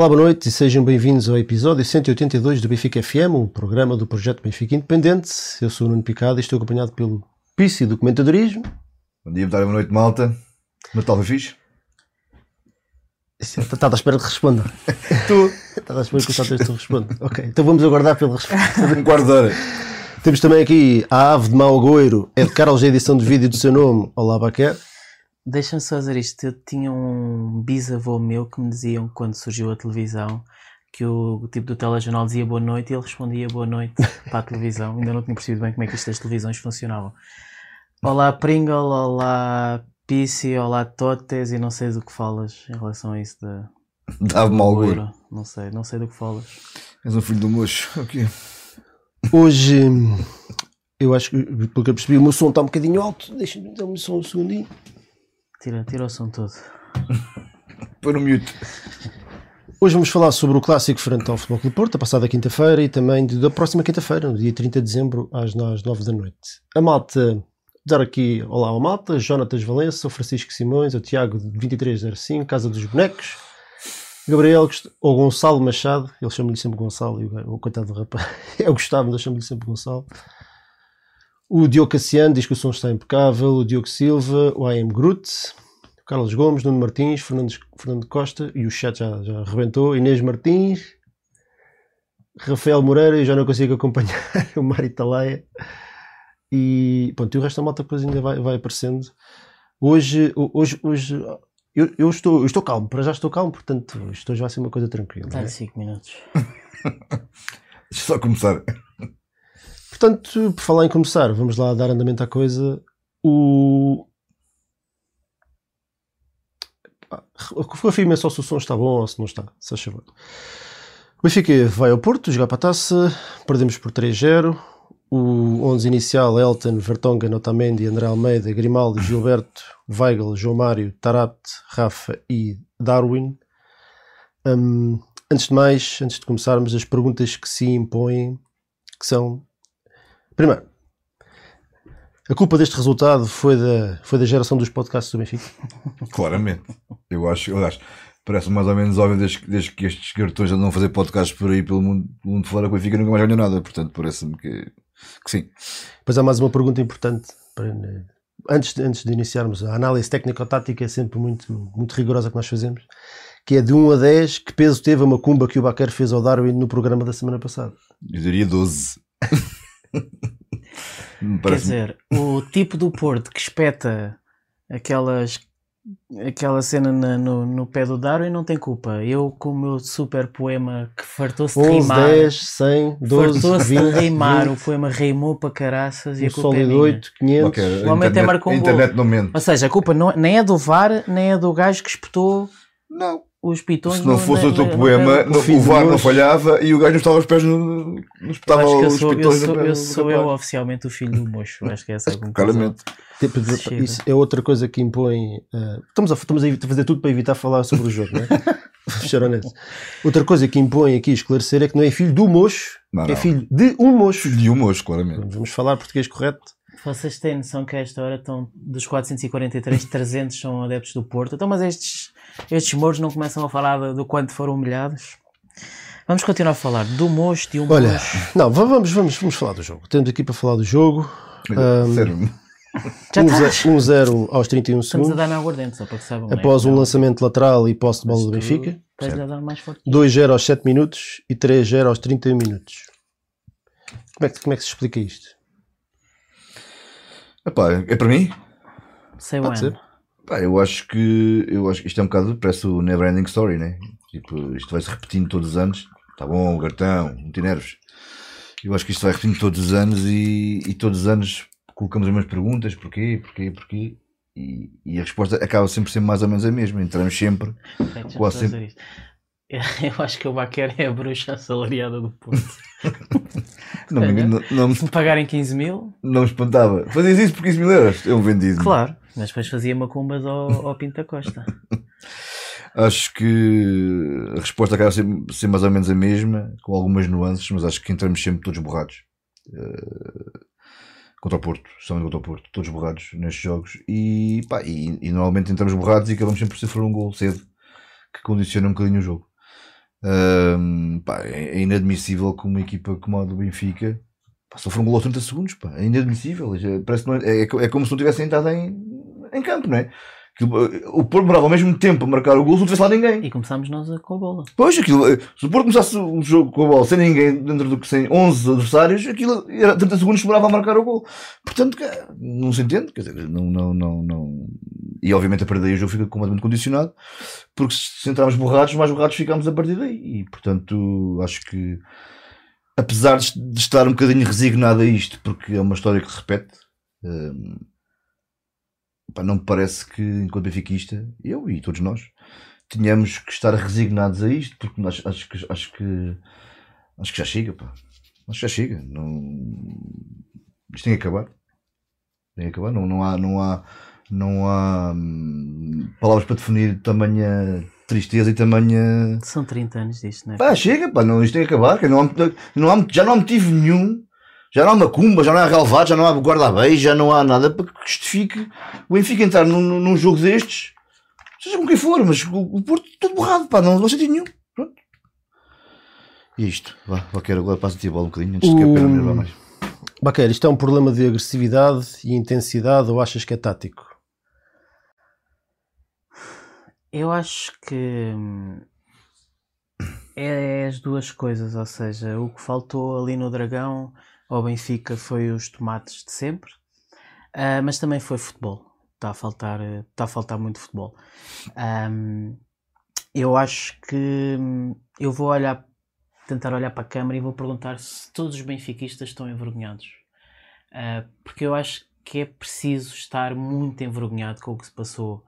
Olá, boa noite e sejam bem-vindos ao episódio 182 do Benfica FM, um programa do projeto Benfica Independente. Eu sou o Nuno Picado e estou acompanhado pelo Pício do Comentadorismo. Bom dia, boa tarde, boa noite, malta. Natal foi fixe? Está à espera que responda. Tu? Está à espera que o Sá Texto responda. Ok, então vamos aguardar pela resposta. Um quarto de hora. Temos também aqui a ave de mau goeiro, é de Carlos, a edição de vídeo do seu nome. Olá, Baquer. Deixa-me só dizer isto. Eu tinha um bisavô meu que me diziam quando surgiu a televisão que o tipo do telejornal dizia boa noite e ele respondia boa noite para a televisão. Ainda não tinha percebido bem como é que isto das televisões funcionavam. Olá Pringle, olá Pissi, olá Totes e não sei do que falas em relação a isso da Dava mal gosto. Loura. Não sei, não sei do que falas. És um filho do mocho. Ok. Hoje, eu acho que, pelo que eu percebi, o meu som está um bocadinho alto. Deixa-me dar o meu som um segundinho. Tira, tira o som todo. Põe no mute. Hoje vamos falar sobre o clássico frente ao Futebol Clube Porto, a passada quinta-feira e também de- da próxima quinta-feira, no dia 30 de dezembro, às, às 9 da noite. A malta, dar aqui olá ao malta, Jonatas Valença, o Francisco Simões, o Tiago de 2305, Casa dos Bonecos, Gabriel ou Gonçalo Machado, ele chama-lhe sempre Gonçalo, e o, o coitado do rapaz é o Gustavo, mas eu chamo-lhe sempre Gonçalo. O Diogo Cassiano diz que o som está impecável, o Diogo Silva, o I am Groot, Carlos Gomes, Nuno Martins, Fernando, Fernando Costa e o chat já, já arrebentou. Inês Martins, Rafael Moreira, eu já não consigo acompanhar o Mário Talaia. E pronto, e o resto da malta depois ainda vai, vai aparecendo. Hoje, hoje, hoje eu, eu estou, eu estou calmo, para já estou calmo, portanto isto hoje vai ser uma coisa tranquila. é? Dá-lhe 5 minutos. Deixa só começar. Portanto, por falar em começar, vamos lá dar andamento à coisa. O. Confirmem só se o som está bom ou se não está, se faz favor. O Benfica vai ao Porto jogar para a taça, perdemos por 3-0. O 11 inicial: Elton, Vertonghen, Otamendi, André Almeida, Grimaldi, Gilberto, Weigl, João Mário, Tarapte, Rafa e Darwin. Hum, antes de mais, antes de começarmos, as perguntas que se impõem, que são Primeiro, a culpa deste resultado foi da, foi da geração dos podcasts do Benfica. Claramente. Eu acho, aliás, parece mais ou menos óbvio desde, que- desde que estes garotões andam a fazer podcasts por aí pelo mundo, pelo mundo fora, que o Benfica nunca mais ganhou nada. Portanto, parece-me que, que sim. Depois há mais uma pergunta importante. Para, antes, de, antes de iniciarmos, a análise técnico-tática é sempre muito, muito rigorosa que nós fazemos, que é de 1 a 10, que peso teve a macumba que o Baquer fez ao Darwin no programa da semana passada? Eu diria 12. Quer dizer, o tipo do Porto que espeta aquelas, aquela cena na- no, no pé do Darwin não tem culpa. Eu, com o meu super poema que fartou-se de 11, rimar, 10, 100, 12, fartou-se 20, de rimar, 20, o poema rimou para caraças e um a culpa é sólido minha. 8, 500. Ok, a O homem até internet, marcou um gol. internet não mente. Ou seja, a culpa não, nem é do VAR, nem é do gajo que espetou Não. Os pitões. Se não fosse na- o teu poema, não- o VAR não falhava e o gajo não estava os pés no. Eu espetava Acho que eu os sou, eu pitões sou, no pé eu sou eu oficialmente o filho do mocho. Acho que é essa a conclusão. Claramente. Tipo, isso é outra coisa que impõe. eh, estamos, a, estamos a fazer tudo para evitar falar sobre o jogo, não é? Outra coisa que impõe aqui esclarecer é que não é filho do mocho, Não, é não. filho de um mocho. De um moço, claramente. Vamos falar português correto. Vocês têm noção que a esta hora estão dos 443, 300 são adeptos do Porto. Então, mas estes, estes mouros não começam a falar do, do quanto foram humilhados? Vamos continuar a falar do mocho, de um Olha, mocho. não, va- vamos, vamos, vamos falar do jogo. Temos aqui para falar do jogo. Olha, Sério. Já estás? 1-0 aos 31 Estamos a segundos. dar na aguardente, só para que saibam. né? Após um Não. lançamento lateral e posse de bola do Benfica. Estás a dar mais forte. 2-0 aos 7 minutos e 3-0 aos 31 minutos. Como é, que, como é que se explica isto? Epá, é para mim? Sei Pode when. ser. Pá, eu acho que eu acho que isto é um bocado, parece o Never Ending Story, né? Tipo, isto vai se repetindo todos os anos. Tá bom, Gartão, não tem nervos. Eu acho que isto vai repetindo todos os anos e, e todos os anos colocamos as mesmas perguntas: porquê, porquê, porquê? E, e a resposta acaba sempre sendo mais ou menos a mesma. Entramos sempre. Quase isto. Eu acho que o Baquer é a bruxa assalariada do Porto. Não me, não, não, Se me pagarem 15 mil, não me espantava. Fazias isso por 15 mil euros? É um vendido. claro. Mas depois fazia macumbas ao, ao Pinta Costa. Acho que a resposta acaba ser, ser mais ou menos a mesma, com algumas nuances, mas acho que entramos sempre todos borrados. Eh, contra o Porto, estamos contra o Porto, todos borrados nestes jogos e, pá, e, e normalmente entramos borrados e acabamos sempre por sofrer um gol cedo que condiciona um bocadinho o jogo. Ahm, pá, é, é inadmissível que uma equipa como a do Benfica pá, sofra um gol aos 30 segundos, pá, é inadmissível. É, parece é, é, é como se não tivesse entrado em, em campo, não é? Eh, O Porto demorava ao mesmo tempo a marcar o gol se não tivesse lá ninguém. E começámos nós a- com a bola. Pois, aquilo, eh, se o Porto começasse o jogo com a bola sem ninguém dentro do que sem 11 adversários, aquilo era 30 segundos demorava a marcar o gol. Portanto, que- não se entende, quer dizer, não, não, não, não. E obviamente a partir daí o jogo fica completamente condicionado, porque se entrarmos borrados, mais borrados ficamos a partir daí. E portanto, acho que apesar de de estar um bocadinho resignado a isto, porque é uma história que se repete, hum, pá, não me parece que, enquanto benfiquista, eu e todos nós, tínhamos que estar resignados a isto, porque acho, acho, que, acho que acho que já chega, pá. Acho que já chega. Não... Isto tem que acabar. Tem que acabar. Não, não há, não há, não há hum, palavras para definir tamanha tristeza e tamanha. São 30 anos disto, não é? Pá, chega, pá, não, isto tem que acabar. Não há, não há, já não há motivo nenhum. Já não há macumba, já não há relevado, já não há guarda-beijo, já não há nada para que justifique o Benfica entrar num, num- jogo destes, seja com quem for, mas o, o Porto todo borrado, pá, não, não faz sentido nenhum. Pronto. E isto, vá, quero agora passa-te a bola um bocadinho antes de que eu quero melhorar mais. Baqueira, isto é um problema de agressividade e intensidade ou achas que é tático? Eu acho que hum, é as duas coisas, ou seja, o que faltou ali no Dragão ao Benfica foi os tomates de sempre, ah, mas também foi futebol. Está a faltar, eh, está a faltar muito futebol. Ahm, eu acho que hum, eu vou olhar, tentar olhar para a câmara e vou perguntar se todos os benfiquistas estão envergonhados. Ah, porque eu acho que é preciso estar muito envergonhado com o que se passou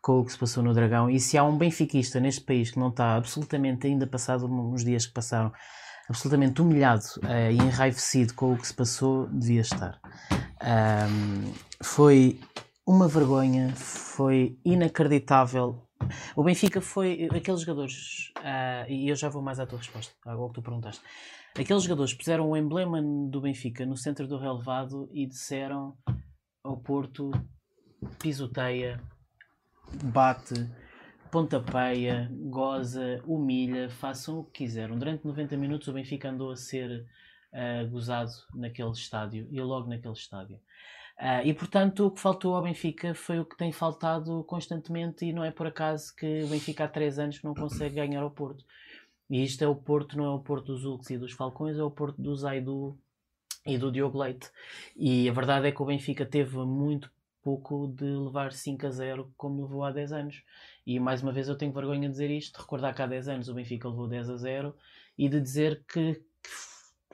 com o que se passou no Dragão e se há um benfiquista neste país que não está absolutamente, ainda passado uns dias que passaram, absolutamente humilhado eh, e enraivecido com o que se passou, devia estar. Ahm, foi uma vergonha, foi inacreditável. O Benfica foi aqueles jogadores, ah, e eu já vou mais à tua resposta, ao que tu perguntaste. Aqueles jogadores puseram o emblema do Benfica no centro do relevado e disseram ao Porto pisoteia, bate, pontapeia, goza, humilha, façam o que quiseram. Durante 90 minutos o Benfica andou a ser ah, gozado naquele estádio e logo naquele estádio. Ah, e portanto o que faltou ao Benfica foi o que tem faltado constantemente e não é por acaso que o Benfica há 3 anos não consegue ganhar ao Porto. E isto é o Porto, não é o Porto dos Hulks e dos Falcões, é o Porto do Zaidu e do Diogo Leite. E a verdade é que o Benfica teve muito pouco de levar 5 a 0 como levou há 10 anos. E mais uma vez eu tenho vergonha de dizer isto, de recordar que há 10 anos o Benfica levou 10 a 0 e de dizer que, que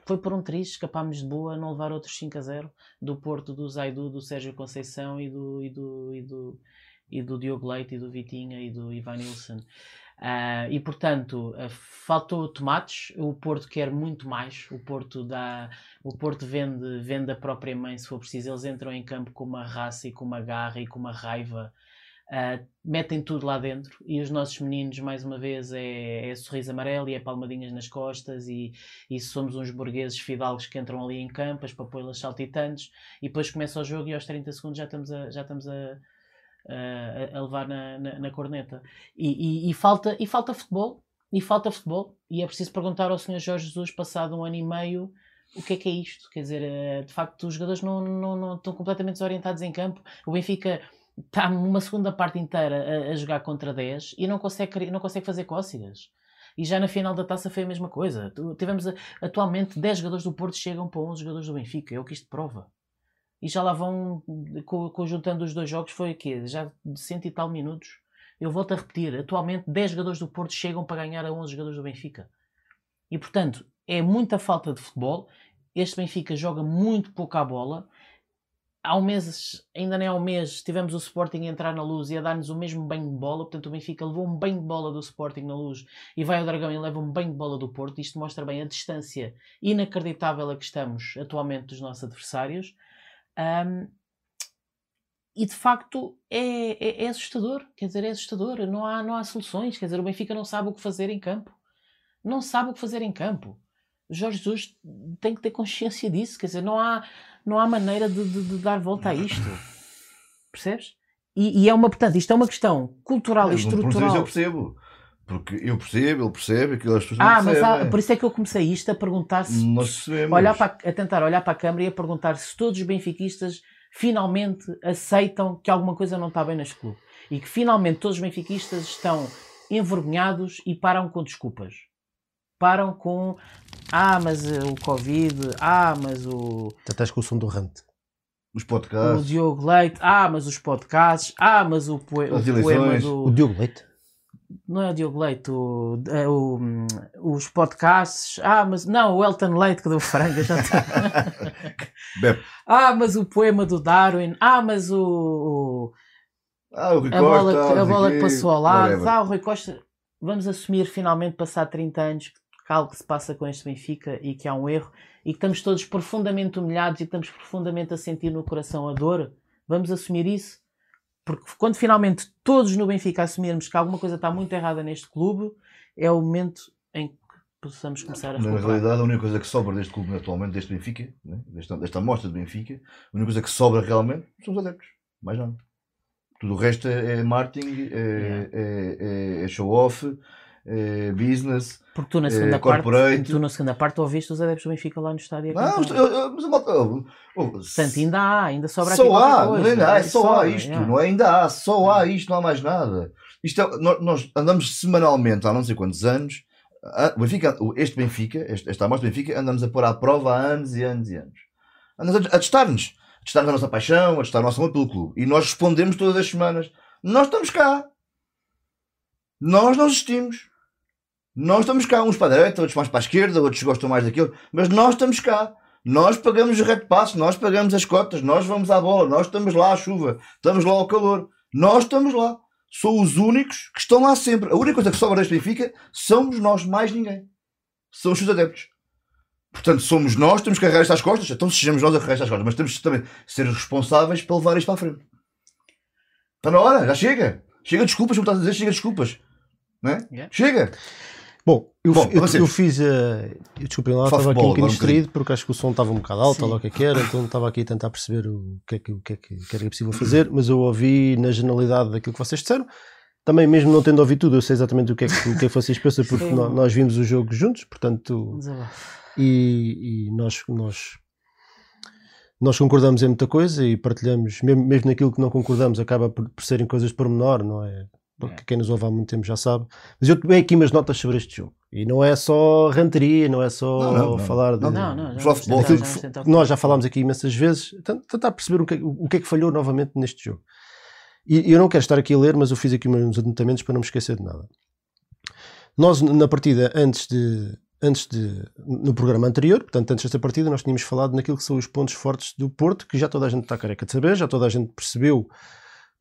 foi por um triz, escapámos de boa não levar outros 5 a 0 do Porto, do Zaidu, do Sérgio Conceição e do, e do, e do, e do Diogo Leite e do Vitinha e do Ivan Nilsson. Ah, e portanto, ah, faltou tomates. O Porto quer muito mais. O Porto dá, o Porto vende, vende a própria mãe se for preciso. Eles entram em campo com uma raça e com uma garra e com uma raiva. Ah, metem tudo lá dentro e os nossos meninos, mais uma vez, é, é sorriso amarelo e é palmadinhas nas costas. E, e somos uns burgueses fidalgos que entram ali em campo, as papoilas saltitantes, e depois começa o jogo e aos 30 segundos já estamos a, já estamos a, a, a levar na, na, na corneta. E, e- e falta, e falta futebol. E falta futebol. E é preciso perguntar ao Sr. Jorge Jesus, passado um ano e meio, o que é que é isto? Quer dizer, eh, de facto, os jogadores não, não, não estão completamente desorientados em campo. O Benfica está uma segunda parte inteira a, a jogar contra 10 e não consegue, não consegue fazer cócegas. E já na final da taça foi a mesma coisa. Tivemos a- atualmente 10 jogadores do Porto chegam para 11 jogadores do Benfica. É o que isto prova. E já lá vão, co- conjuntando os dois jogos, foi o quê? Já de cento e tal minutos. Eu volto a repetir, atualmente 10 jogadores do Porto chegam para ganhar a 11 jogadores do Benfica. E portanto, é muita falta de futebol. Este Benfica joga muito pouco à bola. Há um mês, ainda nem há um mês, tivemos o Sporting a entrar na luz e a dar-nos o mesmo banho de bola. Portanto, o Benfica levou um banho de bola do Sporting na luz e vai ao Dragão e leva um banho de bola do Porto. Isto mostra bem a distância inacreditável a que estamos atualmente dos nossos adversários. Ahm, e de facto é, é- é assustador, quer dizer, é assustador, não há, não há soluções, quer dizer, o Benfica não sabe o que fazer em campo, não sabe o que fazer em campo. Jorge Jesus tem que ter consciência disso, quer dizer, não há, não há maneira de, de- de dar volta a isto. Percebes? E, e é uma, portanto, isto é uma questão cultural e Mas, isso eu estrutural. percebo. Porque eu percebo, ele percebe, aquilo as pessoas Ah, não mas há- percebem. por isso é que eu comecei isto a perguntar se Nós olhar para, a tentar olhar para a câmara e a perguntar se todos os benfiquistas finalmente aceitam que alguma coisa não está bem neste clube e que finalmente todos os benfiquistas estão envergonhados e param com desculpas. Param com ah, mas eh, o Covid, ah, mas o, Já estás com o som do rante. Os o podcasts. Diogo Leite, ah, mas os podcasts, ah, mas o, poe- o As poema eleições. O do. Diogo Leite. Não é o Diogo Leite, o, é o- os podcasts, ah, mas não, o Elton Leite que deu franga já está. Ah, mas o poema do Darwin. Ah, mas o, o- Ah, o Rui a bola, Costa, que, a bola que passou ao lado. whatever. Ah, o Rui Costa. Vamos assumir finalmente, passar 30 anos, que algo que se passa com este Benfica e que há um erro e que estamos todos profundamente humilhados e que estamos profundamente a sentir no coração a dor. Vamos assumir isso. Porque quando finalmente todos no Benfica assumirmos que alguma coisa está muito errada neste clube, é o momento em que possamos começar a Na recuperar. realidade, a única coisa que sobra deste clube atualmente, deste Benfica, né? desta, desta amostra de Benfica, a única coisa que sobra realmente são os adeptos. Mais nada. Tudo o resto é, é marketing, é, Yeah. é, é- é show-off, é business. Porque tu na Eh, segunda parte, corporate. tu na segunda parte ouviste os adeptos do Benfica lá no estádio. Não, eu- eu- mas a oh, Portanto, ainda há, ainda sobra só há, coisa. não ainda há, é só há Sobra, isto, yeah. não é ainda há, só há isto, não há mais nada. Isto é- nós, andamos semanalmente há não sei quantos anos, o Benfica, o- este Benfica, este- esta amostra de Benfica, andamos a pôr à prova há anos e anos e anos. Andamos a, a testar-nos, a testar a nossa paixão, a testar a nossa amor pelo clube. E nós respondemos todas as semanas. Nós estamos cá. Nós não existimos. Nós estamos cá, uns para a direita, outros mais para a esquerda, outros gostam mais daquilo, mas nós estamos cá. Nós pagamos os red passos, nós pagamos as cotas, nós vamos à bola, nós estamos lá à chuva, estamos lá ao calor, nós estamos lá. São os únicos que estão lá sempre. A única coisa que sobra deste Benfica somos nós, mais ninguém. São os seus adeptos. Portanto, somos nós, temos que carregar isto às costas, então sejamos nós a carregar isto às costas, mas temos que também ser responsáveis para levar isto para a frente. Está na hora, já chega. Chega de desculpas, como estás a dizer, chega de desculpas. Não é? Yeah. Chega. Bom, eu, Bom, eu, vocês. eu fiz a. Desculpem lá, estava aqui um bocadinho agora um distraído porque acho que o som estava um bocado alto, Sim. ou o que é que era, então estava aqui a tentar perceber o que é que, o que, é que, que era possível fazer, mas eu ouvi na generalidade daquilo que vocês disseram. Também, mesmo não tendo ouvido tudo, eu sei exatamente o que é que, o que, é que vocês pensam, porque Sim. nó- nós vimos o jogo juntos, portanto, e, e nós, nós, nós concordamos em muita coisa e partilhamos, mesmo, mesmo naquilo que não concordamos, acaba por, por serem coisas pormenor, não é? Porque quem nos ouve há muito tempo já sabe. Mas eu tomei aqui umas notas sobre este jogo. E não é só ranteria, não é só Não, não, não. falar de. Não, Não, não, já futebol, tentar- que tentar Nós já falámos aqui imensas vezes, tent- tentar perceber o que, é- o que é que falhou novamente neste jogo. E eu não quero estar aqui a ler, mas eu fiz aqui uns anotamentos para não me esquecer de nada. Nós, na partida, antes de. Antes de, no programa anterior, portanto, antes desta partida, nós tínhamos falado naquilo que são os pontos fortes do Porto, que já toda a gente está careca de saber, já toda a gente percebeu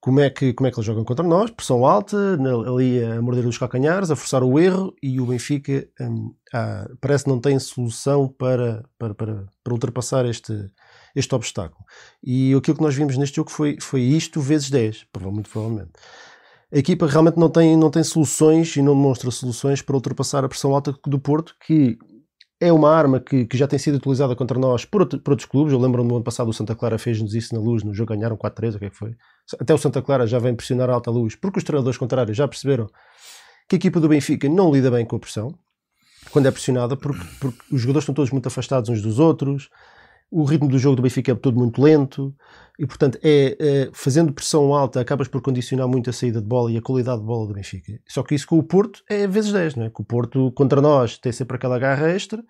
como é que, como é que eles jogam contra nós, pressão alta, ali a morder os calcanhares, a forçar o erro, e o Benfica ah, parece que não tem solução para, para, para, para ultrapassar este, este obstáculo. E aquilo que nós vimos neste jogo foi, foi isto vezes 10, prova- muito provavelmente. A equipa realmente não tem, não tem soluções e não demonstra soluções para ultrapassar a pressão alta do Porto, que é uma arma que, que já tem sido utilizada contra nós por, outro- por outros clubes. Eu lembro-me do ano passado o Santa Clara fez-nos isso na luz, no jogo ganharam 4-3, o que é que foi? Até o Santa Clara já vem pressionar a alta luz, porque os treinadores contrários já perceberam que a equipa do Benfica não lida bem com a pressão quando é pressionada, porque, porque os jogadores estão todos muito afastados uns dos outros, o ritmo do jogo do Benfica é todo muito lento, e portanto, é, é, fazendo pressão alta, acabas por condicionar muito a saída de bola e a qualidade de bola do Benfica. Só que isso com o Porto é vezes 10, não é? Que o Porto contra nós tem sempre aquela garra extra.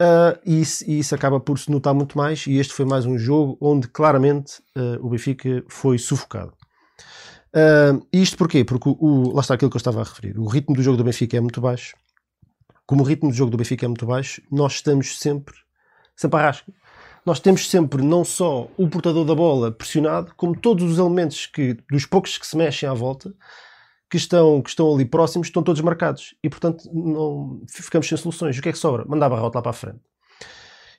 ah, e, isso, e isso acaba por se notar muito mais. E este foi mais um jogo onde claramente ah, o Benfica foi sufocado. Ah, isto porquê? Porque o, o- lá está aquilo que eu estava a referir. O ritmo do jogo do Benfica é muito baixo. Como o ritmo do jogo do Benfica é muito baixo, nós estamos sempre, sempre à rasca. Nós temos sempre não só o portador da bola pressionado, como todos os elementos que, dos poucos que se mexem à volta, que estão, que estão ali próximos, estão todos marcados. E portanto não, ficamos sem soluções. O que é que sobra? Mandar barrote lá para a frente.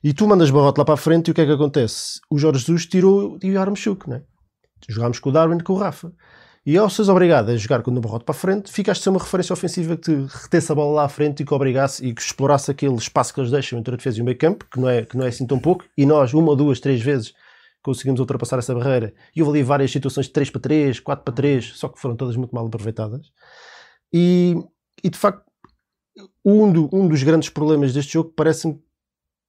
E tu mandas barrote lá para a frente e o que é que acontece? O Jorge Jesus tirou e o Armchuk, né? Jogámos com o Darwin com o Rafa. E ao seres obrigado a jogar com o barrote para a frente, ficaste a ser uma referência ofensiva que te retesse a bola lá à frente e que obrigasse e que explorasse aquele espaço que eles deixam entre a defesa e o meio campo, que não é, que não é assim tão pouco, e nós, uma, duas, três vezes, conseguimos ultrapassar essa barreira. E houve ali várias situações de 3 para 3, 4 para 3, só que foram todas muito mal aproveitadas. E, e de facto, um, do- um dos grandes problemas deste jogo parece-me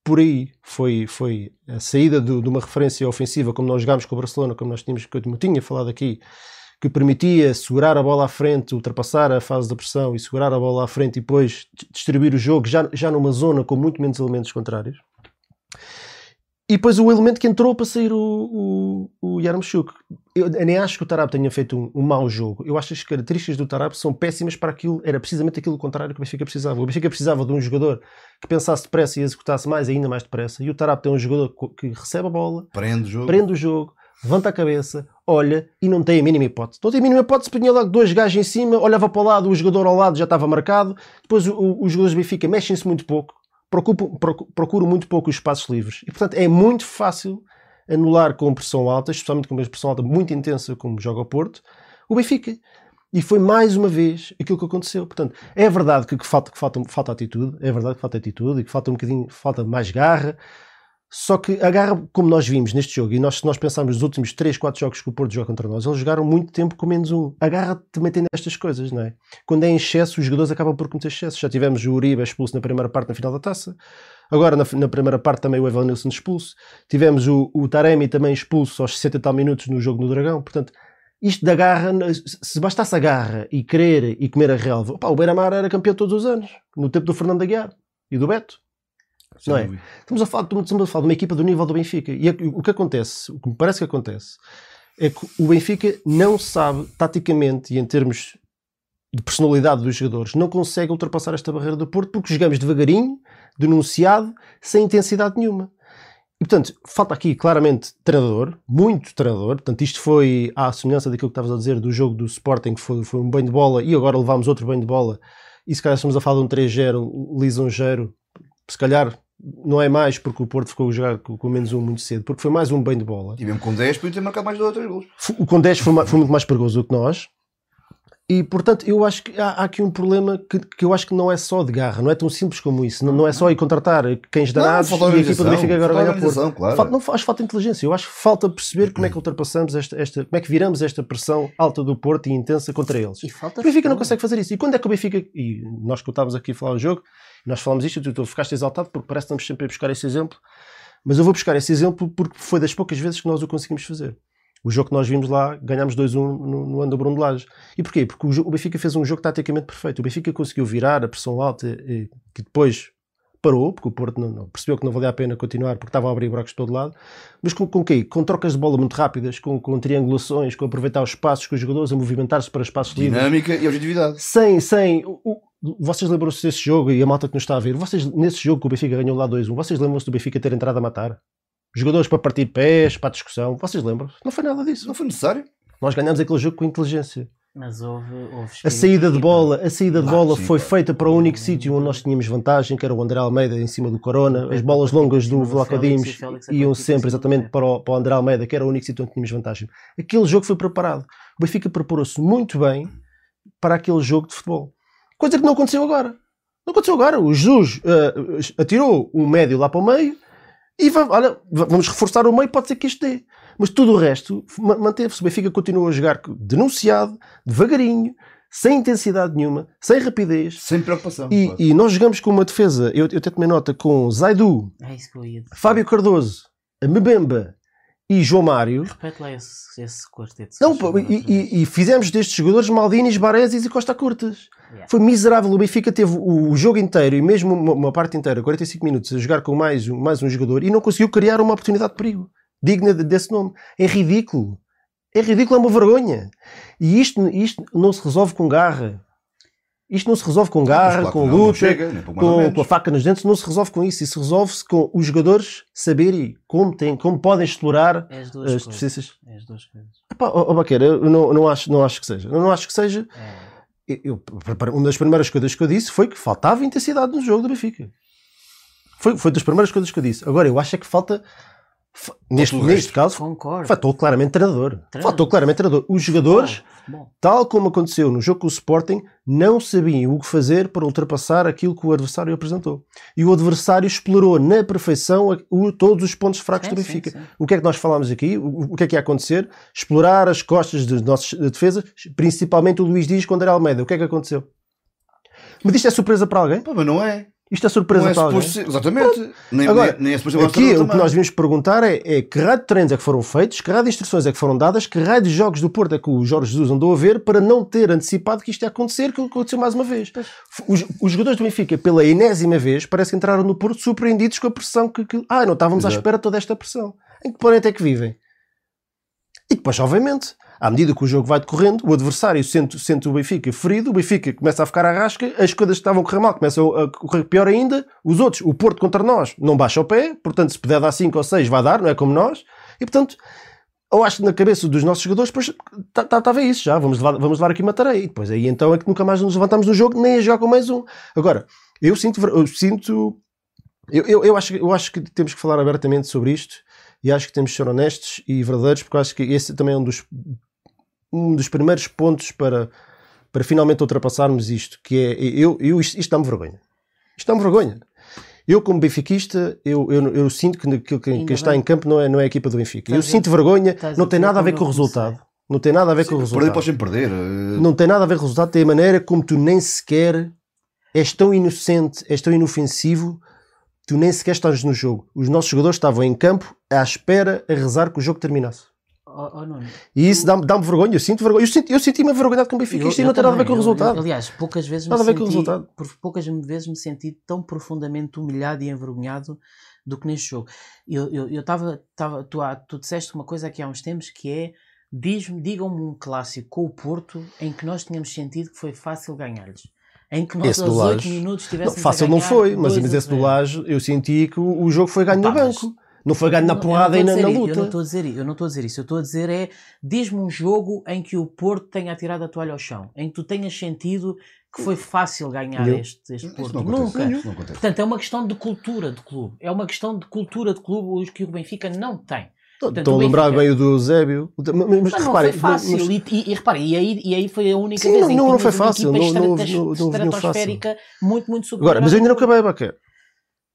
por aí foi, foi a saída do- de uma referência ofensiva, como nós jogámos com o Barcelona, como nós tínhamos, que eu tinha falado aqui, que permitia segurar a bola à frente, ultrapassar a fase da pressão e segurar a bola à frente e depois di- distribuir o jogo já, já numa zona com muito menos elementos contrários. E depois o elemento que entrou para sair o, o, o. Eu nem acho que o Tarab tenha feito um, um mau jogo. Eu acho que as características do Tarab são péssimas para aquilo. Era precisamente aquilo contrário que o Benfica precisava. O Benfica precisava de um jogador que pensasse depressa e executasse mais, ainda mais depressa. E o Tarab tem um jogador que recebe a bola, Prende o jogo. prende o jogo, levanta a cabeça, olha e não tem a mínima hipótese. Não tem a mínima hipótese, punha logo dois gajos em cima, olhava para o lado, o jogador ao lado já estava marcado. Depois o- o- os jogadores do Benfica mexem-se muito pouco, procuram, procu- procuram muito pouco os espaços livres. E portanto é muito fácil anular com pressão alta, especialmente com uma pressão alta muito intensa, como joga o Porto, o Benfica. E foi mais uma vez aquilo que aconteceu. Portanto, é verdade que, que falta, que falta, falta atitude, é verdade que falta atitude e que falta um bocadinho, falta mais garra. Só que a garra, como nós vimos neste jogo, e nós, se nós pensarmos nos últimos 3, 4 jogos que o Porto joga contra nós, eles jogaram muito tempo com menos um. A garra também tem nestas coisas, não é? Quando é em excesso, os jogadores acabam por cometer excesso. Já tivemos o Uribe expulso na primeira parte, na final da taça. Agora, na, na primeira parte, também o Evanilson expulso. Tivemos o, o Taremi também expulso aos 60 e tal minutos no jogo no Dragão. Portanto, isto da garra, se bastasse a garra e querer e comer a relva, opá, o Beira-Mar era campeão todos os anos, no tempo do Fernando Aguiar e do Beto. Não é? Estamos a, falar, estamos a falar de uma equipa do nível do Benfica. E é o que acontece, o que me parece que acontece, é que o Benfica não sabe, taticamente e em termos de personalidade dos jogadores, não consegue ultrapassar esta barreira do Porto porque jogamos devagarinho, denunciado, sem intensidade nenhuma. E portanto, falta aqui claramente treinador, muito treinador. Portanto, isto foi à semelhança daquilo que estavas a dizer do jogo do Sporting, que foi, foi um banho de bola e agora levámos outro banho de bola. E se calhar estamos a falar de um 3-0 lisonjeiro, se calhar não é mais porque o Porto ficou a jogar com, com menos um muito cedo, porque foi mais um banho de bola. E mesmo com 10 podia ter marcado mais dois ou três gols. O com 10 foi, foi muito mais perigoso do que nós. E portanto, eu acho que há, há aqui um problema que, que eu acho que não é só de garra, não é tão simples como isso. Não, não é só ir contratar cães danados falta e a equipa do Benfica agora ganha organização, claro. Falta, não faz falta inteligência. Eu acho que falta perceber como é que ultrapassamos esta, esta, como é que viramos esta pressão alta do Porto e intensa contra eles. O Benfica não consegue fazer isso. E quando é que o Benfica, e nós que estávamos aqui a falar o jogo, nós falamos isto, tu, tu ficaste exaltado porque parece que estamos sempre a buscar esse exemplo, mas eu vou buscar esse exemplo porque foi das poucas vezes que nós o conseguimos fazer. O jogo que nós vimos lá, ganhámos 2-1 no, no ano do Bruno de Lage. E porquê? Porque o, o Benfica fez um jogo taticamente perfeito. O Benfica conseguiu virar a pressão alta, e, que depois parou, porque o Porto não, não- percebeu que não valia a pena continuar, porque estavam a abrir buracos de todo lado. Mas com, com quê? Com trocas de bola muito rápidas, com, com triangulações, com aproveitar os espaços, com os jogadores a movimentar-se para espaços livres Dinâmica e objetividade. sem, sem. o- vocês lembram-se desse jogo e a malta que nos está a ver? Vocês, nesse jogo que o Benfica ganhou lá 2-1, vocês lembram-se do Benfica ter entrado a matar? Jogadores para partir pés, para a discussão, vocês lembram-se? Não foi nada disso. Não foi necessário. Nós ganhámos aquele jogo com inteligência. Mas houve, houve A saída de bola, a saída de Ah, bola sim, foi feita para o único sítio onde nós tínhamos vantagem, que era o André Almeida em cima do Corona. As bolas longas do Vlaco Félix Dimos Félix a iam sempre exatamente para o, para o André Almeida, que era o único sítio onde tínhamos vantagem. Aquele jogo foi preparado. O Benfica preparou-se muito bem para aquele jogo de futebol. Coisa que não aconteceu agora. Não aconteceu agora. O Jesus eh, atirou um médio lá para o meio e va- olha, va- vamos reforçar o meio, pode ser que isto dê. Mas tudo o resto ma- manteve-se. O Benfica continua a jogar denunciado, devagarinho, sem intensidade nenhuma, sem rapidez. Sem preocupação. E, e nós jogamos com uma defesa, eu, eu até tomei nota, com Zaidu, É isso que eu ia dizer. Fábio Cardoso, Mbemba e João Mário. Repete lá esse, esse quarteto. Não, pô, e, e- e fizemos destes jogadores Maldinis, Bareses e Costa Curtas. Yeah. Foi miserável. O Benfica teve o, o jogo inteiro e mesmo uma, uma parte inteira, 45 minutos, a jogar com mais, um- mais um jogador e não conseguiu criar uma oportunidade de perigo digna de- desse nome. É ridículo. É ridículo, é uma vergonha. E isto, isto não se resolve com garra. Isto não se resolve com garra, claro com não, não luta, chega, com, com a faca nos dentes. Não se resolve com isso. Isso resolve-se com os jogadores saberem como, têm, como podem explorar É as duas as coisas. deficiências. É as duas coisas. Epá, ó, ó, Baqueira, eu não, não, acho, não acho que seja. Eu não acho que seja. É. Eu- eu- uma das primeiras coisas que eu disse foi que faltava intensidade no jogo do Benfica. Foi, foi das primeiras coisas que eu disse. Agora, eu acho é que falta Fa- Neste, neste caso, Concordo. claramente treinador. Treinador. Fator claramente treinador. Os jogadores, tal como aconteceu no jogo com o Sporting, não sabiam o que fazer para ultrapassar aquilo que o adversário apresentou. E o adversário explorou na perfeição o- todos os pontos fracos Sim, do sim, Benfica. sim. O que é que nós falámos aqui? O, o que é que ia acontecer? Explorar as costas dos nossos defesas, principalmente o Luís Dias com o André Almeida. O que é que aconteceu? Mas isto é surpresa para alguém? Pá, mas não é. Isto é surpresa Não é ser. Exatamente. Nem, Agora, nem, nem é suposto Aqui o que nós vimos perguntar é, é que raio de treinos é que foram feitos, que raio de instruções é que foram dadas, que raio de jogos do Porto é que o Jorge Jesus andou a ver para não ter antecipado que isto ia acontecer, que aconteceu mais uma vez. Os, os jogadores do Benfica, pela enésima vez, parece que entraram no Porto surpreendidos com a pressão que... que ah, não estávamos à Exato. espera de toda esta pressão. Em que planeta é que vivem? E depois, obviamente, à medida que o jogo vai decorrendo, o adversário sente, sente o Benfica ferido, o Benfica começa a ficar à rasca, as coisas que estavam a correr mal começam a correr pior ainda, os outros, o Porto contra nós, não baixa o pé, portanto, se puder dar 5 ou 6, vai dar, não é como nós, e portanto, eu acho que na cabeça dos nossos jogadores, depois estava isso já, vamos levar, vamos levar aqui uma tarefa, e depois aí então é que nunca mais nos levantamos no jogo, nem a jogar com mais um. Agora, eu sinto, eu sinto, eu, eu, eu acho, eu acho que temos que falar abertamente sobre isto, e acho que temos que ser honestos e verdadeiros, porque acho que esse também é um dos, um dos primeiros pontos para, para finalmente ultrapassarmos isto, que é, eu, eu, isto, isto dá-me vergonha. Isto dá-me vergonha. Eu, como benfiquista, eu, eu, eu sinto que que, quem está bem. em campo não é, não é a equipa do Benfica. Eu sinto vergonha, não tem nada a ver com o resultado. Não tem nada a ver com o Perder resultado. podes sempre perder. eh, Não tem nada a ver com o resultado, tem a maneira como tu nem sequer és tão inocente, és tão inofensivo, tu nem sequer estás no jogo. Os nossos jogadores estavam em campo à espera, a rezar que o jogo terminasse. Oh, oh, E isso dá-me dá vergonha, eu sinto vergonha. Eu, sinto, eu senti-me envergonhado com o Benfica. Isto não tem nada a ver com o resultado. eu- aliás, poucas vezes Nada me ver com o senti, resultado. por poucas vezes me senti tão profundamente humilhado e envergonhado do que neste jogo. Eu eu eu estava estava tu, há- tu disseste uma coisa aqui há uns tempos que é diz-me digam-me um clássico com o Porto em que nós tínhamos sentido que foi fácil ganhar-lhes. Em que nós Esse aos do 8 Laje. minutos Não, tivéssemos fácil a não foi, mas, 2 mas esse do 0. Laje eu senti que o, o jogo foi ganho no Pá, mas- banco. Não foi ganho na Não, porrada e não na, na dizer- Eu não luta. estou a dizer, eu não estou a dizer isso. Eu estou a dizer é diz-me um jogo em que o Porto tenha atirado a toalha ao chão, em que tu tenhas sentido que foi fácil ganhar este, este Porto. não. Nunca. Não. Portanto, é uma questão de cultura de clube. É uma questão de cultura de clube os que o Benfica não tem. Estou a lembrar bem o do Eusébio. Mas, mas, Mas não reparem, foi fácil. mas- E, e, e reparem, e aí, e aí foi a única Sim, vez não- em que não tínhamos foi uma fácil, não- não não- não estratosférica muito, muito superior. Agora, mas eu ainda não acabei, Baquer.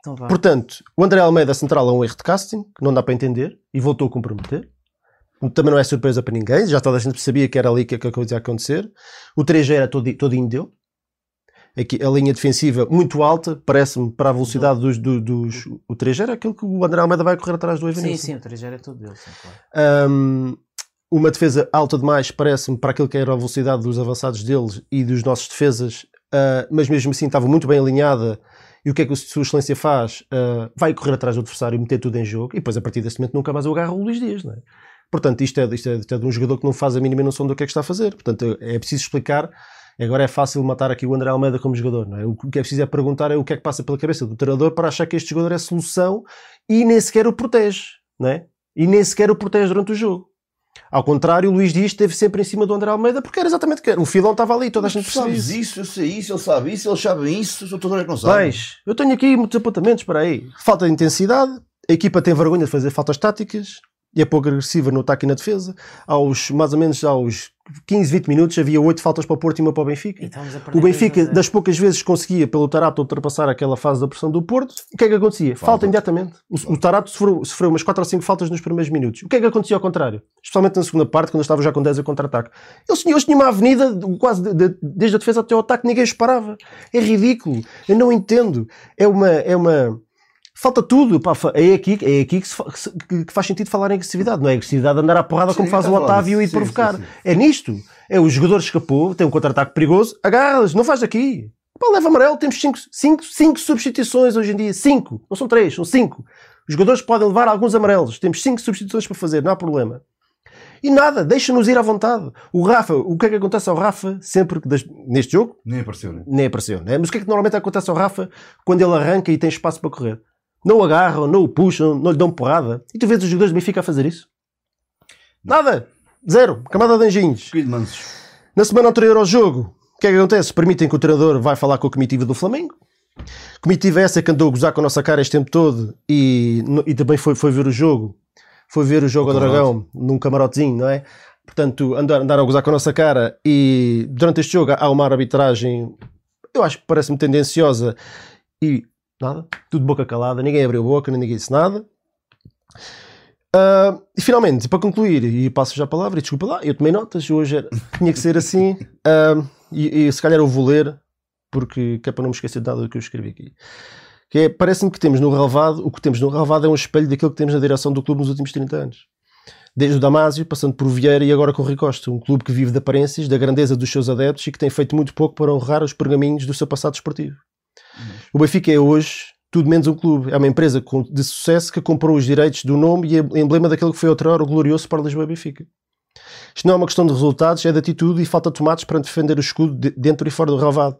Então vá. Portanto, o André Almeida central é um erro de casting, que não dá para entender, e voltou a comprometer. Também não é surpresa para ninguém, já toda a gente sabia que era ali que, a coisa ia acontecer. O 3G era todo, todinho dele. Aqui, a linha defensiva muito alta, parece-me, para a velocidade dos, do- dos. O 3G era aquilo que o André Almeida vai correr atrás do Sim, Evanilson. sim, o 3 é todo dele, sim, claro. Um, uma defesa alta demais, parece-me, para aquilo que era a velocidade dos avançados deles e dos nossos defesas, uh, mas mesmo assim estava muito bem alinhada. E o que é que o Sua Excelência faz? Uh, vai correr atrás do adversário meter tudo em jogo, e depois a partir desse momento nunca mais o agarra o Luís Dias, não é? Portanto, isto é, isto, é, isto é de um jogador que não faz a mínima noção do que é que está a fazer. Portanto, é preciso explicar. Agora é fácil matar aqui o André Almeida como jogador, não é? O que é preciso é perguntar é o que é que passa pela cabeça do treinador para achar que este jogador é solução e nem sequer o protege, não é? E nem sequer o protege durante o jogo. Ao contrário, o Luís Dias esteve sempre em cima do André Almeida porque era exatamente o que era. O filão estava ali, toda a gente percebia sabes isso. eu sei isso, ele sabe isso, eles sabem isso, sou todos que não sabem. Mas, eu tenho aqui muitos apontamentos, para aí. Falta de intensidade, a equipa tem vergonha de fazer faltas táticas, e é pouco agressiva no ataque e na defesa. Aos, mais ou menos aos 15, 20 minutos havia 8 faltas para o Porto e uma para o Benfica. O Benfica, 2 a 0. das poucas vezes conseguia pelo Tarato ultrapassar aquela fase da pressão do Porto, o que é que acontecia? Falta, Falta. imediatamente. O, o Tarato sofreu, sofreu umas 4 ou 5 faltas nos primeiros minutos. O que é que acontecia ao contrário? Especialmente na segunda parte, quando eu estava já com 10 a contra-ataque. Eles eles tinham uma avenida quase de- de- desde a defesa até ao ataque, ninguém os parava. É ridículo. Eu não entendo. É uma. É uma Falta tudo, pá, é aqui, é aqui que, fa- que faz sentido falar em agressividade, não é agressividade de andar à porrada Sim, como faz o a falar Otávio e provocar. sim, sim. É nisto. É o jogador escapou, tem um contra-ataque perigoso, agarras, não faz daqui. Pá, leva amarelo, temos 5 cinco, cinco substituições hoje em dia. 5, não são 3, são 5. Os jogadores podem levar alguns amarelos, temos 5 substituições para fazer, não há problema. E nada, deixa-nos ir à vontade. O Rafa, o que é que acontece ao Rafa sempre que neste jogo? Nem apareceu, né? Nem apareceu, né? Mas o que é que normalmente acontece ao Rafa quando ele arranca e tem espaço para correr? Não o agarram, não o puxam, não lhe dão porrada. E tu vês os jogadores do Benfica a fazer isso? Nada. Zero. Camada de anjinhos. Na semana anterior ao jogo, o que é que acontece? Permitem que o treinador vai falar com a comitiva do Flamengo. Comitiva essa que andou a gozar com a nossa cara este tempo todo e, e também foi, foi ver o jogo foi ver o jogo ao. Dragão num camarotezinho, não é? Portanto, andar, andaram a gozar com a nossa cara e durante este jogo há uma arbitragem, eu acho que parece-me tendenciosa e nada, tudo boca calada, ninguém abriu boca, ninguém disse nada. Ah, e finalmente, para concluir, e passo já a palavra, e desculpa lá, eu tomei notas, hoje era- tinha que ser assim, ah, e, e se calhar eu vou ler, porque que é para não me esquecer de nada do que eu escrevi aqui. Que é, parece-me que temos no relevado, o que temos no relevado é um espelho daquilo que temos na direção do clube nos últimos 30 anos. Desde o Damásio, passando por Vieira e agora com o Rui Costa, um clube que vive de aparências, da grandeza dos seus adeptos e que tem feito muito pouco para honrar os pergaminhos do seu passado esportivo. O Benfica é hoje tudo menos um clube. É uma empresa de sucesso que comprou os direitos do nome e emblema daquele que foi outrora o glorioso para Lisboa Benfica. Isto não é uma questão de resultados, é de atitude e falta de tomates para defender o escudo de- dentro e fora do relvado.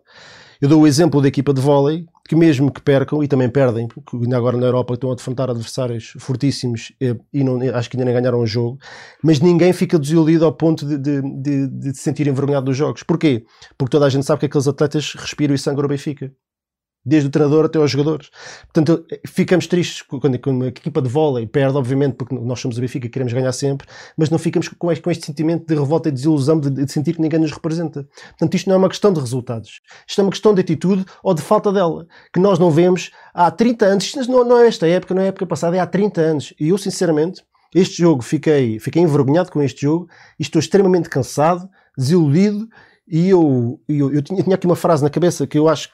Eu dou o exemplo da equipa de vôlei, que mesmo que percam, e também perdem, porque ainda agora na Europa estão a defrontar adversários fortíssimos e não, acho que ainda nem ganharam o jogo, mas ninguém fica desiludido ao ponto de, de, de, de se sentir envergonhado dos jogos. Porquê? Porque toda a gente sabe que aqueles atletas respiram e sangram o Benfica. Desde o treinador até aos jogadores. Portanto, ficamos tristes quando, quando a equipa de vôlei perde, obviamente, porque nós somos o Benfica e queremos ganhar sempre, mas não ficamos com este, com este sentimento de revolta e desilusão de, de sentir que ninguém nos representa. Portanto, isto não é uma questão de resultados. Isto é uma questão de atitude ou de falta dela, que nós não vemos há 30 anos. Isto não, não é esta época, não é a época passada, é há 30 anos. E eu, sinceramente, este jogo, fiquei, fiquei envergonhado com este jogo e estou extremamente cansado, desiludido. E eu, eu, eu tinha, tinha aqui uma frase na cabeça que eu acho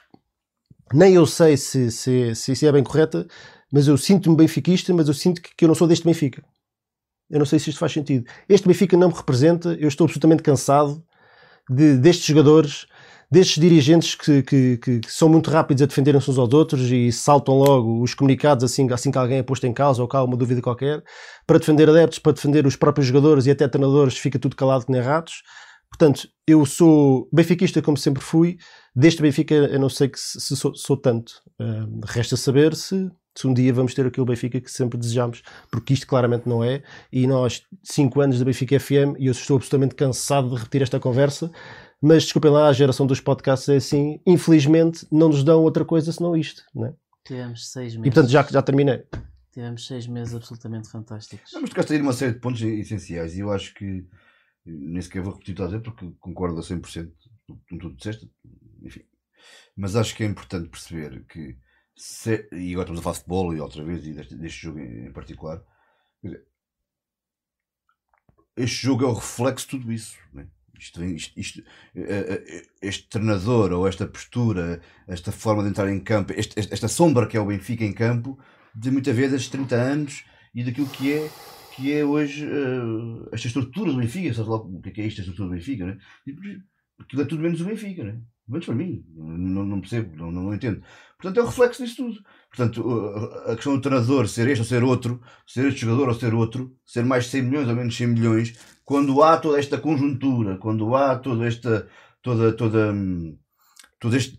nem eu sei se, se, se, é bem correta, mas eu sinto-me benfiquista, mas eu sinto que, que eu não sou deste Benfica. Eu não sei se isto faz sentido. Este Benfica não me representa, eu estou absolutamente cansado de, destes jogadores, destes dirigentes que, que, que, que são muito rápidos a defenderem-se uns aos outros e saltam logo os comunicados assim, assim que alguém é posto em causa ou há uma dúvida qualquer, para defender adeptos, para defender os próprios jogadores e até treinadores, fica tudo calado que nem ratos. Portanto, eu sou benfiquista como sempre fui. Deste Benfica, eu não sei que se, se sou, sou, tanto. Uh, resta saber se, se um dia vamos ter aquele Benfica que sempre desejamos, porque isto claramente não é. E nós, 5 anos da Benfica FM, e eu estou absolutamente cansado de repetir esta conversa. Mas desculpem lá, a geração dos podcasts é assim. Infelizmente, não nos dão outra coisa senão isto. Não é? Tivemos seis meses. E portanto, já, já terminei. Tivemos seis meses absolutamente fantásticos. Não, mas tocaste aí uma série de pontos essenciais e eu acho que nem sequer vou repetir estás a dizer porque concordo a 100% com tudo que disseste, enfim. Mas acho que é importante perceber que, se, e agora estamos a falar de futebol e outra vez, e deste, deste jogo em, particular, dizer, este jogo é o reflexo de tudo isso. Né? Isto, isto, isto, este treinador ou esta postura, esta forma de entrar em campo, este, esta sombra que é o Benfica em campo, de muitas vezes estes 30 anos e daquilo que é que é hoje uh, esta estrutura do Benfica, sabes lá o que é, é isto, estrutura do Benfica, né? Aquilo é tudo menos o Benfica, né? Menos para mim, não, não percebo, não, não, entendo. Portanto, é o reflexo disso tudo. Portanto, a questão do treinador ser este ou ser outro, ser este jogador ou ser outro, ser mais 100 milhões ou menos 100 milhões, quando há toda esta conjuntura, quando há toda esta, toda, toda, toda, este,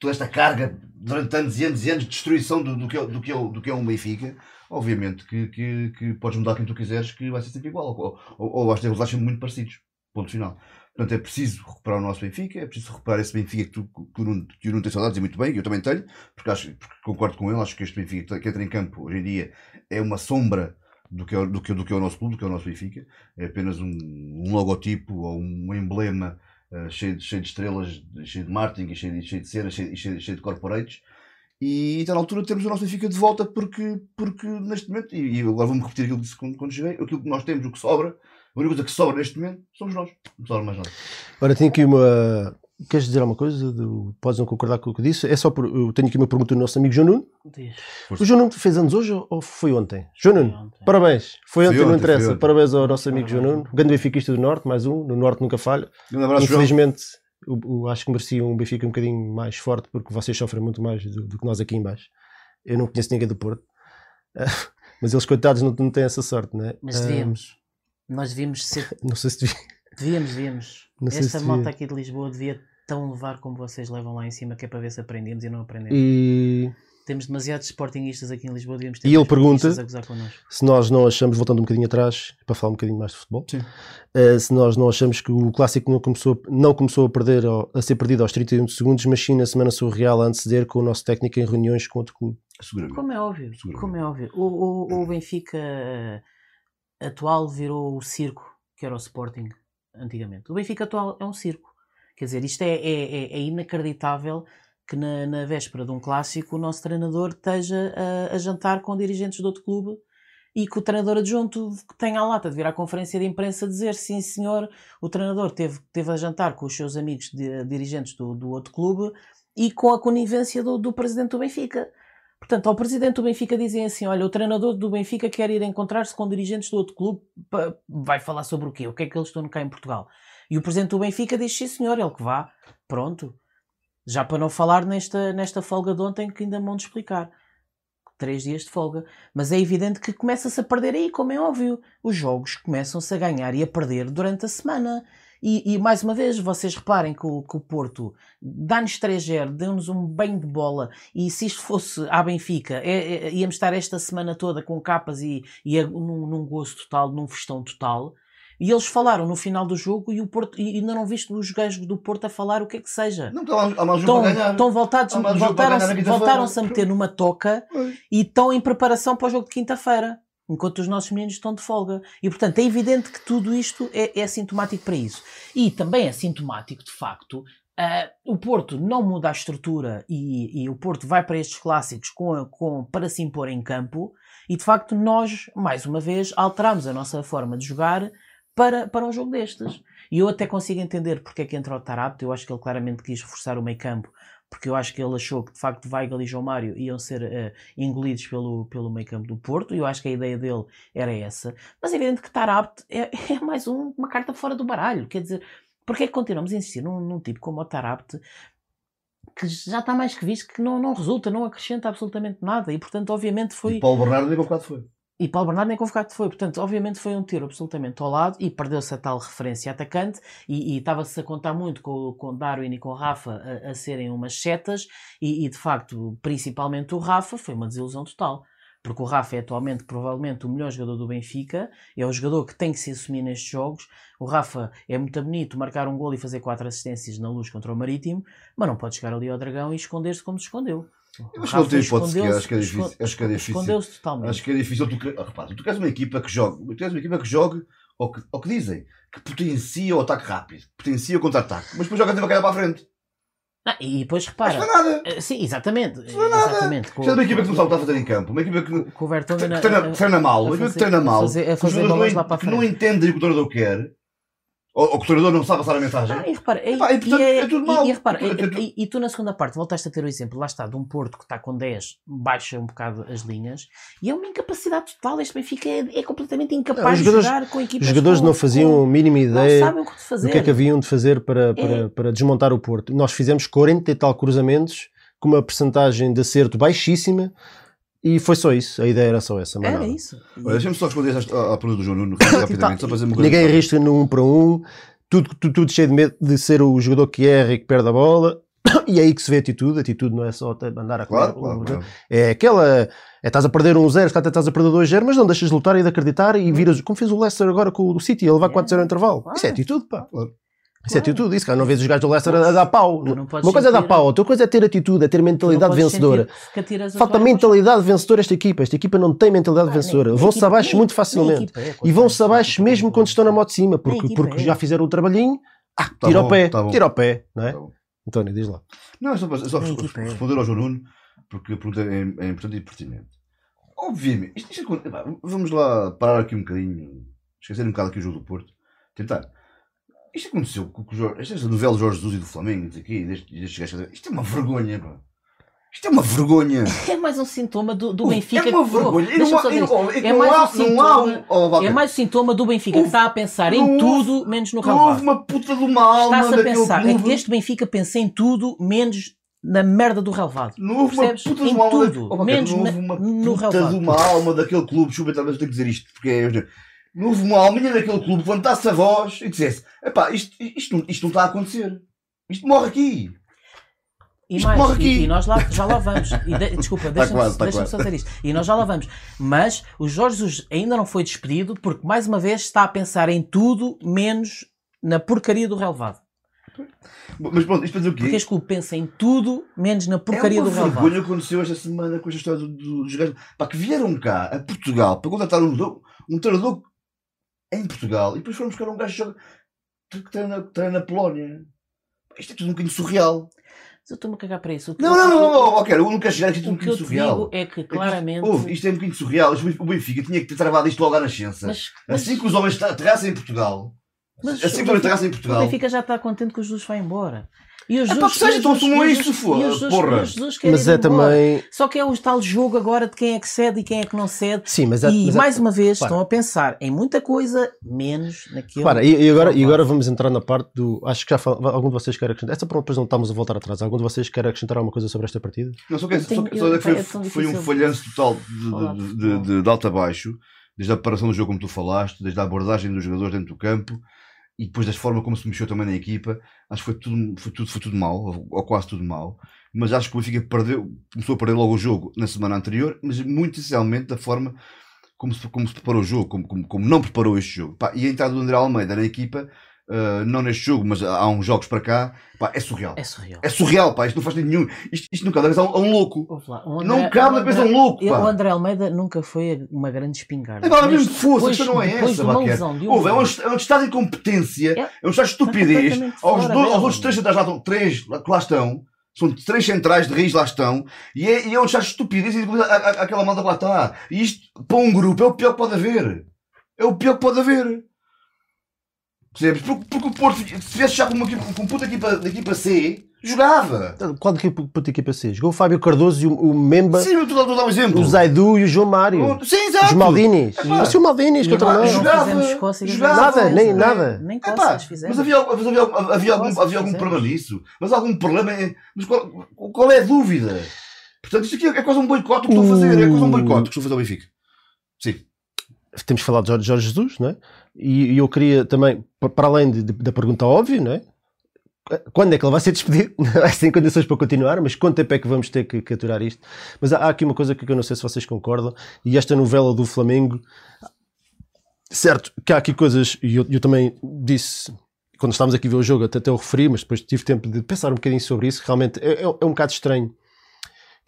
toda esta carga durante anos e anos e anos de destruição do, do, que, é, do, que, é, do que é um Benfica, obviamente que, que, que podes mudar quem tu quiseres, que vai ser sempre igual, ou, vais ter resultados sempre muito parecidos. Ponto final. Portanto, é preciso recuperar o nosso Benfica, é preciso recuperar esse Benfica que tu, que não, que não tem saudades, e muito bem, eu também tenho, porque, acho, porque concordo com ele, acho que este Benfica que entra em campo hoje em dia é uma sombra do que é, do que, do que é o nosso clube, do que é o nosso Benfica, é apenas um, um logotipo ou um emblema uh, cheio, de, cheio de estrelas, cheio de marketing, cheio de, cheio de cenas, cheio, cheio, cheio de corporates, e está na altura de termos o nosso Benfica de volta, porque, porque neste momento, e, e agora vou-me repetir aquilo que disse quando, quando cheguei, aquilo que nós temos, o que sobra, a única coisa que sobra neste momento somos nós, não sobra mais nada. Agora tenho aqui uma. Queres dizer alguma coisa? Do... Podes não concordar com o que disse? É só por. Eu tenho aqui uma pergunta do nosso amigo João Nuno. O João Nuno fez anos hoje ou foi ontem? João Nuno, ontem. parabéns. Foi, Foi ontem, não ontem, interessa. ontem. Parabéns ao nosso amigo João Nuno. Grande benfiquista do Norte, mais um. No Norte nunca falha. Um abraço, João. Infelizmente, o, o- acho que merecia um Benfica um bocadinho mais forte porque vocês sofrem muito mais do, do que nós aqui em baixo. Eu não conheço ninguém do Porto. Mas eles, coitados, não, não têm essa sorte, não é? Mas Ah, devíamos. Nós devíamos ser. não sei se devia. Devíamos, devíamos. Não Esta devia. aqui de Lisboa devia tão levar como vocês levam lá em cima, que é para ver se aprendemos e não aprendemos. E Temos demasiados sportinguistas aqui em Lisboa, devíamos ter E ele pergunta- se nós não achamos, voltando um bocadinho atrás, para falar um bocadinho mais de futebol, Sim. eh, se nós não achamos que o clássico não começou, não começou a, perder, a ser perdido aos 31 segundos, mas sim na semana surreal a anteceder com o nosso técnico em reuniões com outro clube. Como é óbvio, como é óbvio. O, o, o Benfica, atual virou o circo, que era o Sporting antigamente. O Benfica atual é um circo. Quer dizer, isto é, é, é- é inacreditável que na, na véspera de um clássico o nosso treinador esteja a, a jantar com dirigentes de outro clube e que o treinador adjunto tenha a lata de vir à conferência de imprensa dizer sim senhor, o treinador teve, teve a jantar com os seus amigos de- dirigentes do, do outro clube e com a conivência do, do presidente do Benfica. Portanto, ao presidente do Benfica dizem assim: olha, o treinador do Benfica quer ir encontrar-se com dirigentes do outro clube, vai falar sobre o quê? O que é que eles estão cá em Portugal? E o presidente do Benfica diz: sim, senhor, ele que vá. Pronto. Já para não falar nesta, nesta folga de ontem que ainda vão de explicar. Três dias de folga. Mas é evidente que começa-se a perder aí, como é óbvio. Os jogos começam-se a ganhar e a perder durante a semana. E, e, mais uma vez, vocês reparem que o, que o Porto dá-nos 3-0, deu-nos um banho de bola. E se isto fosse à Benfica, é- é- íamos estar esta semana toda com capas e, e a- num, num gozo total, num festão total. E eles falaram no final do jogo e o Porto, e ainda não viste os gajos do Porto a falar o que é que seja. Não, Estão, ganhar. estão voltados, voltaram-se voltaram-se a meter numa toca Pois. e estão em preparação para o jogo de quinta-feira, enquanto os nossos meninos estão de folga. E portanto é evidente que tudo isto é, é sintomático para isso. E também é sintomático, de facto, ah, o Porto não muda a estrutura e, e o Porto vai para estes clássicos com, com, para se impor em campo e de facto nós, mais uma vez, alteramos a nossa forma de jogar para, para um jogo destes. E eu até consigo entender porque é que entra o Tarapto, eu acho que ele claramente quis reforçar o meio campo porque eu acho que ele achou que de facto Weigl e João Mário iam ser eh, engolidos pelo, pelo meio campo do Porto, e eu acho que a ideia dele era essa. Mas é evidente que Tarapte é, é mais um- uma carta fora do baralho, quer dizer, porque é que continuamos a insistir num, num tipo como o Tarapte que já está mais que visto que não, não resulta, não acrescenta absolutamente nada, e portanto, obviamente, foi. E Paulo Bernardo nem convocado foi. E Paulo Bernardo nem convocado foi. Portanto, obviamente foi um tiro absolutamente ao lado e perdeu-se a tal referência atacante e, estava-se a contar muito com, com Darwin e com Rafa a, a serem umas setas e, e, de facto, principalmente o Rafa foi uma desilusão total. Porque o Rafa é atualmente provavelmente o melhor jogador do Benfica, é o jogador que tem que se assumir nestes jogos. O Rafa é muito bonito marcar um gol e fazer quatro assistências na luz contra o Marítimo, mas não pode chegar ali ao Dragão e esconder-se como se escondeu. Eu acho que não tem hipótese acho que é difícil, acho que é difícil. Escondeu-se totalmente. Acho que é difícil. Tu, ah, repara, tu queres uma equipa que jogue, tu queres uma equipa que jogue, ou que, ou que dizem, que potencia o ataque rápido, potencia o contra-ataque, mas depois joga sempre a cara para a frente. Ah, e depois Mas repara. não é nada. eh, Sim, exatamente. Não é nada. Exatamente. Com, Isto é uma equipa que não sabe o que está a fazer em campo, uma equipa que, com o Vertonghen que treina, a- treina mal, a uma equipa que fazer- treina mal, a fazer- a que fazer balões não- lá para a que não frente. entendem o que o treinador quer, ou, ou que o treinador não sabe passar a mensagem. Ah, e repara, e, Epá, e, portanto, e é- é tudo e- mau. e repara, É e, e tu na segunda parte voltaste a ter o exemplo, lá está, de um Porto que está com 10, baixa um bocado as linhas, e é uma incapacidade total. Este Benfica é, é completamente incapaz Não, de jogar com equipas Os jogadores com- não faziam com- a mínima não ideia sabem o que fazer. do que é que haviam de fazer para, para, É. para desmontar o Porto. Nós fizemos 40 e tal cruzamentos com uma percentagem de acerto baixíssima e foi só isso. A ideia era só essa. Era nada. isso. Deixa-me só responder à, à pergunta do João Nuno rapidamente, só para dizer uma coisa. Ninguém arrisca no um para um, tudo, tudo, tudo cheio de medo de ser o jogador que erra e que perde a bola. E é aí que se vê atitude. Atitude não é só te- andar a Claro, correr. claro, claro. É aquela. É, estás a perder um 0, estás a perder 2-0, mas não deixas de lutar e de acreditar e viras, como fez o Leicester agora com o City, ele levar 4-0 no intervalo. Claro. Isso é atitude, pá. Claro. Isso é atitude, isso, cara. Não vês os gajos do Leicester a, dar pau. Uma coisa é dar pau, outra coisa é ter atitude, é ter mentalidade vencedora. Falta o mentalidade vencedora esta equipa. Esta equipa não tem mentalidade Ah, vencedora. Vão-se abaixo muito nem facilmente. é, E vão-se abaixo mesmo quando estão na moto de cima, porque, porque é. já fizeram o trabalhinho. Ah, Tá tira bom, ao pé, tá tira ao pé, não é? Tá. António, diz lá. Não, é só, para- é só é. responder ao João Nuno, porque a pergunta é, é importante e pertinente. Obviamente, isto, isto é- epá, vamos lá parar aqui um bocadinho, esquecer um bocado aqui o jogo do Porto, tentar. Isto aconteceu com o Jorge, esta novela do Jorge Jesus e do Flamengo, aqui, destes, destes gajos, isto é uma vergonha, pá. Isto é uma vergonha. É mais um sintoma do, do Benfica. É uma Oh, vergonha. Não há- não- e É não mais há- um há sintoma- um- oh, É mais um sintoma do Benfica que Houve- está a pensar em houve- tudo menos no Não houve uma puta de uma alma Está-se a pensar. clube. Este Benfica pensa em tudo menos na merda do relevado. Não houve uma puta de Em uma alma. tudo, Oh, menos não houve uma puta de uma alma daquele clube. Desculpa, talvez tenho que dizer isto, porque é. Houve uma alminha daquele clube que levantasse a voz e dissesse: epá, isto, isto, não- isto não está a acontecer. Isto morre aqui. E Isto mais, morre e, aqui. e nós lá, já lá vamos. E de- desculpa, deixa-me tá deixa-me quase. só dizer isto. E nós já lá vamos. Mas o Jorge Jesus ainda não foi despedido porque, mais uma vez, está a pensar em tudo menos na porcaria do relevado. Mas pronto, isto para dizer o quê? Porque este clube pensa em tudo menos na porcaria é do relevado. vergonha que aconteceu esta semana com esta história do- do- dos gajos. Pá, que vieram cá, a Portugal, para contratar um, um treinador em Portugal e depois foram buscar um gajo que treina, treina na Polónia. Isto é tudo um bocadinho surreal. Mas eu estou-me a cagar para isso. O Não, não, não, não, ok, eu quero chegar aqui, isto é um O que eu bocadinho surreal. digo é que claramente. ouve, isto é um bocadinho surreal. O Benfica tinha que ter travado isto logo à nascença. assim que os homens aterrassem em Portugal, mas assim que o os homens aterrassem em o Portugal, Benfica já está contente que o Jesus vai embora. E o É Jesus, que seja, então Jesus- assumam isso, porra. Mas é também. Só que é o tal jogo agora de quem é que cede e quem é que não cede. Sim, mas é. e mas é- mais uma vez Para. estão a pensar em muita coisa, menos naquilo. Para, e, e agora, e agora vamos entrar na parte do. Acho que já fal, algum de vocês quer acrescentar. Essa pronto, depois não estamos a voltar atrás. Algum de vocês quer acrescentar alguma coisa sobre esta partida? Não, só tenho- só, eu- só dizer que foi, é um falhanço total de, falar de de, de, futebol. de- de alto a baixo, desde a preparação do jogo, como tu falaste, desde a abordagem dos jogadores dentro do campo e depois da forma como se mexeu também na equipa. Acho que foi tudo, foi tudo, foi tudo mal, ou, quase tudo mal. Mas acho que o Benfica perdeu, começou a perder logo o jogo na semana anterior, mas muito essencialmente da forma como se, como se preparou o jogo, como, como, como não preparou este jogo. E a entrada do André Almeida na equipa, ah, não neste jogo, mas há uns jogos para cá, pá, é surreal. É surreal. É surreal, pá, isto não faz nenhum. Isto, isto não cabe na cabeça a um, louco. Lá, o não André- cabe na o cabeça a um André- louco, O pá. André Almeida nunca foi uma grande espingarda. É pá, Mas mesmo fosse, a depois- questão não é essa, de uma Baquer. lesão de um Ouve, é um, é um estado de incompetência, É. é um estado de estupidez. completamente Aos, dois, aos outros três centrais lá estão, três que lá estão, são três centrais de raiz lá estão, e é, e é um estado de estupidez e a- a- aquela malta que lá está. E isto, para um grupo, é o pior que pode haver. É o pior que pode haver. Percebes? Porque, porque o Porto, se tivesse já com uma equipa, com puta equipa, da equipa C, jogava. Qual de que puta equipa C? Jogou o Fábio Cardoso e o, o Memba, Sim, eu estou a dar um exemplo. o Zaidu e o João Mário. Sim, exato. Os Maldinis. Mas o Maldinis que eu também. Jogava, cócegas jogava, Nada, nem nada. Nem Epá, cócegas fizemos. mas havia, mas havia, havia, algum, havia algum problema nisso. Mas algum problema. é- Mas qual, qual é a dúvida? Portanto, isto aqui é quase um boicote o que estão a fazer. É quase um boicote que estão a fazer ao Benfica. Sim. Temos falado de Jorge, Jorge Jesus, não é? E, e eu queria também, pa- para além de- de- da pergunta óbvia, não é? Quando é que ele vai ser despedido? Vai ser em condições para continuar, mas quanto tempo é que vamos ter que, que aturar isto? Mas há, há aqui uma coisa que eu não sei se vocês concordam, e esta novela do Flamengo, certo, que há aqui coisas, e eu, eu também disse, quando estávamos aqui a ver o jogo, até, até eu referi, mas depois tive tempo de pensar um bocadinho sobre isso, realmente é, é, é um bocado estranho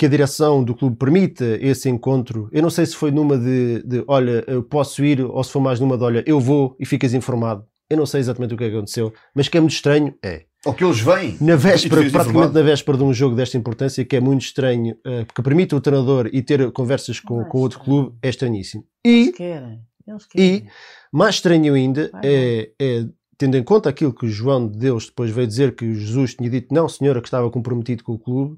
que a direção do clube permita esse encontro. Eu não sei se foi numa de, de olha, eu posso ir, ou se foi mais numa de olha, eu vou e ficas informado. Eu não sei exatamente o que é que aconteceu, mas que é muito estranho, é. Ou que eles vêm. Na E véspera, praticamente informado. na véspera de um jogo desta importância, que é muito estranho, eh, porque permite o treinador e ter conversas com, com outro clube, é estranhíssimo. Eles E, querem. Eles querem. mais estranho ainda, é, é, tendo em conta aquilo que o João de Deus depois veio dizer que o Jesus tinha dito, não, senhora, que estava comprometido com o clube,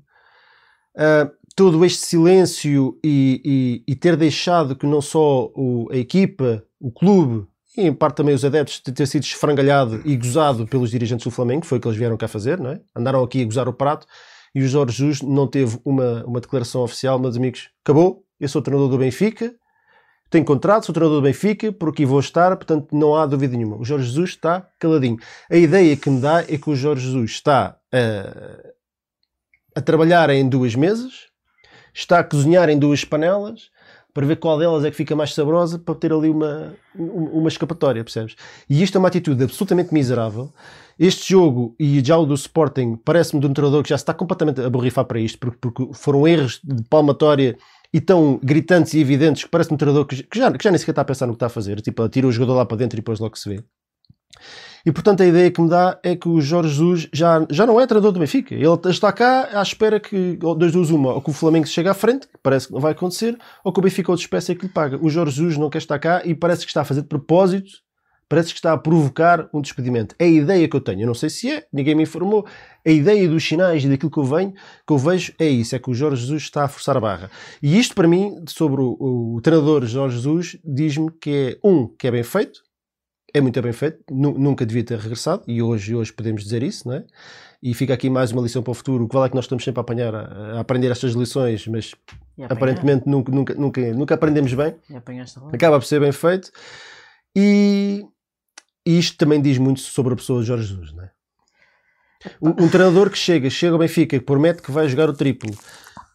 ah, todo este silêncio e, e- e ter deixado que não só o- a equipa, o clube e em parte também os adeptos de ter sido esfrangalhado e gozado pelos dirigentes do Flamengo, foi o que eles vieram cá fazer, não é? Andaram aqui a gozar o prato e o Jorge Jesus não teve uma, uma declaração oficial, meus amigos, acabou, eu sou o treinador do Benfica, tenho contrato, sou treinador do Benfica, por aqui vou estar, portanto não há dúvida nenhuma. O Jorge Jesus está caladinho. A ideia que me dá é que o Jorge Jesus está a, a trabalhar em duas mesas, está a cozinhar em duas panelas, para ver qual delas é que fica mais saborosa, para ter ali uma, um- uma escapatória, percebes? E isto é uma atitude absolutamente miserável. Este jogo, e já o do Sporting, parece-me de um treinador que já se está completamente a borrifar para isto, porque, porque foram erros de palmatória e tão gritantes e evidentes que parece um treinador que, que já, que já nem sequer está a pensar no que está a fazer. Tipo, tira o jogador lá para dentro e depois logo se vê. E portanto a ideia que me dá é que o Jorge Jesus já, já não é treinador do Benfica. Ele está cá à espera que, ou das duas uma, ou que o Flamengo chegue à frente, que parece que não vai acontecer, ou que o Benfica outra espécie que lhe paga. O Jorge Jesus não quer estar cá e parece que está a fazer de propósito, parece que está a provocar um despedimento. É a ideia que eu tenho. Eu não sei se é, ninguém me informou. A ideia dos sinais e daquilo que eu, venho, que eu vejo é isso, é que o Jorge Jesus está a forçar a barra. E isto para mim, sobre o, o treinador Jorge Jesus, diz-me que é, um, que é bem feito, é muito bem feito, nu- nunca devia ter regressado, e hoje, hoje podemos dizer isso, não é? E fica aqui mais uma lição para o futuro. O que vale é que nós estamos sempre a apanhar, a, aprender estas lições, mas aparentemente nunca, nunca, nunca, nunca aprendemos bem. Acaba por ser bem feito. E, e isto também diz muito sobre a pessoa de Jorge Jesus, não é? Um, um treinador que chega, chega ao Benfica, que promete que vai jogar o triplo,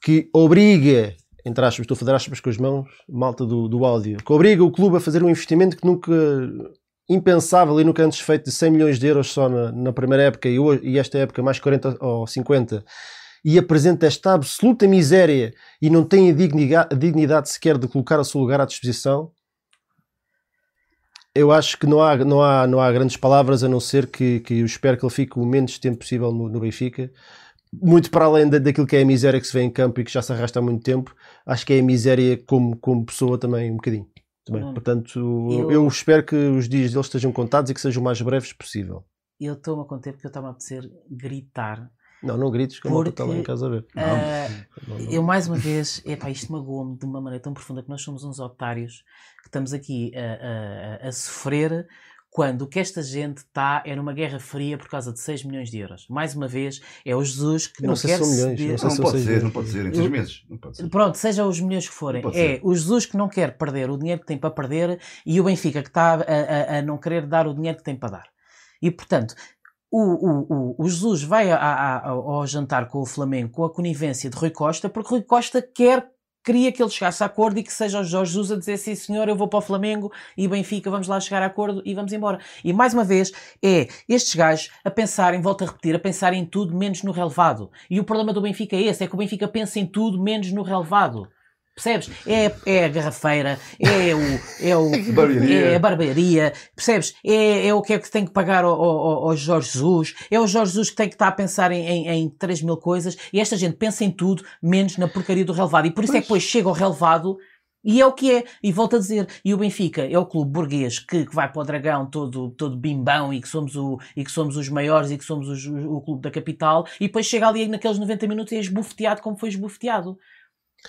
que obriga, entre aspas, estou a fazer aspas com as mãos, malta do, do áudio, que obriga o clube a fazer um investimento que nunca impensável e nunca antes feito de 100 milhões de euros só na, na primeira época e, hoje, e esta época mais 40 ou 50 e apresenta esta absoluta miséria e não tem a dignidade, a dignidade sequer de colocar o seu lugar à disposição eu acho que não há, não há, não há grandes palavras a não ser que, que eu espero que ele fique o menos tempo possível no, no Benfica. Muito para além da, daquilo que é a miséria que se vê em campo e que já se arrasta há muito tempo, acho que é a miséria como, como pessoa também um bocadinho. Também. Não. Portanto, Eu- eu... espero que os dias deles estejam contados e que sejam o mais breves possível. Eu estou-me a conter porque eu estava a apetecer gritar. Não, não grites que eu Porque- está lá em casa a ver. Ah, Não, não. eu mais uma vez, epá, isto magoou-me de uma maneira tão profunda que nós somos uns otários que estamos aqui a, a- a sofrer quando o que esta gente está é numa guerra fria por causa de 6 milhões de euros. Mais uma vez, é o Jesus que não, não sei quer se são milhões, ceder- não Não se pode ser, não pode ser. Em seis meses. Não pode ser. Pronto, seja os milhões que forem. Não É ser. o Jesus que não quer perder o dinheiro que tem para perder e o Benfica que está a, a- a não querer dar o dinheiro que tem para dar. E portanto, o, o, o, o Jesus vai a- a- ao jantar com o Flamengo com a conivência de Rui Costa porque Rui Costa quer. Queria que ele chegasse a acordo e que seja o Jorge Jesus a dizer sim senhor, eu vou para o Flamengo e Benfica, vamos lá chegar a acordo e vamos embora. E mais uma vez, é estes gajos a pensarem, volto a repetir, a pensarem em tudo menos no relevado. E o problema do Benfica é esse, é que o Benfica pensa em tudo menos no relevado. Percebes? É, é a garrafeira, é o, é o Barbearia. é a barbearia, percebes? É, é o que é que tem que pagar ao, ao, ao Jorge Jesus, é o Jorge Jesus que tem que estar a pensar em, em, em 3 mil coisas e esta gente pensa em tudo menos na porcaria do relevado. E por isso é que depois chega ao relevado e é o que é. E volto a dizer, e o Benfica é o clube burguês que, que vai para o Dragão todo, todo bimbão e que, somos o, e que somos os maiores e que somos os- o, clube da capital e depois chega ali naqueles 90 minutos e é esbofeteado como foi esbofeteado.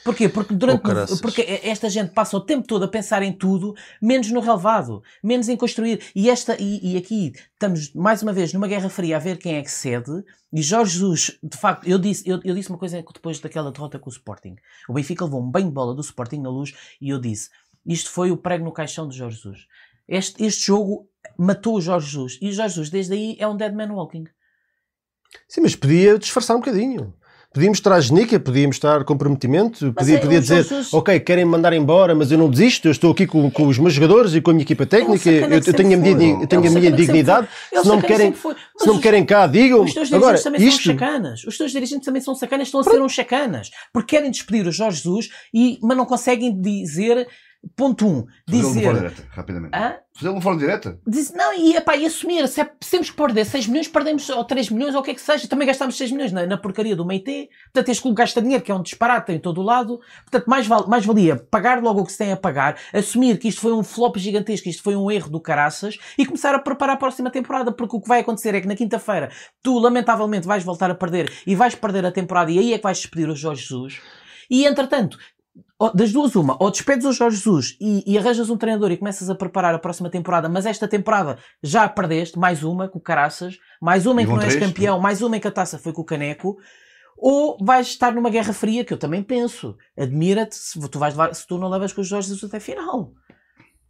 Porquê? Porque, durante, Oh, porque esta gente passa o tempo todo a pensar em tudo, menos no relevado, menos em construir. E, esta, e, e aqui estamos, mais uma vez, numa guerra fria a ver quem é que cede. E Jorge Jesus, de facto, eu disse, eu, eu disse uma coisa depois daquela derrota com o Sporting. O Benfica levou um banho de bola do Sporting na luz e eu disse: isto foi o prego no caixão de Jorge Jesus. Este, este jogo matou o Jorge Jesus. E o Jorge Jesus, desde aí, é um dead man walking. Sim, mas podia disfarçar um bocadinho. Podia mostrar a genica, podia mostrar comprometimento, podia, é, podia dizer, ok, querem me mandar embora, mas eu não desisto, eu estou aqui com, com os meus jogadores e com a minha equipa técnica, É eu, eu tenho a minha, foi. eu tenho É a minha dignidade, se não me querem, se não me querem cá, digam. Os teus Agora, dirigentes também isto, são chacanas. Os teus dirigentes também são sacanas, estão a ser uns chacanas. Porque querem despedir o Jorge Jesus, e, mas não conseguem dizer, ponto um, Fazê-lo de forma dizer... direta, rapidamente. Hã? Fazê-lo de forma direta. Diz, não, e, epá, e assumir, se, é, temos que perder 6 milhões, perdemos ou 3 milhões, ou o que é que seja, também gastámos 6 milhões na, na porcaria do Meite, portanto este clube gasta dinheiro, que é um disparate em todo o lado, portanto mais, val, mais valia pagar logo o que se tem a pagar, assumir que isto foi um flop gigantesco, isto foi um erro do caraças, e começar a preparar a próxima temporada, porque o que vai acontecer é que na quinta-feira tu, lamentavelmente, vais voltar a perder, e vais perder a temporada, e aí é que vais despedir o Jorge Jesus, e entretanto, das duas, uma, ou despedes o Jorge Jesus e, e arranjas um treinador e começas a preparar a próxima temporada, mas esta temporada já perdeste, mais uma com o Caraças, mais uma em que não és três, campeão, mais uma em que a taça foi com o Caneco, ou vais estar numa guerra fria, que eu também penso. Admira-te se tu, vais levar- se tu não levas com o Jorge Jesus até final.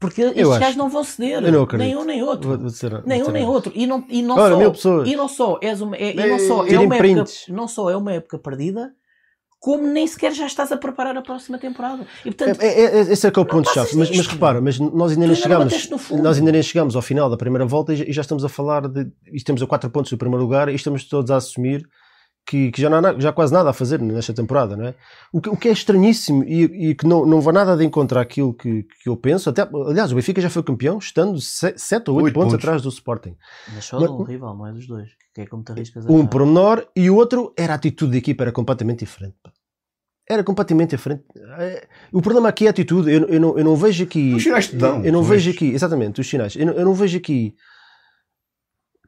Porque estes gajos não vão ceder. Eu não nem um nem outro. Vou- vou dizer- Nem um nem outro. E não, e não Ora, só, e não só és uma, é, e não só é uma época, não só é uma época perdida, como nem sequer já estás a preparar a próxima temporada. E portanto, É, é, é, esse é que é o ponto-chave. Mas, mas repara, mas nós ainda nem chegamos. Nós ainda nem chegamos ao final da primeira volta e já, estamos a falar de. E estamos a 4 pontos do primeiro lugar e estamos todos a assumir que, que já não há já há quase nada a fazer nesta temporada, não é? O que, o que é estranhíssimo e, e que não, não vai nada de encontrar aquilo que, que eu penso. Até, aliás, o Benfica já foi campeão, estando 7 ou 8 Oito pontos, pontos. atrás do Sporting. mas só mas- um rival, não é dos dois. Que é como te arriscas a Um achar. pormenor e o outro era a atitude da equipa, era completamente diferente. pá. Era completamente diferente. É, O problema aqui é a atitude. Eu, eu, não, eu não vejo aqui. Os sinais te dão, Eu não vejo aqui, exatamente, os sinais. Eu não, eu não vejo aqui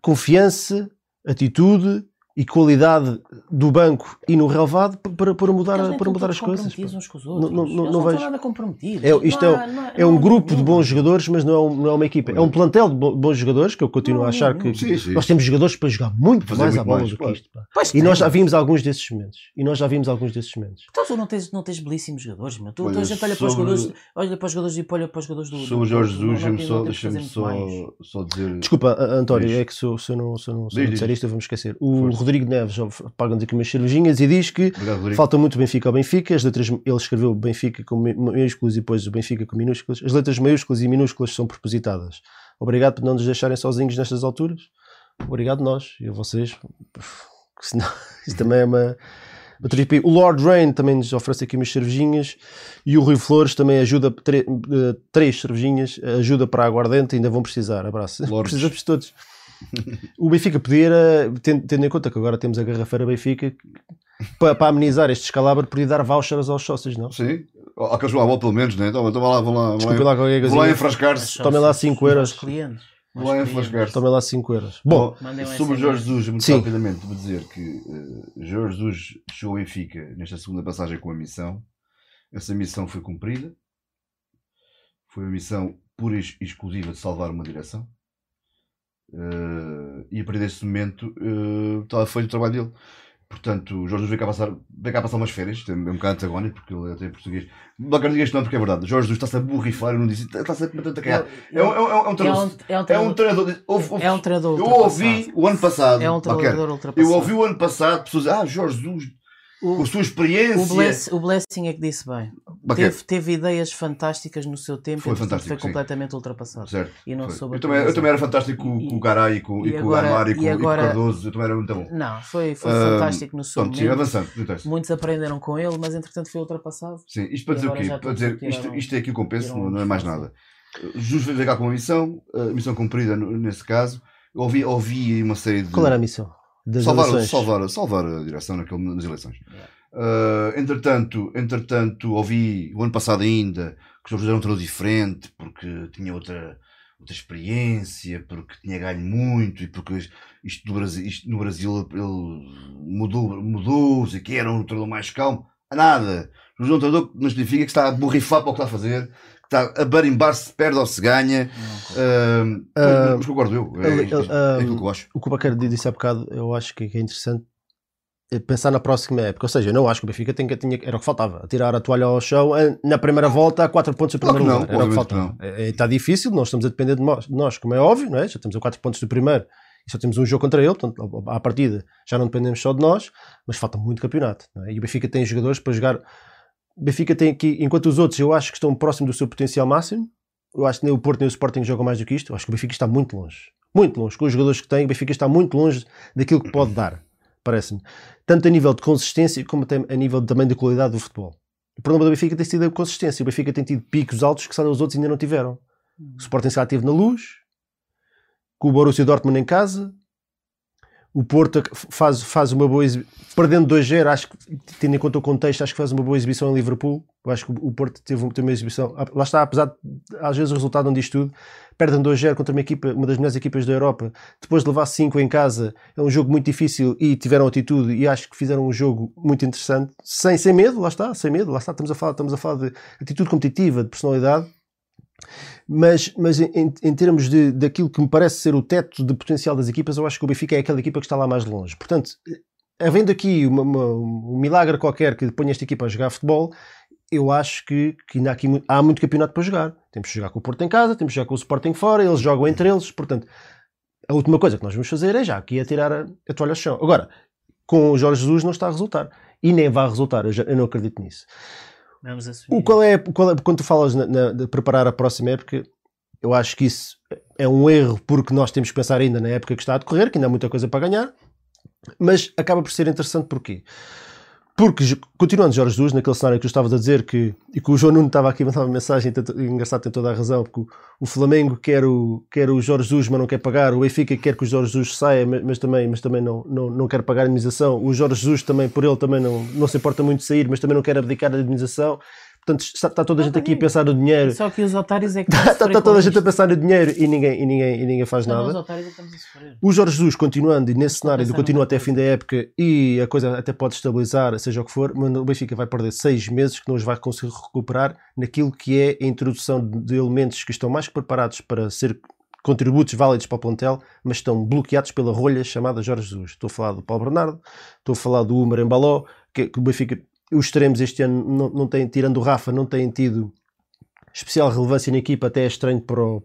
confiança, atitude e qualidade do banco e no relevado para, para mudar, Eles nem para mudar as coisas. uns com os outros. Não- não- Eles não não estão vejo. nada comprometidos. É, isto Não é, não É não um há grupo de bons jogadores, mas não é, um- não é uma equipa. É um plantel de bo- bons jogadores que eu continuo Não, a achar não, que não. Sim, sim. nós temos jogadores para jogar muito Fazer mais muito à bola mais, do que claro. isto. pá. Pois E nós já tem. vimos alguns desses momentos. E nós já vimos alguns desses momentos. Então tu não tens, não tens belíssimos jogadores, meu. Tu, Olha, tu a gente olha para os jogadores, olha para os jogadores e olha para os jogadores do. Sobre o Jorge Jesus, deixa-me tem- só, que dizer. Desculpa, A- António, é que se eu, não, se eu não, se eu Diz, não disser isto, eu vou-me esquecer. O. Rodrigo Neves paga-nos aqui umas cervejinhas e diz que Obrigado, falta muito Benfica ao Benfica. As letras, ele escreveu Benfica com maiúsculas e depois o Benfica com minúsculas. As letras maiúsculas e minúsculas são propositadas. Obrigado por não nos deixarem sozinhos nestas alturas. Obrigado nós e a vocês. Senão, isto também é uma. O Lord Rain também nos oferece aqui umas cervejinhas e o Rui Flores também ajuda, eh, três cervejinhas, ajuda para a aguardente, ainda vão precisar. Abraço. Lordes. Precisamos todos. O Benfica podia, tendo, em conta que agora temos a garrafeira Benfica, para, para amenizar este escalabro, podia dar vouchers aos sócios, não? Sim. Aqueles bola pelo menos, né? Toma, toma lá, vão lá. Vão Desculpe lá, lá vão lá enfrascar-se. Tomem lá cinco Os euros. nossos clientes. Lá Os clientes. enfrascar-se. Tomem lá 5 euros. Bom, sobre. Jorge Jesus, muito Sim. rapidamente, vou dizer que eh, Jorge Jesus chegou ao Benfica nesta segunda passagem com a missão. Essa missão foi cumprida. Foi uma missão pura e ex- exclusiva de salvar uma direção. Eh, e a partir desse momento estava feito o trabalho dele. Portanto, o Jorge Jesus veio cá passar, veio cá passar umas férias, é um bocado antagónico, porque ele é até português. Não isto não, porque é verdade. O Jorge Jesus está-se a borrifar, não disse, está-se a completamente a cagar. É um, é um, é um, É um, treinador- é um é treinador, é um treinador eu ouvi o ano passado. É um treinador ultrapassado. eu ouvi o ano passado pessoas ah, Jorge Jesus, O- com a sua experiência. O, Bless, o Blessing é que disse bem. Teve, teve ideias fantásticas no seu tempo Foi e foi sim. completamente ultrapassado. certo. E não foi. soube eu, também, eu também era fantástico com, E- com o Garay e com, e e o Amar e e com, e com o Cardoso. Eu também era muito bom. Não, foi, foi Ah, fantástico no seu Pronto, sim, momento. avançando. Muitos aprenderam com ele, mas entretanto foi ultrapassado. Sim, isto para dizer o quê? Para dizer, isto, isto é aquilo que eu penso, tiraram não, não é mais nada. Jesus veio cá com uma missão, a missão cumprida nesse caso. Eu ouvi, ouvi uma série de. qual era a missão? Das salvar, salvar, salvar a direção naquele, nas eleições. Yeah. Ah, entretanto, entretanto, ouvi o ano passado ainda que o Jorge era um treinador diferente porque tinha outra, outra experiência, porque tinha ganho muito e porque isto no Brasil, isto no Brasil ele mudou, mudou, sei que era um treinador mais calmo. Nada. O João é um treinador que nos significa que está a borrifar para o que está a fazer, que está a barimbar se perde ou se ganha. Não, Ah, Ah, mas concordo eu. É, ele- é, é aquilo que eu acho. O que o Baquer disse há bocado, eu acho que é interessante pensar na próxima época. Ou seja, eu não acho que o Benfica que, tinha, era o que faltava. Tirar a toalha ao chão eh, na primeira volta a 4 pontos do Claro primeiro lugar. não, Era o que faltava. É, está difícil, nós estamos a depender de nós, nós, como é óbvio, não é? já estamos a 4 pontos do primeiro e só temos um jogo contra ele, portanto, à partida já não dependemos só de nós, mas falta muito campeonato. é? E o Benfica tem jogadores para jogar. O Benfica tem aqui, enquanto os outros eu acho que estão próximo do seu potencial máximo, eu acho que nem o Porto nem o Sporting jogam mais do que isto. Eu acho que o Benfica está muito longe. Muito longe. Com os jogadores que tem, o Benfica está muito longe daquilo que pode dar, parece-me. Tanto a nível de consistência como a nível também de qualidade do futebol. O problema do Benfica tem sido a consistência. O Benfica tem tido picos altos que os outros ainda não tiveram. O Sporting já teve na luz, com o Borussia Dortmund em casa. O Porto faz, faz uma boa exibição, perdendo 2-0, acho que, tendo em conta o contexto, acho que faz uma boa exibição em Liverpool. Eu acho que o Porto teve, teve uma exibição, lá está, apesar de às vezes o resultado não diz tudo, perdem 2-0 contra uma equipa, uma das melhores equipas da Europa, depois de levar 5 em casa, é um jogo muito difícil e tiveram atitude e acho que fizeram um jogo muito interessante, sem, sem medo, lá está, sem medo, lá está, estamos a falar, estamos a falar de atitude competitiva, de personalidade, mas, mas em, em termos de, daquilo que me parece ser o teto de potencial das equipas, eu acho que o Benfica é aquela equipa que está lá mais longe. Portanto, havendo aqui uma, uma, um milagre qualquer que ponha esta equipa a jogar futebol, eu acho que, que ainda há, aqui, há muito campeonato para jogar. Temos que jogar com o Porto em casa, temos que jogar com o Sporting fora, eles jogam entre eles, portanto, a última coisa que nós vamos fazer é já aqui a tirar a, a toalha ao chão. Agora, com o Jorge Jesus não está a resultar. E nem vai resultar, eu, já- eu não acredito nisso. Vamos assumir. O qual é, qual é- quando tu falas na- na- de preparar a próxima época, eu acho que isso é um erro porque nós temos que pensar ainda na época que está a decorrer, que ainda há muita coisa para ganhar, mas acaba por ser interessante porquê? Porque, continuando Jorge Jesus, naquele cenário que tu estavas a dizer, que, e que o João Nuno estava aqui a mandar uma mensagem, to- engraçado, tem toda a razão, porque o, o Flamengo quer o, quer o Jorge Jesus, mas não quer pagar, o Benfica quer que o Jorge Jesus saia, mas, mas também, mas também não, não, não quer pagar a indenização, o Jorge Jesus também, por ele, também não, não se importa muito de sair, mas também não quer abdicar da indenização. Portanto, está, está toda a gente aqui a pensar no dinheiro, Só que os otários é que está, está sofrer toda a gente a pensar no dinheiro e ninguém, e ninguém, e ninguém faz nós nada. otários é que estamos a sofrer. O Jorge Jesus continuando e nesse cenário pensar continua até fim da época e a coisa até pode estabilizar, seja o que for, mas o Benfica vai perder seis meses que não os vai conseguir recuperar naquilo que é a introdução de elementos que estão mais que preparados para ser contributos válidos para o plantel, mas estão bloqueados pela rolha chamada Jorge Jesus. Estou a falar do Paulo Bernardo, estou a falar do Umer Embaló, que, que o Benfica, os extremos este ano não, não têm, tirando o Rafa, não têm tido especial relevância na equipa, até é estranho para, o-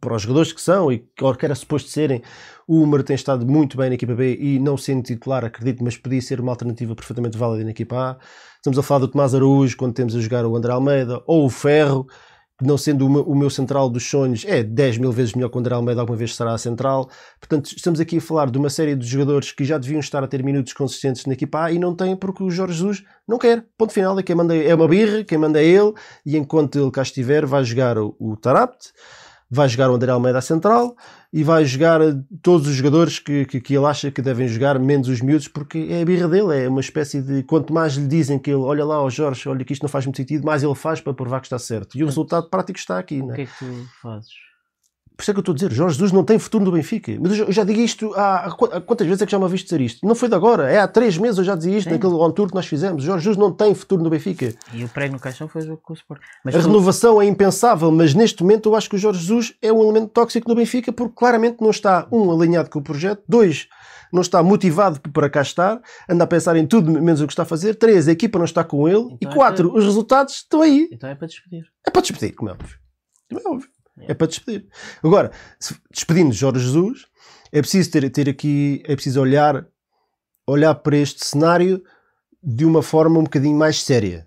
para os jogadores que são e que era suposto serem. O Umer tem estado muito bem na equipa B e não sendo titular, acredito, mas podia ser uma alternativa perfeitamente válida na equipa A. Estamos a falar do Tomás Araújo quando temos a jogar o André Almeida ou o Ferro, não sendo o meu, o meu central dos sonhos, é 10 mil vezes melhor que o André Almeida alguma vez será a central. Portanto, estamos aqui a falar de uma série de jogadores que já deviam estar a ter minutos consistentes na equipa A e não têm porque o Jorge Jesus não quer. Ponto final, é quem manda é uma birra, quem manda é ele, e enquanto ele cá estiver, vai jogar o, o vai jogar o André Almeida à central e vai jogar todos os jogadores que, que, que ele acha que devem jogar, menos os miúdos, porque é a birra dele, é uma espécie de quanto mais lhe dizem que ele, olha lá, ó Jorge, olha que isto não faz muito sentido, mais ele faz para provar que está certo. E o resultado prático está aqui. O Né? que é que tu fazes? Por isso é que eu estou a dizer, Jorge Jesus não tem futuro no Benfica. Mas eu já, digo isto há, há qu- há quantas vezes é que já me ouviste dizer isto? Não foi de agora, é há três meses eu já dizia isto Sim. naquele on tour que nós fizemos. Jorge Jesus não tem futuro no Benfica. E o prego no caixão foi o jogo com o Sport. Mas A tu- renovação é impensável, mas neste momento eu acho que o Jorge Jesus é um elemento tóxico no Benfica porque claramente não está, um, alinhado com o projeto, dois, não está motivado para cá estar, anda a pensar em tudo menos o que está a fazer, três, a equipa não está com ele, e Então é quatro, os resultados estão aí. Então é para despedir. É para despedir, como é óbvio. Como é óbvio. É para despedir. Agora, despedindo Jorge Jesus, é preciso ter, ter aqui, é preciso olhar, olhar para este cenário de uma forma um bocadinho mais séria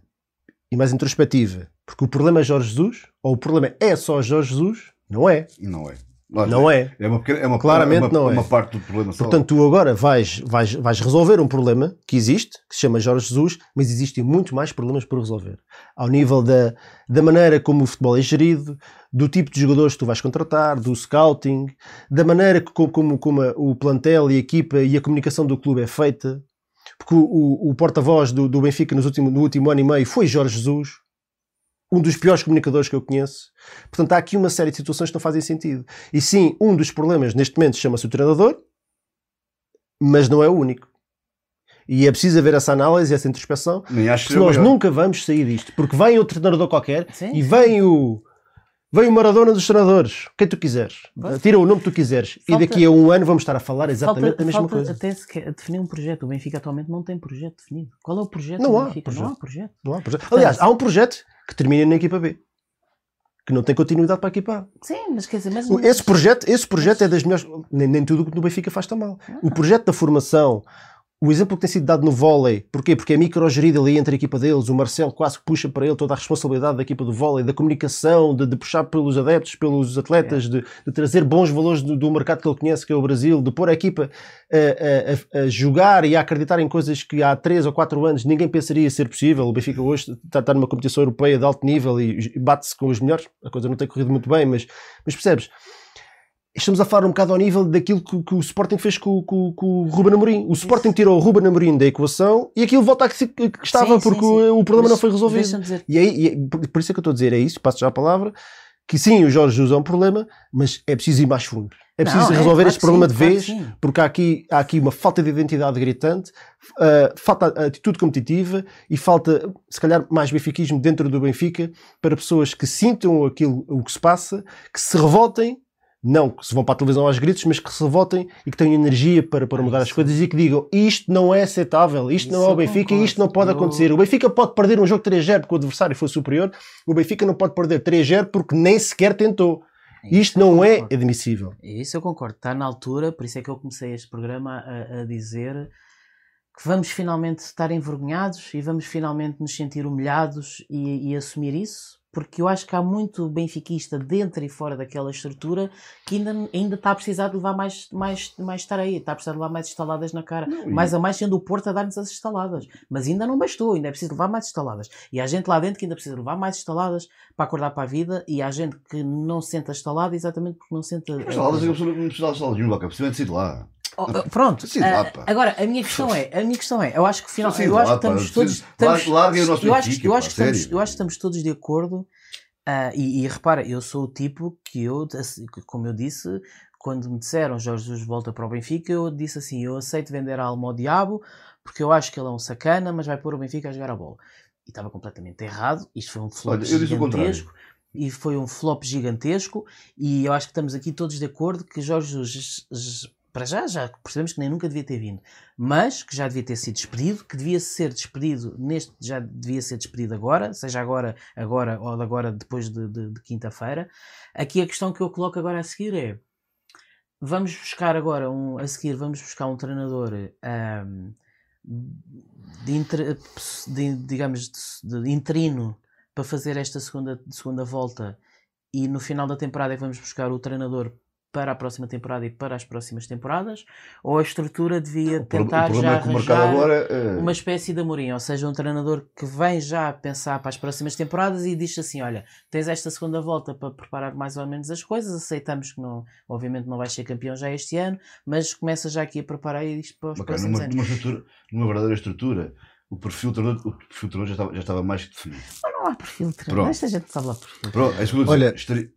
e mais introspectiva. Porque o problema é Jorge Jesus, ou o problema é só Jorge Jesus, não é. Não é. Não é. É uma, pequena- é uma, Claramente é uma, não é. uma parte do problema só. Portanto, tu agora vais, vais, vais resolver um problema que existe, que se chama Jorge Jesus, mas existem muito mais problemas por resolver. Ao nível da, da maneira como o futebol é gerido, do tipo de jogadores que tu vais contratar, do scouting, da maneira que, co- como, como a- o plantel e a equipa e a comunicação do clube é feita. Porque o, o- o porta-voz do, do Benfica nos último, no último ano e meio foi Jorge Jesus, um dos piores comunicadores que eu conheço. Portanto, há aqui uma série de situações que não fazem sentido. E sim, um dos problemas neste momento chama-se o treinador, mas não é o único. E é preciso haver essa análise, essa introspeção, que nós nunca vamos sair disto. Porque vem outro treinador qualquer Sim, e sim. vem o. Vem o Maradona dos treinadores, quem tu quiseres. Tira o nome que tu quiseres. Falta- E daqui a um ano vamos estar a falar exatamente falta, a mesma falta coisa. até sequer definir um projeto. O Benfica atualmente não tem projeto definido. Qual é o projeto Não do há Benfica? Não projeto. há projeto. Não há projeto. Aliás, há um projeto que termina na equipa B. Que não tem continuidade para a equipa A. Sim, mas quer dizer, mas, Esse projeto, esse projeto é das melhores. Nem, nem tudo o que no Benfica faz tão mal. O projeto da formação, o exemplo que tem sido dado no vôlei, porquê? Porque é microgerido ali entre a equipa deles, o Marcelo quase que puxa para ele toda a responsabilidade da equipa do vôlei, da comunicação, de, de puxar pelos adeptos, pelos atletas, de, de trazer bons valores do, do mercado que ele conhece, que é o Brasil, de pôr a equipa a, a- a- a jogar e a acreditar em coisas que há 3 ou 4 anos ninguém pensaria ser possível. O Benfica hoje está, está numa competição europeia de alto nível e bate-se com os melhores. A coisa não tem corrido muito bem, mas, mas percebes? Estamos a falar um bocado ao nível daquilo que, que o Sporting fez com, com- com o Ruben Amorim. O Sporting tirou o Ruben Amorim da equação e aquilo volta a que, que estava Sim, sim, porque sim. o, o problema Mas não foi resolvido. E aí, e é- por, por isso é que eu estou a dizer, é isso, passo já a palavra, que sim, o Jorge Jesus é um problema, mas é preciso ir mais fundo. É preciso Não, é, resolver claro este problema sim, de vez, que sim. porque há aqui, há aqui uma falta de identidade gritante, uh, falta atitude competitiva e falta, se calhar, mais benfiquismo dentro do Benfica para pessoas que sintam aquilo, o que se passa, que se revoltem, não que se vão para a televisão aos gritos, mas que se revoltem e que tenham energia para, para Ah, mudar as isso. coisas e que digam isto não é aceitável, isto não Isso é o Benfica, concordo. isto não pode Eu- acontecer. O Benfica pode perder um jogo 3-0 porque o adversário foi superior, o Benfica não pode perder 3-0 porque nem sequer tentou. Isto eu não é admissível. Isso eu concordo. Está na altura, por isso é que eu comecei este programa a, a dizer que vamos finalmente estar envergonhados e vamos finalmente nos sentir humilhados e, e assumir isso, porque eu acho que há muito benfiquista dentro e fora daquela estrutura que ainda, ainda está a precisar de levar mais, mais, mais tareia, está a precisar de levar mais estaladas na cara. Não, Mais a mais sendo o Porto a dar-nos as estaladas. Mas ainda não bastou, ainda é preciso levar mais estaladas. E há gente lá dentro que ainda precisa levar mais estaladas para acordar para a vida e há gente que não sente a estalada exatamente porque não sente a. Mas saladas, eu não precisava de saladas nenhuma, de sair de lá. Oh, oh, pronto. Pá. agora, a minha questão é, a minha questão é, eu acho que final, eu acho que estamos todos, estamos- eu acho, eu acho que estamos, eu acho que estamos todos de acordo. ah, e, e repara, eu sou o tipo que eu, como eu disse, quando me disseram Jorge Jesus volta para o Benfica, eu disse assim: eu aceito vender a alma ao diabo porque eu acho que ele é um sacana, mas vai pôr o Benfica a jogar a bola. E estava completamente errado. Isto foi um flop Olha, gigantesco. E foi um flop gigantesco. E eu acho que estamos aqui todos de acordo que Jorge Jesus, para já, já percebemos que nem nunca devia ter vindo, mas que já devia ter sido despedido, que devia ser despedido neste, já devia ser despedido agora, seja agora, agora ou agora depois de, de- de quinta-feira. Aqui a questão que eu coloco agora a seguir é: vamos buscar agora um, a seguir, vamos buscar um treinador ahm, de, inter- de- digamos, de, de interino para fazer esta segunda, segunda volta e no final da temporada é que vamos buscar o treinador para a próxima temporada e para as próximas temporadas? Ou a estrutura devia O tentar o problema já é que o mercado arranjar agora é, uma espécie de Amorim, ou seja, um treinador que vem já a pensar para as próximas temporadas e diz assim: Olha, tens esta segunda volta para preparar mais ou menos as coisas. Aceitamos que, não, obviamente, não vais ser campeão já este ano, mas começa já aqui a preparar isto para os Bacana, próximos numa, anos. numa, estrutura, numa verdadeira estrutura, o perfil do treinador, o perfil do treinador já, estava, já estava mais definido. Mas não há perfil treinador. Esta gente sabe lá perfil. Pronto, é isso que eu vou Olha. Estaria-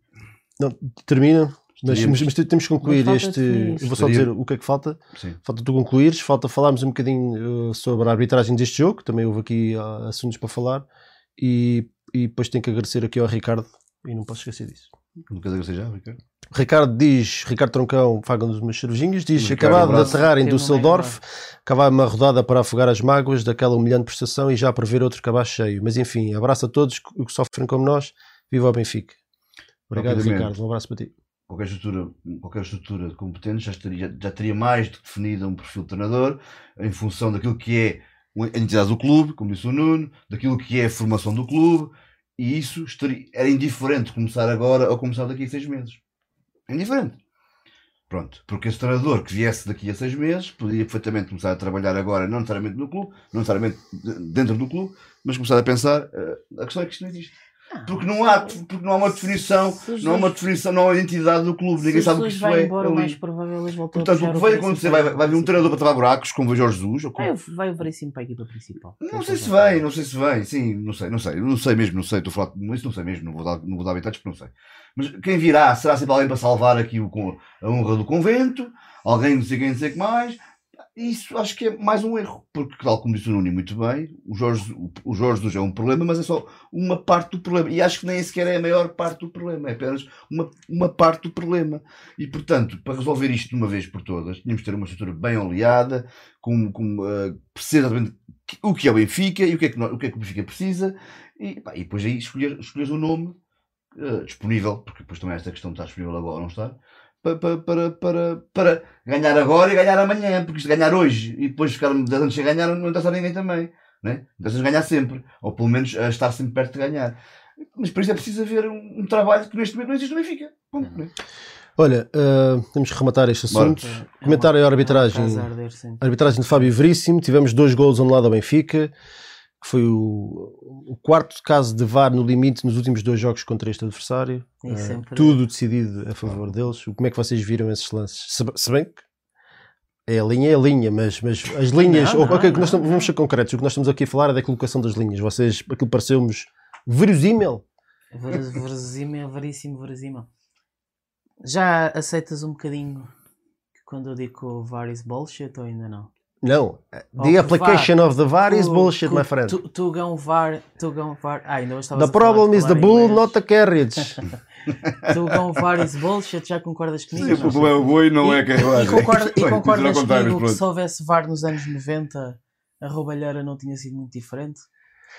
Não, termina, mas, Estaríamos- mas temos que concluir Mas este. Eu vou só dizer o que é que falta. sim. Falta tu concluires, falta falarmos um bocadinho uh, sobre a arbitragem deste jogo, também houve aqui uh, assuntos para falar, e, e depois tenho que agradecer aqui ao Ricardo, e não posso esquecer disso. Não quer dizer que seja, Ricardo? Ricardo diz, Ricardo Troncão, paga-nos umas cervejinhas, diz, Ricardo, acabado de abraço. aterrar em Düsseldorf, acabar uma rodada para afogar as mágoas daquela humilhante prestação e já prever outro cabaz cheio. Mas enfim, abraço a todos que sofrem como nós, viva o Benfica. Obrigado. Ricardo, um abraço para ti. Qualquer estrutura, qualquer estrutura competente já, estaria, já teria mais do que definido um perfil de treinador em função daquilo que é a entidade do clube, como disse o Nuno, daquilo que é a formação do clube, e isso estaria, era indiferente começar agora ou começar daqui a seis meses. Indiferente. Pronto, porque esse treinador que viesse daqui a seis meses poderia perfeitamente começar a trabalhar agora, não necessariamente no clube, não necessariamente de- dentro do clube, mas começar a pensar. eh, a questão é que isto não existe. Porque não há, porque não há uma definição, Se não há uma definição, não há uma identidade do clube, ninguém sabe o que isso é. embora, o ali. mais provável eles voltam Portanto, o que vai acontecer? Vai, vai vir um treinador para tapar buracos, como o Jorge Jesus? Ou como... Vai, o Veríssimo para a equipa principal. Não sei se vem, não sei se vem, sim, não sei, não sei, não sei mesmo, não sei, estou a falar, isso não sei mesmo, não vou dar, não vou dar detalhes porque não sei. Mas quem virá, será sempre alguém para salvar aqui o, a honra do convento, alguém não sei quem, não sei o que mais. Isso acho que é mais um erro, porque tal como disse o Nuno muito bem, o Jorge, o, Jorge Jesus é um problema, mas é só uma parte do problema. E acho que nem sequer é a maior parte do problema, é apenas uma, uma parte do problema. E portanto, para resolver isto de uma vez por todas, tínhamos de ter uma estrutura bem oleada, com, com uh, perceber exatamente o que é o Benfica e o que é que, o, que, é que o Benfica precisa, e, pá, e depois aí escolher, o nome eh, disponível, porque depois também há esta questão de estar disponível agora ou não estar, para, para, para, para, ganhar agora e ganhar amanhã, porque isto ganhar hoje e depois ficar 10 anos sem ganhar não interessa a ninguém também. Né? Interessa ganhar sempre, ou pelo menos a estar sempre perto de ganhar. Mas para isso é preciso haver um, um trabalho que neste momento não existe no Benfica. Ponto, né? Olha, uh, temos que rematar este Bora. assunto. Comentário à arbitragem. É uma casa a arder, sim. Arbitragem de Fábio Veríssimo, tivemos dois golos anulados ao Benfica, que foi o, o quarto caso de VAR no limite nos últimos dois jogos contra este adversário. Sempre- tudo decidido a favor deles. Como é que vocês viram esses lances? Se, se bem que é a linha, é a linha, mas, mas as linhas. Não, ok, não, o que nós não, estamos- não. vamos ser concretos. O que nós estamos aqui a falar é da colocação das linhas. Vocês, aquilo pareceu-nos verosímil. Ver- Verosímil, veríssimo, verosímil. Já aceitas um bocadinho que quando eu digo is bullshit ou ainda não? Não. Oh, The application of the VAR is bullshit, my friend. Tu, tu gão VAR, tu gão VAR. Ah, ainda hoje estavas The problem is the bull, inglês. not the carriage. Tu gão VAR is bullshit, já concordas comigo? Sim, o problema é o boi, não é a E, carruagem. concorda- e concordas comigo que se houvesse VAR nos anos 90 a roubalheira não tinha sido muito diferente?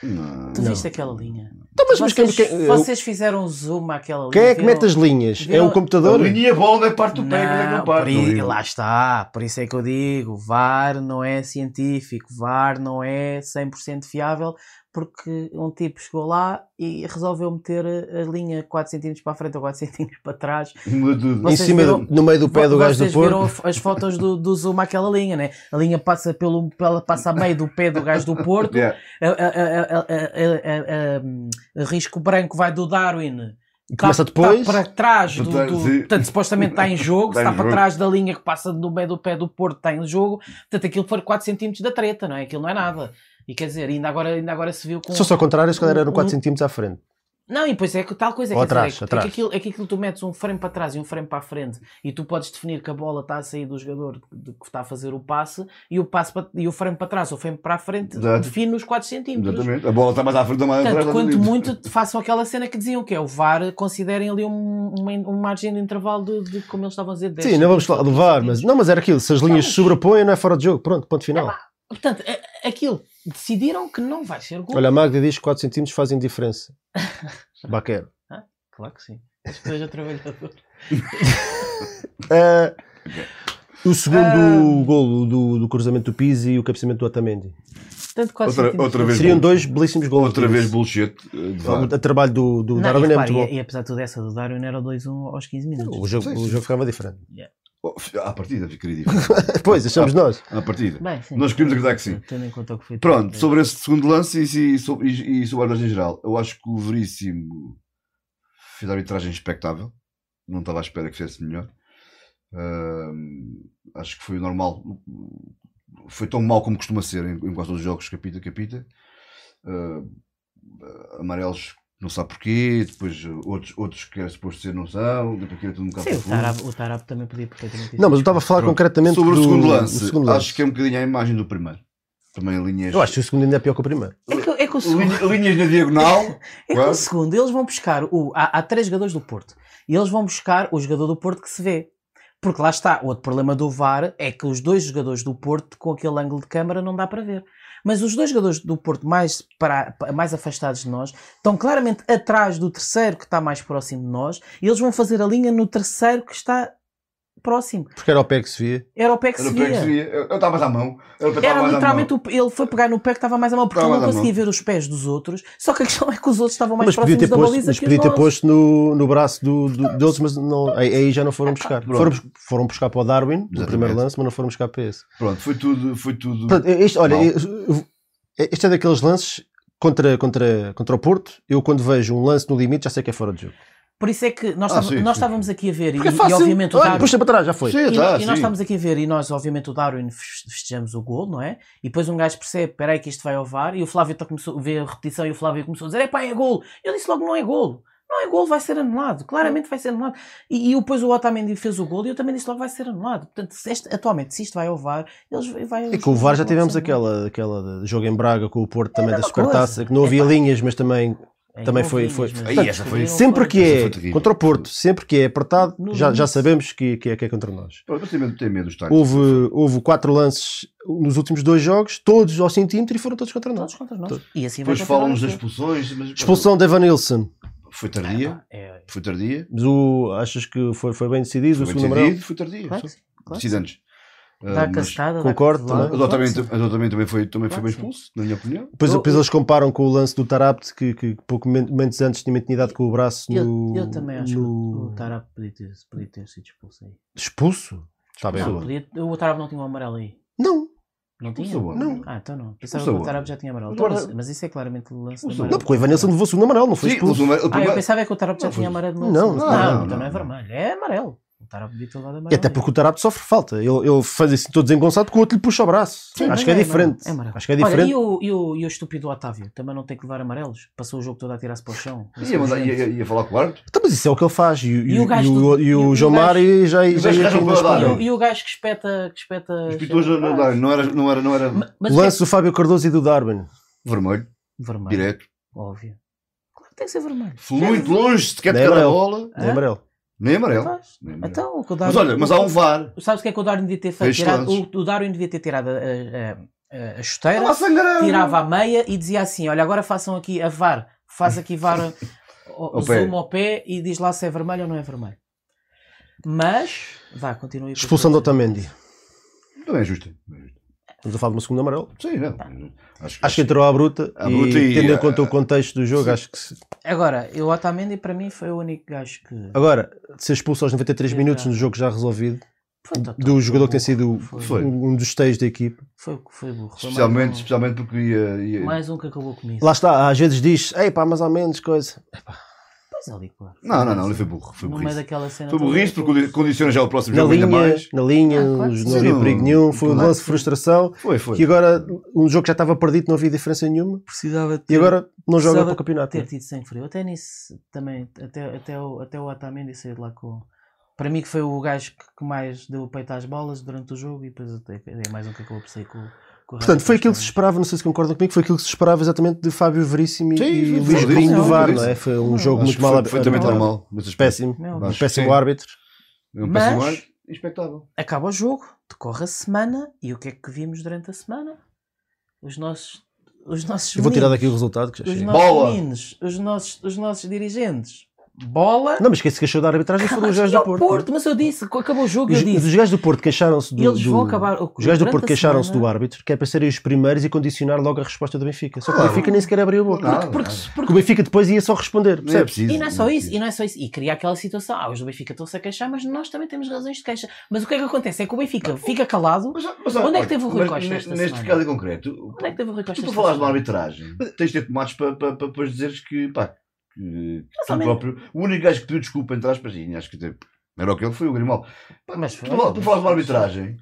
Não. Tu Não. viste aquela linha? Então, mas, mas quem, vocês, quem- vocês fizeram zoom àquela linha. quem é que mete as linhas? É o computador? A linha bola é parte do pé, não é parte. por lá está, por isso é que eu digo, VAR não é científico, VAR não é 100% fiável, porque um tipo chegou lá e resolveu meter a linha 4 cm para a frente ou 4 cm para trás. Em cima, viram- do- no meio do pé do gajo do Vocês viram Porto. as fotos do, do zoom àquela linha, né? A linha passa pelo pela, passa a meio do pé do gajo do Porto, Yeah. a, a- a- risco branco vai do Darwin E começa tá- depois. tá para trás do, do- portanto, supostamente está em jogo, Está está em para jogo. trás da linha que passa no meio do pé do Porto, está em jogo, portanto aquilo foi 4 cm da treta, não é? Aquilo não é nada. E quer dizer, ainda agora, ainda agora se viu com. Se fosse ao contrário, se calhar eram um- 4 cm à frente. Não, e depois é que tal coisa, Ou quer dizer, atrás, é, que- atrás. É, que aquilo, é que aquilo tu metes um frame para trás e um frame para a frente e tu podes definir que a bola está a sair do jogador de- que está a fazer o passe e o, passe para- e o frame para trás ou o frame para a frente Exato. define os 4 centímetros. Exatamente. A bola está mais à frente da mais atrás. Portanto, quanto exatamente. muito façam aquela cena que diziam que é o VAR, considerem ali um, uma, uma margem de intervalo de, de, como eles estavam a dizer, 10 Sim, não vamos falar do VAR, mas não, mas era aquilo. Se as linhas se sobrepõem, não é fora de jogo. Pronto, ponto final. Portanto, aquilo, decidiram que não vai ser gol. Olha, a Magda diz que 4 cm fazem diferença. Baquero. Claro que sim. Acho que seja trabalhador. Ah, o segundo Ah. golo do, do cruzamento do Pizzi e o cabeceamento do Otamendi. Portanto, quase Outra- outra vez Seriam dois belíssimos gols. Outra vez bullshit. O, trabalho do, do Não, Darwin e, é repara, muito bom. e, e apesar de tudo, essa do Darwin era o 2-1 aos 15 minutos. O jogo, Sim, o jogo ficava diferente. Oh, À partida ficaria diferente. Pois, achamos nós. À partida. Bem, sim. Nós queríamos acreditar que sim. Tendo em conta o que foi Pronto, sobre esse segundo lance e, e, sobre- e, e sobre a arbitragem em geral, eu acho que o Veríssimo fez a arbitragem expectável. Não estava à espera que fizesse melhor. Ahm, acho que foi o normal. Foi tão mau como costuma ser em, em quase todos os jogos, capita, capita. Ah, amarelos, não sabe porquê. Depois outros, outros que era suposto ser, não são. Depois aquilo é tudo um bocado Sim, o. Tarab, o Tarab também podia perfeitamente Não, mas eu estava a falar Pronto. concretamente Sobre do, o segundo do lance, segundo lance. acho que é um bocadinho a imagem do primeiro. Também linhas. Eu acho que o segundo ainda é pior que o primeiro. É que, é que o segundo, Linha- linhas na diagonal. é que o Claro. segundo, eles vão buscar. O, há, há três jogadores do Porto. E eles vão buscar o jogador do Porto que se vê. Porque lá está, o outro problema do VAR é que os dois jogadores do Porto, com aquele ângulo de câmara, não dá para ver. Mas os dois jogadores do Porto mais, para, mais afastados de nós estão claramente atrás do terceiro que está mais próximo de nós e eles vão fazer a linha no terceiro que está próximo. Porque era o pé que se via. Era o pé que se que via. se via. Eu estava mais à mão. Era, o pé que Era literalmente, mão. o, ele foi pegar no pé que estava mais à mão, porque ele não conseguia ver os pés dos outros. Só que a questão é que os outros estavam mais Mas próximos ter da posto, baliza mas podia ter posto no, no braço do, do- deles, mas não, aí, aí já não foram buscar. pronto. Foram, foram buscar para o Darwin, no primeiro lance, mas não foram buscar para esse. Pronto, foi tudo. Foi tudo Portanto, este, olha, Mal. eu- eu- este é daqueles lances contra, contra, contra o Porto. Eu, quando vejo um lance no limite, já sei que é fora de jogo. Por isso é que nós, Ah, sim, nós sim, estávamos aqui a ver, e, é e fácil. obviamente o Olha, Darwin. puxa para trás, já foi. Sim, E, tá, e nós estamos aqui a ver, e nós, obviamente, o Darwin fes- festejamos o gol, não é? E depois um gajo percebe, espera aí que isto vai ao VAR, e o Flávio começou, vê a repetição e o Flávio começou a dizer, é pá, é gol. Eu disse logo, não é gol. Não é gol, vai ser anulado. Claramente vai ser anulado. E, e depois o Otamendi fez o gol e eu também disse logo, vai ser anulado. Portanto, se este- atualmente, se isto vai ao VAR, eles vai E com o VAR já tivemos aquela, aquela jogo em Braga com o Porto também da mesma Supertaça, coisa. que não havia Epá. linhas, mas também É, também não foi- foi- mas portanto, essa foi- sempre que é foi contra o Porto, sempre que é apertado, No já, já sabemos que, que, é, que é contra nós. Tem medo, tem. Houve, houve quatro lances nos últimos dois jogos, todos ao centímetro e foram todos contra nós. Todos contra nós. Todos. E assim Depois falam-nos das expulsões. Mas, Expulsão de Evan Nilsson. Foi tardia. É, Foi tardia. Mas o, achas que foi, foi bem decidido? Foi o bem segundo amarelo? decidido, foi tardia. claro claro Dá mas castada, concordo dá também. Que Otamendi também foi, também foi bem que sim. expulso, na minha opinião. Depois, Eu- depois eu- eles comparam com o lance do Tarapt, que, que pouco men- momentos antes tinha intimidade com o braço Eu, no. eu também acho que no- o Tarab podia ter, podia ter sido expulso aí. Expulso? Está bem. Não, podia, o Tarab não tinha um amarelo aí. Não, Não tinha? Não. Ah, então não. Pensava que o Tarab já tinha amarelo. Agora- Então, mas, mas isso é claramente o lance amarelo. não, porque o Evan Nilsson levou o segundo amarelo, não foi expulso. Ah, eu pensava que o Tarab já Não, tinha amarelo. Não, Não, não, não, então não é não. vermelho. É amarelo. O Tarab devia ter dado amarelo. E até porque o Tarapt sofre falta. Ele, ele faz assim todo desengonçado que o outro lhe puxa o braço. Sim, Acho que é, é diferente. amarelo, é. Acho que é Olha, diferente. e o, e, o, e o estúpido Otávio? Também não tem que levar amarelos? Passou o jogo todo a tirar-se para o chão. Ia, ia, ia- ia falar com o árbitro. Então, mas isso é o que ele faz. E, E e, o gajo e do- o, e o- e João Mário já, já ia com. E o, e o gajo que espeta. Que espeta Espetou já não, não era, não era, não era Ma- Mas O o que é- lance do Fábio Cardoso e do Darwin. vermelho, Vermelho. direto. Óbvio. Claro que tem que ser vermelho. Muito longe, se quer Nem tocar a amarelo. bola. Hã? amarelo. Nem amarelo. Faz. Nem amarelo. Então, o o Mas Darwin- olha, mas há um VAR. Sabes o que é que o Darwin devia ter feito? Tirado- o, o Darwin devia ter tirado a, a- a- chuteira, Estava a sangrar. tirava a meia e dizia assim: Olha, agora façam aqui a VAR, faz aqui VAR o, o Ao pé. zoom ao pé e diz lá se é vermelho ou não é vermelho. Mas, vá, continue. Expulsão do Otamendi. Também é justo. Também é justo. Estamos a falar de uma segunda amarelo. Sim, não. Acho, Acho que entrou à bruta, À e, bruta e, tendo em eh, conta o contexto do jogo, sim. acho que se- Agora, o Otamendi para mim foi o único gajo que. Agora, de ser expulso aos 93 Eu minutos no jogo já resolvido, Foi do jogador que tem sido. Foi, um, dos teios da equipe. foi, foi burro. Especialmente, mais, um, especialmente porque ia. ia- mais um que acabou comigo. Lá está, às vezes diz, ei pá, mais ou menos coisa. Pois ali, claro. Não, não, não, ele foi burro. Foi burrice. daquela cena. Foi burrice porque condiciona já o próximo Na jogo ainda linha, mais. na linha, Ah, claro não sim. havia Não, perigo nenhum, foi um claro lance de frustração. Foi, foi. Que agora, um jogo que já estava perdido, não havia diferença nenhuma. Precisava E agora não joga para o campeonato. ter tido sangue frio. Até nisso também, até, até, o, até o Otamendi sair de lá com. Para mim, que foi o gajo que, que mais deu o peito às bolas durante o jogo e depois até, é mais um que acabou por sair com, Portanto, foi aquilo que se esperava, não sei se concordam comigo, foi aquilo que se esperava exatamente de Fábio Veríssimo e- Sim, e Luís. Brinho do Não, VAR, foi não é? Foi um Não, jogo muito mal foi arbitrado. normal. aspecto. Péssimo, um péssimo Sim. árbitro. Um Mas- péssimo. Expectável. Acaba o jogo, decorre a semana e o que é que vimos durante a semana? Os nossos. Os nossos Eu vou tirar daqui o resultado que já os nossos Bola! meninos, os nossos, os nossos dirigentes bola. Não, mas quem se queixou da arbitragem foram os gajos do Porto. Porto, mas eu disse, acabou o jogo, Os, eu disse. os gajos do Porto queixaram-se do, Eles do- vão acabar. Os gajos do Porto queixaram-se do árbitro, que é para serem os primeiros e condicionar logo a resposta do Benfica. Só que Claro. o Benfica nem sequer abriu a boca. Nada, Porque, nada. porque- Porque o Benfica depois ia só responder. É preciso. E não é só é isso, e não é só isso. E cria aquela situação. Ah, os do Benfica estão-se a queixar, mas nós também temos razões de queixa. Mas o que é que acontece? É que o Benfica fica calado. Mas, mas, Onde é que teve o Rui Costa neste- semana? caso em concreto, Onde é que teve o Rui Costa? tu falares de uma arbitragem, tens de ter tomates para, para, para depois dizeres que, pá, que, que tu próprio, o único gajo que pediu desculpa entre aspas, e acho que tipo, era o que ele foi, o Grimaldo. Pá, Mas tu, foi. tu falas de uma arbitragem,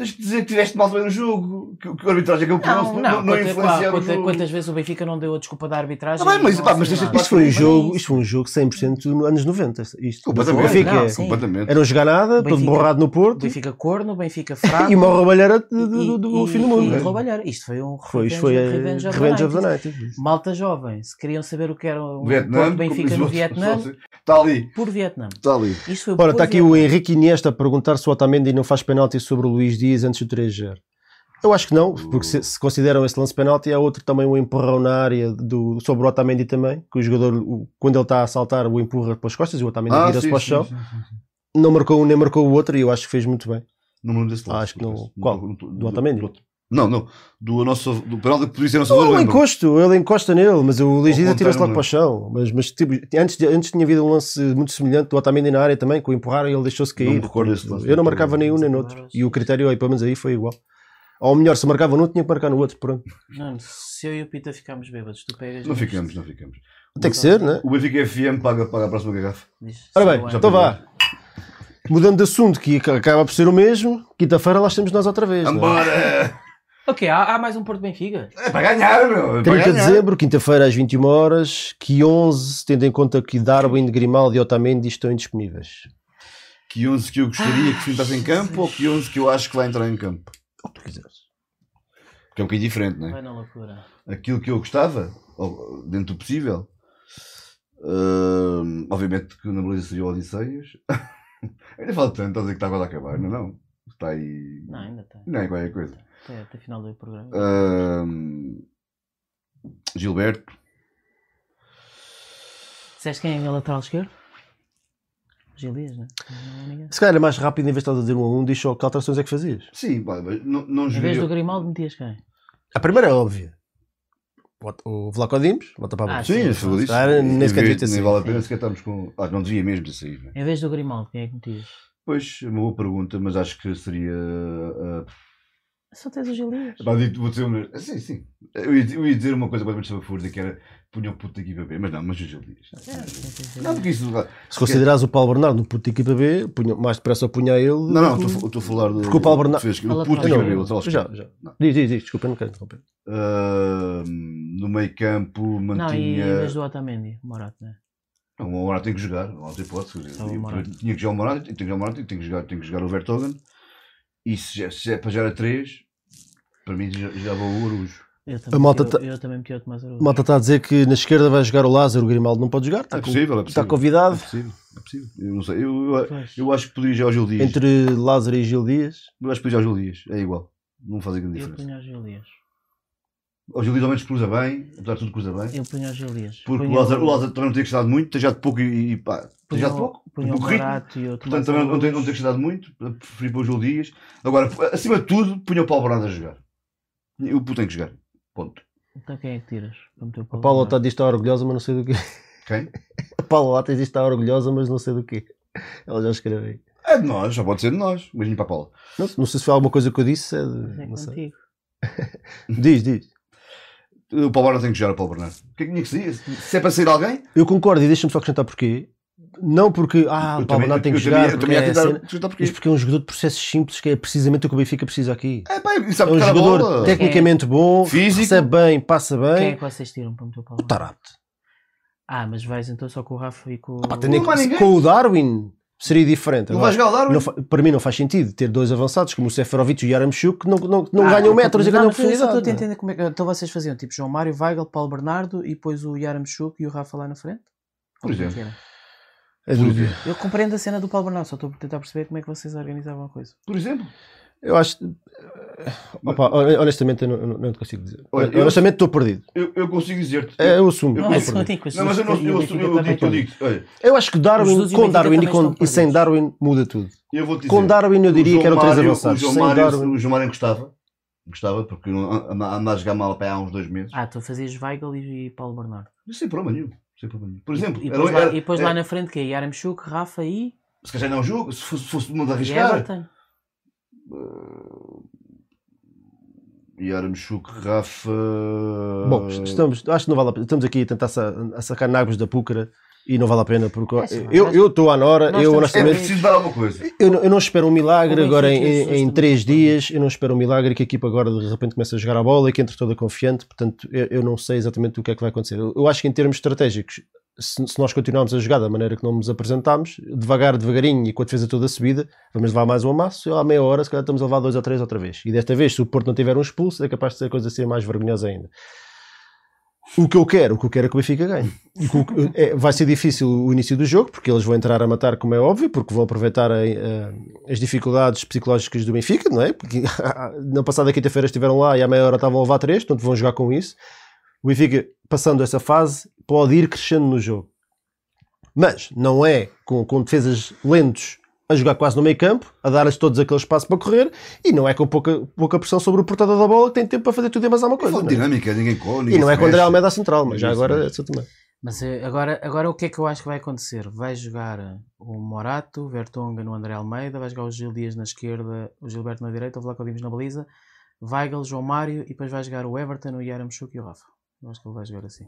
tens que dizer que tiveste mal também no jogo, que, que a arbitragem que ele pediu Não, não, não, não, não quanta- influenciava o quanta- jogo. quantas vezes o Benfica não deu a desculpa da arbitragem? Tá bem, mas, pá, mas deixa de Isto foi um jogo, isso. isto foi um jogo 100% nos anos 90. Isto, Completamente, o Benfica Não, é- completamente. era um jogar nada, todo borrado no O Porto Benfica corno, o Benfica fraco. e uma roubalheira do, fim do mundo. e roubalheira. Isto foi um Foi, isto foi a revenge, of the Revenge of the 90s. Night. Malta jovem, se queriam saber o que era um Porto Benfica no Vietnã, Está ali, por Vietnã. está ali. Ora, por está aqui o Henrique Iniesta a perguntar se o Otamendi não faz penalti sobre o Luís Dias antes do 3-0. Eu acho que não, porque se, se consideram esse lance penalti, há outro também um empurrão na área do, sobre o Otamendi também, que o jogador, o- quando ele está a saltar, o empurra pelas costas e o Otamendi Ah, vira-se para o chão. sim, sim, sim. Não marcou um nem marcou o outro e eu acho que fez muito bem. Não me lembro desse lance. acho que não. Qual? Do, Do Otamendi? do- Não, não. Do nosso do penal que podia ser nosso Não, favor, ele encosto, ele encosta nele, mas o Luís Dias atira-se logo para o chão. Mas, mas tipo, antes, de- antes tinha havido um lance muito semelhante do Otamendi na área também, que o empurraram e ele deixou-se Não cair. me recordo desse lance. Eu não marcava nenhum nem no outro. E o critério aí, pelo menos aí, foi igual. Ou melhor, se marcava num, tinha que marcar no outro. Pronto. Não, se eu e o Pita ficámos bêbados, tu pegas. Não ficamos, não ficamos. Tem que ser, né? O Benfica FM paga, paga a próxima garrafa. Ora bem, o então vá. Mudando de assunto, que ac- acaba por ser o mesmo, quinta-feira lá estamos nós outra vez. não é? Embora! Ok, há, há mais um Porto Benfica? É para ganhar, meu! É 30 para de dezembro, quinta-feira às 21 horas, que 11, tendo em conta que Darwin, Grimaldi e Otamendi estão indisponíveis. Que 11 que eu gostaria que fintasse em campo ou que 11 que eu acho que vai entrar em campo? O que tu quiseres. Porque é um bocadinho diferente, não é? Vai na loucura. Aquilo que eu gostava, dentro do possível, hum, obviamente que na beleza seria o Odisseias. Ainda falta tanto, estás a dizer que está quase a acabar, não, não. Está aí. Não, ainda tem. Não é qualquer coisa. Até, até final do programa. Gilberto. Disseste quem é o lateral esquerdo? Gilias, né? Não ninguém. Se calhar é mais rápido, em vez de estás a dizer um a um, diz só que alterações é que fazias. Sim, pá, mas não, não Em vez do Grimaldo, metias quem? A primeira é óbvia. O Vlaco Dimos, volta para a Ah. Sim, Sim, disso. claro, nem sequer devia ter nem vale a pena sequer estarmos com. Ah, não devia mesmo ter saído. né? Em vez do Grimaldo, quem é que metias? Pois, é uma boa pergunta, mas acho que seria. ah, Só tens o. Pá, digo- vou dizer uma... Sim, sim. Eu ia, eu ia dizer uma coisa completamente estapafúrdia, que era punha o puto da equipa B, mas não, mas o Gil Dias. É. Não, porque isso. Se considerares o Paulo Bernardo no puto de equipa B, punha, mais depressa punha ele. Não, não, que- estou estou a falar do. Porque o Paulo Bernardo- Fez, o puto da para. B, o já, já. Não. Diz, diz, diz, desculpa, não quero interromper. Ah, no meio campo Não, e mantinha. vez do Otamendi, o Morato, né? Não, o Morata tem que jogar, não há outra hipótese. o. Tinha que jogar o Morata, tem que jogar o Morata, tem que jogar, tem que jogar o Vertogen. E se, já- se é para jogar a 3, para mim já, já vou o Arujo. Eu A também, malta meti, tá- eu, eu também meti o Tomás A Araújo. malta está a dizer que na esquerda vai jogar o Lázaro, o Grimaldo não pode jogar. Está, É com- possível, é está possível. É convidado possível, é possível. Eu não sei, eu, eu, eu acho que poderia jogar o Gil Dias. entre Lázaro e Gil Dias. Eu acho que poderia jogar o Gil Dias, é igual. Não faz grande Eu diferença. punho o Gilias. O Gil Dias ao menos cruza bem, apesar de tudo cruza bem. Eu punho o Gilias. Porque o Lázaro, o Lázaro também não tem acrescentado muito, tem já de pouco e, e pá, tem já de pouco. Punho o pouco ritmo. Morato e o Tomás Portanto, também não tem, não tem acrescentado muito, preferi para o Gil Dias. Agora, acima de tudo, punha o Paulo Bernardo a jogar. O puto tem que jogar. Ponto. Então quem é que tiras? O A Paulo está diz que está orgulhosa, mas não sei do quê. Quem? A Paula lá diz que está orgulhosa, mas não sei do quê. Ela já escreveu aí. É de nós, já pode ser de nós. Beijinho para a Paula. Não, não sei se foi alguma coisa que eu disse. É Mas de, é não sei. contigo. Diz, diz. O Paulo Bernardo tem que jogar, o Paulo Bernardo. O que é que tinha que sair? Se é para sair alguém, Eu concordo e deixa-me só acrescentar porquê. Não porque ah, eu o Paulo Bernardo tem que jogar, também, eu porque também ia é tentar cena, acrescentar mas porque. é um jogador de processos simples que é precisamente o que o Benfica precisa aqui. É, pá, e É sabe um jogador bola. tecnicamente bom, Físico. recebe bem, passa Quem é bem. que vocês tiram para meter o Paulo O? Tarapte. Ah, mas vais então só com o Rafa e com o... Pá, conta- ninguém. com o Darwin seria diferente. Não vai jogar o Darwin. não para mim não faz sentido ter dois avançados como o Seferovic e o Yaramchuk que não, não, não Ah, ganham metros e não, ganham só estou a entender como é que... Então vocês faziam tipo João Mário, Weigl, Paulo Bernardo e depois o Yaramchuk e o Rafa lá na frente? Por é exemplo. que era? É dúvida. Eu compreendo a cena do Paulo Bernardo, só estou a tentar perceber como é que vocês organizavam a coisa. Por exemplo. Eu acho. Opa, honestamente, eu não, não te consigo dizer. Olha, eu- honestamente, estou perdido. Eu, eu consigo dizer-te. É, eu assumo. Eu- eu Não, é perdido. Não, mas eu não eu, eu, eu, eu, digo- eu digo, olha, Eu acho que Darwin, e com Darwin e, com- e sem. Darwin muda tudo. eu vou dizer. Com Darwin eu diria que eram três avançados. O João Sem Mário, Darwin. o João Mário gostava. Gostava, porque não- anda anda a jogar mal para há uns dois meses. Ah, tu fazias Weigl e, e Paulo Bernardo. Sem problema nenhum. Sem problema nenhum. Por exemplo, E era- depois, lá, era- e depois era- lá na frente que é Yaramchuk, Rafa e, se calhar não jogo, se fosse, fosse mundo a e arriscar. Everton. Yaramchuk, Rafa. Bom, estamos, acho que não vale a pena. Estamos aqui a tentar sa- a sacar nagos da púcara e não vale a pena porque É, eu estou à Nora, eu estamos É honestamente. preciso dar alguma coisa. Eu não, eu não espero um milagre agora em, as em, três dias. Eu não espero um milagre que a equipa agora de repente comece a jogar a bola e que entre toda confiante. Portanto, eu, eu não sei exatamente o que é que vai acontecer. Eu, eu acho que em termos estratégicos, se, se nós continuarmos a jogar da maneira que não nos apresentámos, devagar, devagarinho e com a defesa toda subida, vamos levar mais um amasso. E à meia hora, se calhar, estamos a levar dois ou três outra vez. E desta vez, se o Porto não tiver um expulso, é capaz de ser a coisa ser mais vergonhosa ainda. O que eu quero, o que eu quero é que o Benfica ganhe. É, vai ser difícil o início do jogo, porque eles vão entrar a matar, como é óbvio, porque vão aproveitar a- a- as dificuldades psicológicas do Benfica, não é? Porque na passada quinta-feira estiveram lá e à meia hora estavam a levar três, portanto vão jogar com isso. O Benfica, passando essa fase, pode ir crescendo no jogo. Mas não é com, com defesas lentos a jogar quase no meio campo, a dar-lhes todos aquele espaço para correr, e não é com pouca, pouca pressão sobre o portador da bola que tem tempo para fazer tudo e mais alguma coisa. Não é? dinâmica, ninguém corre. E não é com o André. Almeida à central, mas já Ninguém agora é essa também. Mas eh, agora, agora o que é que eu acho que vai acontecer? Vai jogar o Morato, Vertonga no André Almeida, vai jogar o Gil Dias na esquerda, o Gilberto na direita, o Vlaco Dimos na baliza, Weigl, João Mário e depois vai jogar o Everton, o Yaramchuk e o Rafa. Eu acho que ele vai jogar assim.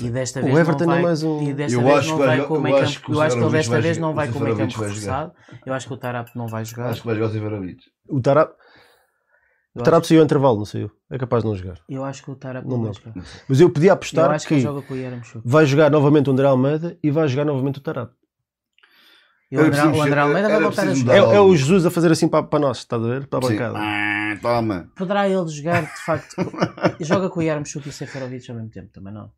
E desta O vez Everton não é vai, mais um- e desta Eu vez acho não que vai com o eu meio campo. o Eu acho que ele desta vez não vai o com o meio campo reforçado. Eu acho que o Tarap não vai jogar. Acho que vai jogar o Severovic. O Tarap, Eu o Tarap saiu ao intervalo, não saiu. É capaz de não jogar. eu acho que o Tarap Não não vai jogar. Mas eu podia Eu apostar acho que que joga o vai jogar novamente o André Almeida e vai jogar novamente o Tarap. E o André, o André Almeida vai voltar a jogar. É, é o. Jesus a fazer assim para, para nós, está a ver? Para a Sim. bancada. Ah, Toma. Poderá ele jogar, de facto. joga com o Yaramchuk e o Seferovic ao mesmo tempo, também não.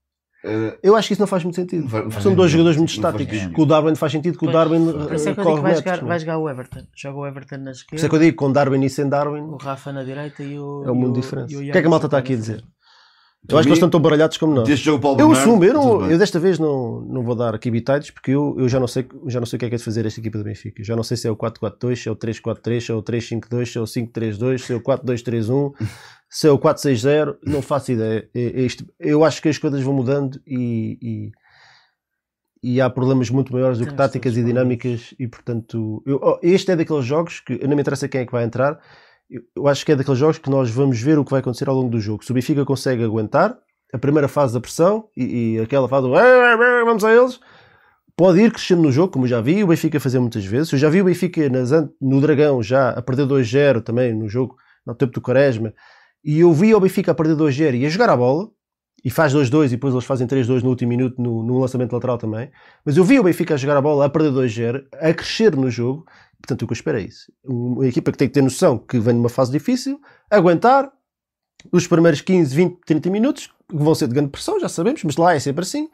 Eh, Eu acho que isso não faz muito sentido. Faz- são dois jogadores muito estáticos. Com o Darwin faz sentido, com o Darwin Por isso é que eu digo que vai metros, jogar, não é? vai jogar o Everton. Joga o Everton na Por isso é esquerda, que eu digo com Darwin e sem Darwin o Rafa na direita e o. é um mundo o- diferente. e O que é que a malta está aqui a dizer? Eu acho que eles estão tão baralhados como nós. Deste jogo Paulo Eu Bernardo, assumo, eu, não, eu desta vez não, não vou dar aqui bitites porque eu, eu já, não sei, já não sei o que é que é de fazer esta equipa do Benfica. Já não sei se é o 4-4-2, se é o 3-4-3, se é o 3-5-2, se é o 5-3-2, se é o 4-2-3-1, se é o 4-6-0, não faço ideia. É- é isto. eu acho que as coisas vão mudando e, e, e há problemas muito maiores do que táticas e dinâmicas e portanto eu- oh, este é daqueles jogos que não me interessa quem é que vai entrar. Eu, acho que é daqueles jogos que nós vamos ver o que vai acontecer ao longo do jogo. Se o Benfica consegue aguentar a primeira fase da pressão e, e aquela fase do "Eh, eh, eh, vamos a eles, pode ir crescendo no jogo, como já vi o Benfica fazer muitas vezes. Eu já vi o Benfica nas no Dragão já a perder 2-0 também no jogo, no tempo do Quaresma, e eu vi o Benfica a perder 2-0 e a jogar a bola, e faz 2-2 e depois eles fazem 3-2 no último minuto no, no lançamento lateral também. Mas eu vi o Benfica a jogar a bola, a perder 2-0, a crescer no jogo. Portanto, o que eu espero é isso. Uma equipa que tem que ter noção que vem numa fase difícil, aguentar os primeiros 15, 20, 30 minutos, que vão ser de grande pressão, já sabemos, mas lá é sempre assim.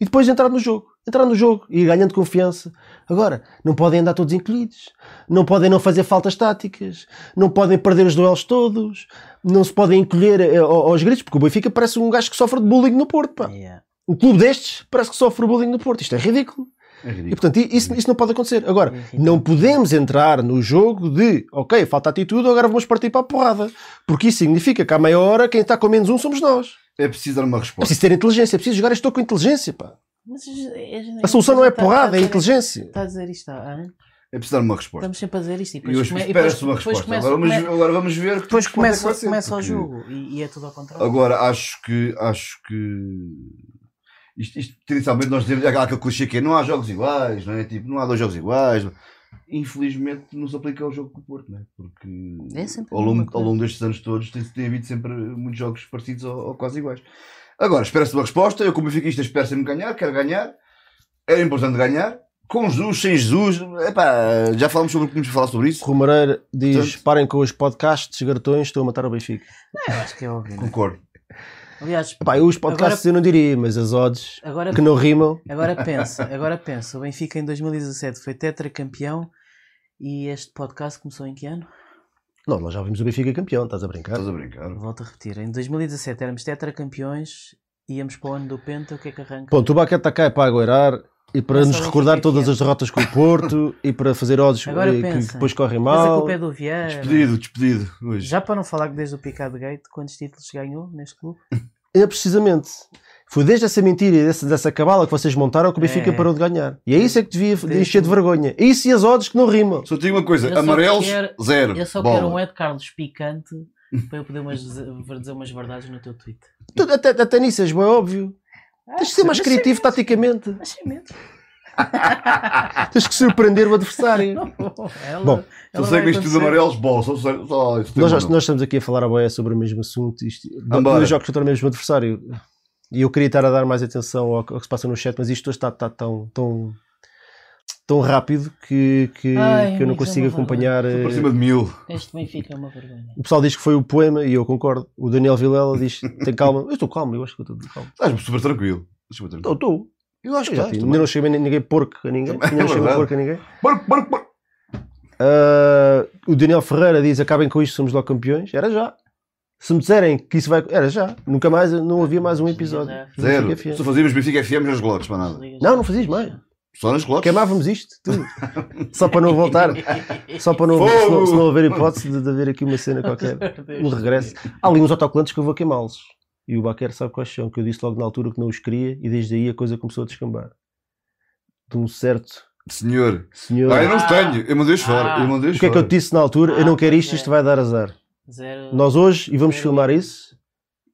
E depois entrar no jogo. Entrar no jogo e ir ganhando confiança. Agora, não podem andar todos encolhidos. Não podem não fazer faltas táticas. Não podem perder os duelos todos. Não se podem encolher eh, ao- aos gritos, porque o Benfica parece um gajo que sofre de bullying no Porto. Pá. Yeah. Um clube destes parece que sofre bullying no Porto. Isto é ridículo. É E portanto, isso, isso não pode acontecer. Agora, É não podemos entrar no jogo de ok, falta atitude, agora vamos partir para a porrada. Porque isso significa que à meia hora quem está com menos um somos nós. É preciso dar uma É resposta. preciso ter inteligência, é preciso jogar este jogo com inteligência. Pá. Mas a, A solução não é Está- porrada, é está- inteligência. Está a dizer isto anos. É preciso dar uma resposta. Estamos sempre a dizer isto. E E depois, hoje come- espera-se uma depois resposta. começa, Agora vamos, come- agora vamos ver que depois é começa, começa o jogo e, e é tudo ao contrário. Agora acho que acho que isto, isto tradicionalmente nós dizemos aquele clichê que é não há jogos iguais, não é? Tipo, não há dois jogos iguais. Infelizmente nos aplica ao jogo com o Porto, não é? Porque É ao, longo, ao longo destes anos todos tem, tem havido sempre muitos jogos parecidos ou, ou quase iguais. Agora, espera-se uma resposta. Eu, como benfiquista, espero sempre ganhar, quero ganhar. Era importante ganhar. Com Jesus, sem Jesus. Epá, já falamos sobre o que tínhamos falar sobre isso. Romareira diz: Portanto- parem com os podcasts, garotões, estão a matar o Benfica. Eu acho que é óbvio. não é? Aliás, Epá, eu os podcasts eu não diria, mas as odds agora, que não rimam. agora pensa, agora pensa. O Benfica em 2017 foi tetracampeão E este podcast começou em que ano? Não, nós já vimos o Benfica campeão, estás a brincar? Estás a brincar? Volto a repetir. Em 2017 éramos tetracampeões, íamos para o ano do Penta, o que é que arranca? Ponto, o Baquete está cá é para aguardar e para nos recordar todas que é. as derrotas com o Porto e para fazer odds eh, que pensa. depois correm Mas a mal. culpa é do Vieira. Despedido, despedido. Hoje. Já para não falar que desde o Picado Gate, quantos títulos ganhou neste clube? É precisamente. Foi desde essa mentira e dessa, dessa cabala que vocês montaram que o Benfica É. parou de ganhar. E é isso é que devia Desde encher de vergonha. Isso e as odds que não rimam. Só tenho uma coisa: Eu amarelos, quero- zero. Eu só Bola. quero um Ed Carlos picante para eu poder umas- dizer umas verdades no teu tweet. Até, até nisso és bem óbvio. Tens de ser mais criativo taticamente. Mas sem medo. Tens que surpreender o adversário. Ela, Bom, sei que isto tudo amarelos, bola. Só, só, só isso tem Nós, nós estamos aqui a falar a boia sobre o mesmo assunto. Isto, dois jogos contra o mesmo adversário. E eu queria estar a dar mais atenção ao, que ao que se passa no chat, mas isto hoje está, está tão, tão, tão rápido que, que, Ai, que eu não amigo, consigo é acompanhar. Estou eh, por cima de mil. Este Benfica é uma vergonha. O pessoal diz que foi o poema e eu concordo. O Daniel Vilela diz: tem calma. Eu estou calmo, eu acho que eu estou calmo. Estás super tranquilo. Super tranquilo. Estou, estou. Eu acho Eu já. Ainda não chamei ninguém porco a ninguém. É Ainda não verdade. porco a ninguém. Bora, bora, bora. Ah, o Daniel Ferreira diz: acabem com isto, somos logo campeões. Era já. Se me disserem que isso vai. Era já. Nunca mais, não havia mais um episódio. Zero. Só fazíamos Benfica FM nas glotes, para nada. Não, não fazias mais. Só nas glotes. Queimávamos isto, tudo. Só para não voltar. Só para não, se não, se não haver hipótese de, de haver aqui uma cena qualquer. Um regresso. Há ali uns autocolantes que eu vou queimá-los. E o Baquer sabe quais são, que eu disse logo na altura que não os queria e desde aí a coisa começou a descambar. De um certo Senhor. senhor. Ah, eu não os Ah. tenho. Eu mandei-os fora. Ah. Eu mandei-os o que é que eu fora. te disse na altura? eu não Ah, quero isto, isto vai dar azar. Zero. Nós hoje, e vamos Zero. filmar isso,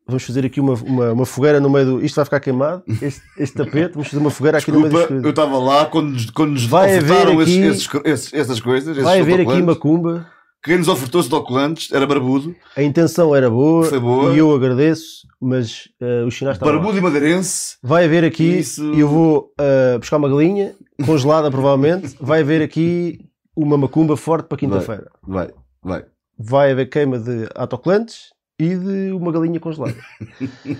vamos fazer aqui uma, uma, uma fogueira no meio do. Isto vai ficar queimado, este, este tapete, vamos fazer uma fogueira aqui no meio do Desculpa, eu estúdio. estava lá quando, nos- quando nos Vai haver aqui- esses, esses, essas coisas. Vai haver aqui macumba. Quem nos ofertou esses autocolantes era barbudo. A intenção era boa, Foi boa. e eu agradeço, mas eh, os sinais estavam. lá. Barbudo e madeirense. Vai haver aqui, Isso. eu vou eh, buscar uma galinha, congelada provavelmente. Vai haver aqui uma macumba forte para quinta-feira. Vai, vai. Vai haver queima de autocolantes e de uma galinha congelada.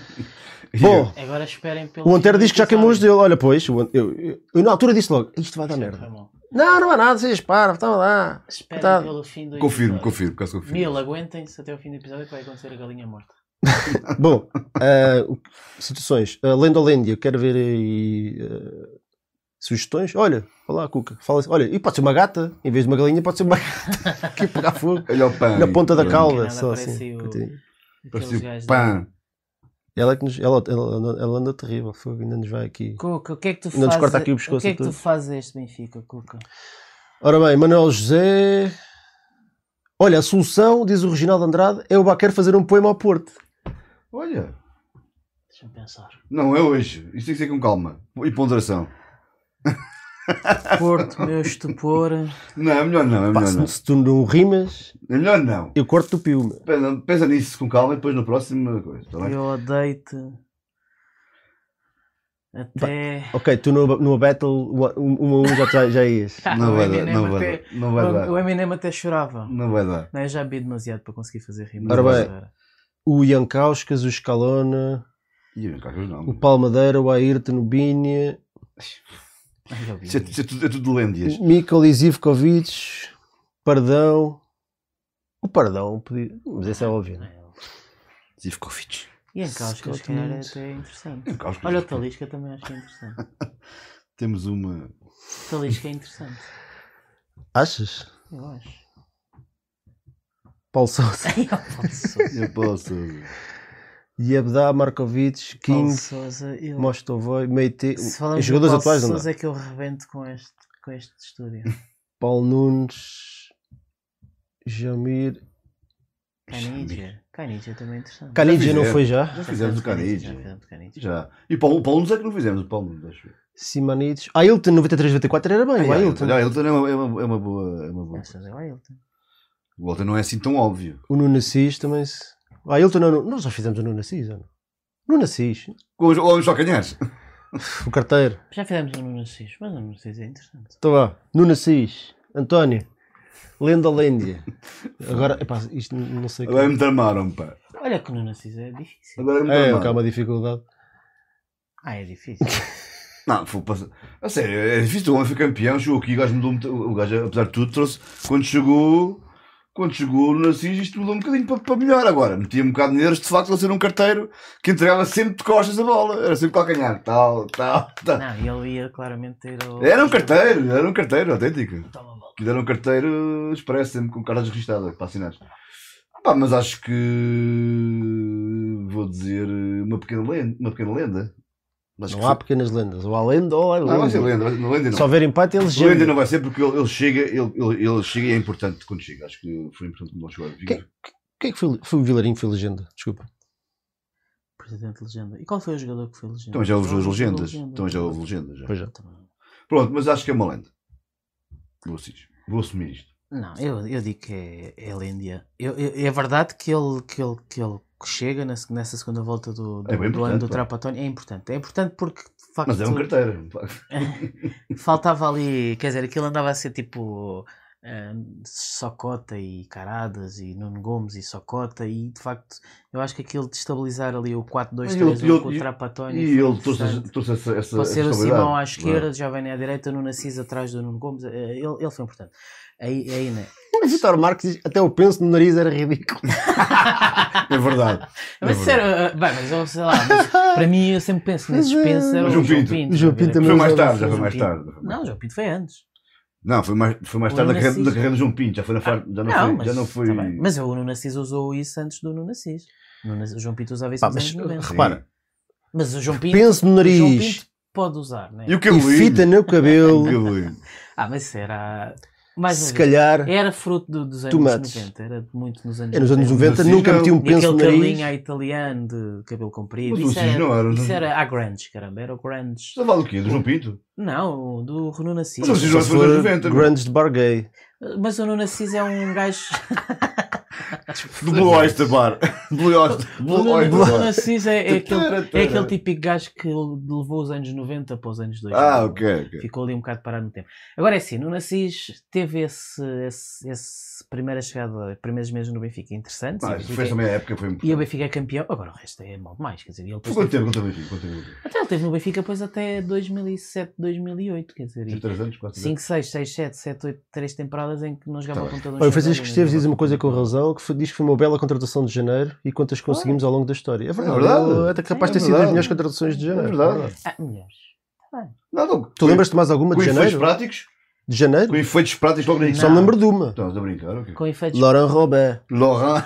Bom, Agora esperem pelo. o Antero diz que já queimou os dele. Olha, pois, eu, eu, eu na altura disse logo: isto vai dar merda. Não, não há nada, vocês param, estão lá. Esperem Tá. pelo fim do Confirmo, episódio. confirmo, caso confirmo. Mil, aguentem-se até o fim do episódio que vai acontecer a galinha morta. Bom, o- situações. Uh, Lenda Lândia, quero ver aí ah, sugestões. Olha, olá, Cuca. Fala assim, olha, e pode ser uma gata, em vez de uma galinha, pode ser uma gata que pegar fogo Olha o pão. na ponta da cauda. Só assim. o- Parecia gajos pão. Ela, é que nos, ela, ela, anda- ela anda terrível, fogo, ainda nos vai aqui. Cuca, o que é que tu Ainda fazes? corta aqui o o pescoço que é que tu fazes a este Benfica, Cuca? Ora bem, Manuel José. Olha, a solução, diz o Reginaldo Andrade, é o Baquer fazer um poema ao Porto. Olha. Deixa-me pensar. Não, é hoje. Isto tem que ser com calma. E ponderação. Porto, meu estupor. Não, é melhor não, é melhor se, não. se tu não rimas, É melhor não. eu corto o pio. Pensa, pensa nisso com calma e depois no próximo coisa, tá bem? Eu odeio-te. Até. Ok, tu no, numa battle, uma um a um já, já, ias. Não O vai dar, não vai até- dar. Não vai O dar. Eminem até chorava. Não vai dar. Não, eu já bebi demasiado para conseguir fazer rima. Ora bem. O Ian Kauskas, o Escalona, não. o Palmadeira, o Ayrton, o Binha, Isso é, isso é tudo, é tudo lêndias. Zivkovic, Pardão. O Pardão, mas esse é óbvio. Né? Zivkovic. E em calhar, é até interessante. Em Causcas. Olha o Talisca também acho que é interessante. Temos uma. O Talisca é interessante. Achas? Eu acho. Paulo Sousa, Paulo Sousa. Eu posso. Yabda, Markovic, King. Eu... Mostovoy, Meite. Os jogadores atuais não dá. Sousa é que eu rebento com este, com este estúdio. Paulo Nunes, Jamir. Canidia. Canidia também é interessante. Canidia não foi já? Já fizemos o Já Canidia. fizemos o Canidia. Já. E o Paulo, Paulo Nunes é que não fizemos. O Paulo Nunes, acho eu. Simanides. Ailton 93-94 era bem, o Ailton. Ailton é uma, é uma, é uma boa. É uma boa. Essa é o Ailton. O Ailton não é assim tão óbvio. O Nuno Assis também se. O Ailton não. Nós já fizemos o Nuno Assis, ou não? Nuno Assis, Com os, ou os calcanhares. o carteiro. Já fizemos o Nuno Assis, mas o Nuno Assis é interessante. Então vá. Nuno Assis, António, Lenda Lêndia. Agora, epá, isto não não sei. Agora me tramaram, pá. Olha que o Nuno Assis é difícil. Agora me É, tramaram. há uma dificuldade. Ah, é difícil. Não, foi passar. A sério, é difícil. O homem foi campeão, chegou aqui, o gajo mudou muito. O gajo, apesar de tudo, trouxe. Quando chegou. Quando chegou no Narciso, isto mudou um bocadinho para, para melhor agora. Metia um bocado de nervos, de facto, ele ser um carteiro que entregava sempre de costas a bola. Era sempre calcanhar, tal, tal, tal. Não, ele ia claramente ter. o- Era um carteiro, era um carteiro, autêntico. Que era um carteiro expresso, sempre com cartas registradas para assinar. Pá, mas acho que vou dizer uma pequena lenda. Uma pequena lenda. Acho Não há foi- pequenas lendas. Ou há lenda ou há Não, vai ser lenda. lenda, vai- lenda não. Se houver empate, eles Lenda legenda. não vai ser porque ele, ele chega, ele, ele, ele chega e é importante quando chega. Acho que foi importante quando chegou. Quem- Quem é que foi, foi o Vilarinho que foi legenda? Desculpa. Presidente legenda. E qual foi o jogador que foi legenda? Também já houve Foi as o legendas. legenda. Também já houve legendas. já. Pois já. Também. Pronto, mas acho que é uma lenda. Vou. Vou assumir isto. Não, eu, eu digo que é, é Lândia. Eu, eu- é verdade que ele, que ele, que ele chega nessa, segunda volta do, do, É do ano do. Trapatónio. É importante. É importante porque, de facto, Mas é um carteiro. faltava ali. Quer dizer, aquilo andava a ser tipo. ah, Socota e Caradas e Nuno Gomes e Socota e de facto eu acho que aquilo de estabilizar ali o 4-2-3 Mas ele- um com o Trapatónio E ele trouxe, trouxe essa, essa, Pode ser o. Simão à Não é? esquerda, já vem à direita, Nuno Assis atrás do Nuno Gomes. eh, Ele, ele foi importante. Aí, aí né? O Vitor Marques diz, até o penso no nariz era ridículo. É verdade. Mas É sério, eh, bem, mas eu sei lá, mas para mim eu sempre penso nesses pensos era o João Pinto. Pinto. O João? Pinto também Foi mais tarde, já foi mais tarde. Não, o João Pinto foi antes. Não, foi mais, foi mais tarde na Nuno carreira, na carreira do João Pinto. Já foi na far, já não, Não, foi. mas, já não foi... tá mas o Nuno Assis usou isso antes do Nuno Assis. O João Pinto usava isso Pá, mas 90. repara, Mas o João Pinto, penso no o João nariz Pinto pode usar, né? E o e cabelinho? fita no cabelo. Ah, mas isso era. Mais se calhar. Era fruto do- dos anos Tomates. 90, era muito nos anos É, nos anos 90 Sim, nunca meti um penso aquele no nariz. cabelinho à italiano de cabelo comprido. Mas o Isso era, não era, isso era a grunge, caramba, era o grunge. Estás a falar do quê? Do João Pinto? Não, do Nuno Assis. Mas o se foi nos for anos 90. meu. grandes de bar gay. Mas o Nuno Assis é um gajo. Do Blue Oyster Bar. Blue Oyster, Blue Oyster Bar. Assis é, é aquele, é aquele típico gajo que levou os anos 90 para os anos 2000. Ah, ok, ok. Ficou ali um bocado parado no tempo. Agora é assim, Nuno Assis teve esse, esse, esse primeira chegada, primeiros meses no Benfica interessante. Ah, foi também a época, foi E o Benfica é campeão. Agora o resto é mal demais. Quer dizer, ele quanto teve- tempo quanto tempo? Quanto tempo? até ele teve no Benfica depois até 2007, 2008. Quer dizer, e 3 anos, 4 5, 6, 6, 7, 7, 8, 3 temporadas em que não jogava Tá com Olha, o Francisco Esteves diz uma coisa com razão, que foi- diz que foi uma bela contratação de janeiro e quantas conseguimos ao longo da história. É verdade, verdade. ele até capaz de ter É sido as verdade. melhores contratações de É janeiro. verdade. Ah, melhores. Não, não. Tu lembras-te mais alguma com de efeitos janeiro? práticos? De janeiro? Com efeitos práticos logo. Só me lembro de uma. Estás a brincar, ok. Com efeitos. Laurent Robert. Laurent,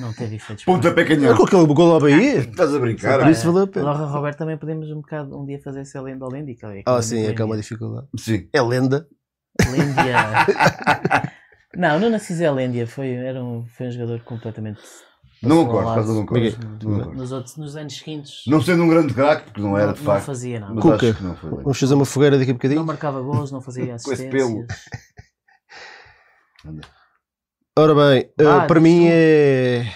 Não teve efeitos. pontapé É canhão. com aquele gol ao Bahia? Estás a brincar? Por isso valeu a pena. Laura Roberto também podemos um bocado um dia fazer essa lenda é Ah, sim, é lenda que é uma dificuldade. Sim. É lenda. Lêndia. Não, não nasci a Lêndia, foi, era um, foi um jogador completamente. Não concordo, por causa não concordo. Miguel. Não concordo. Nos, outros, nos anos seguintes. Não sendo um grande craque, porque não era de não facto. fazia nada. Mas Cuca. acho que não foi bem. Vamos fazer uma fogueira daqui a Não bocadinho. marcava gols, não fazia Com esse pelo. assistências. Ora bem, eh, Ah, para diz mim tu. é.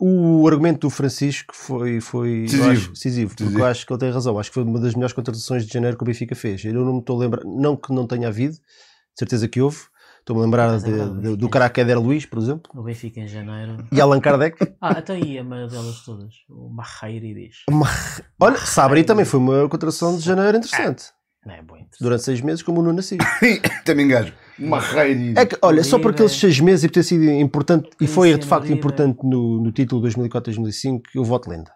O argumento do Francisco foi, foi eu Decisivo. acho, decisivo, porque Decisivo. eu acho que ele tem razão. Acho que foi uma das melhores contratações de janeiro que o Benfica fez. Eu não me estou a lembrar, não que não tenha havido, de certeza que houve. Estou-me a lembrar é de- de- Benfica do caraca Éder Luís, por exemplo, O Benfica em janeiro. e Allan Kardec. Ah, até aí a maioria delas todas. O Marreiridis. Olha, Sabri também foi uma contratação de janeiro interessante. Não é bom. interessante. Durante seis meses, como o Nuno Assis. Também engajo. Uma raia de. É que, olha, só por aqueles seis meses e por ter sido importante, e foi de facto importante no, no título 2004-2005, eu voto lenda.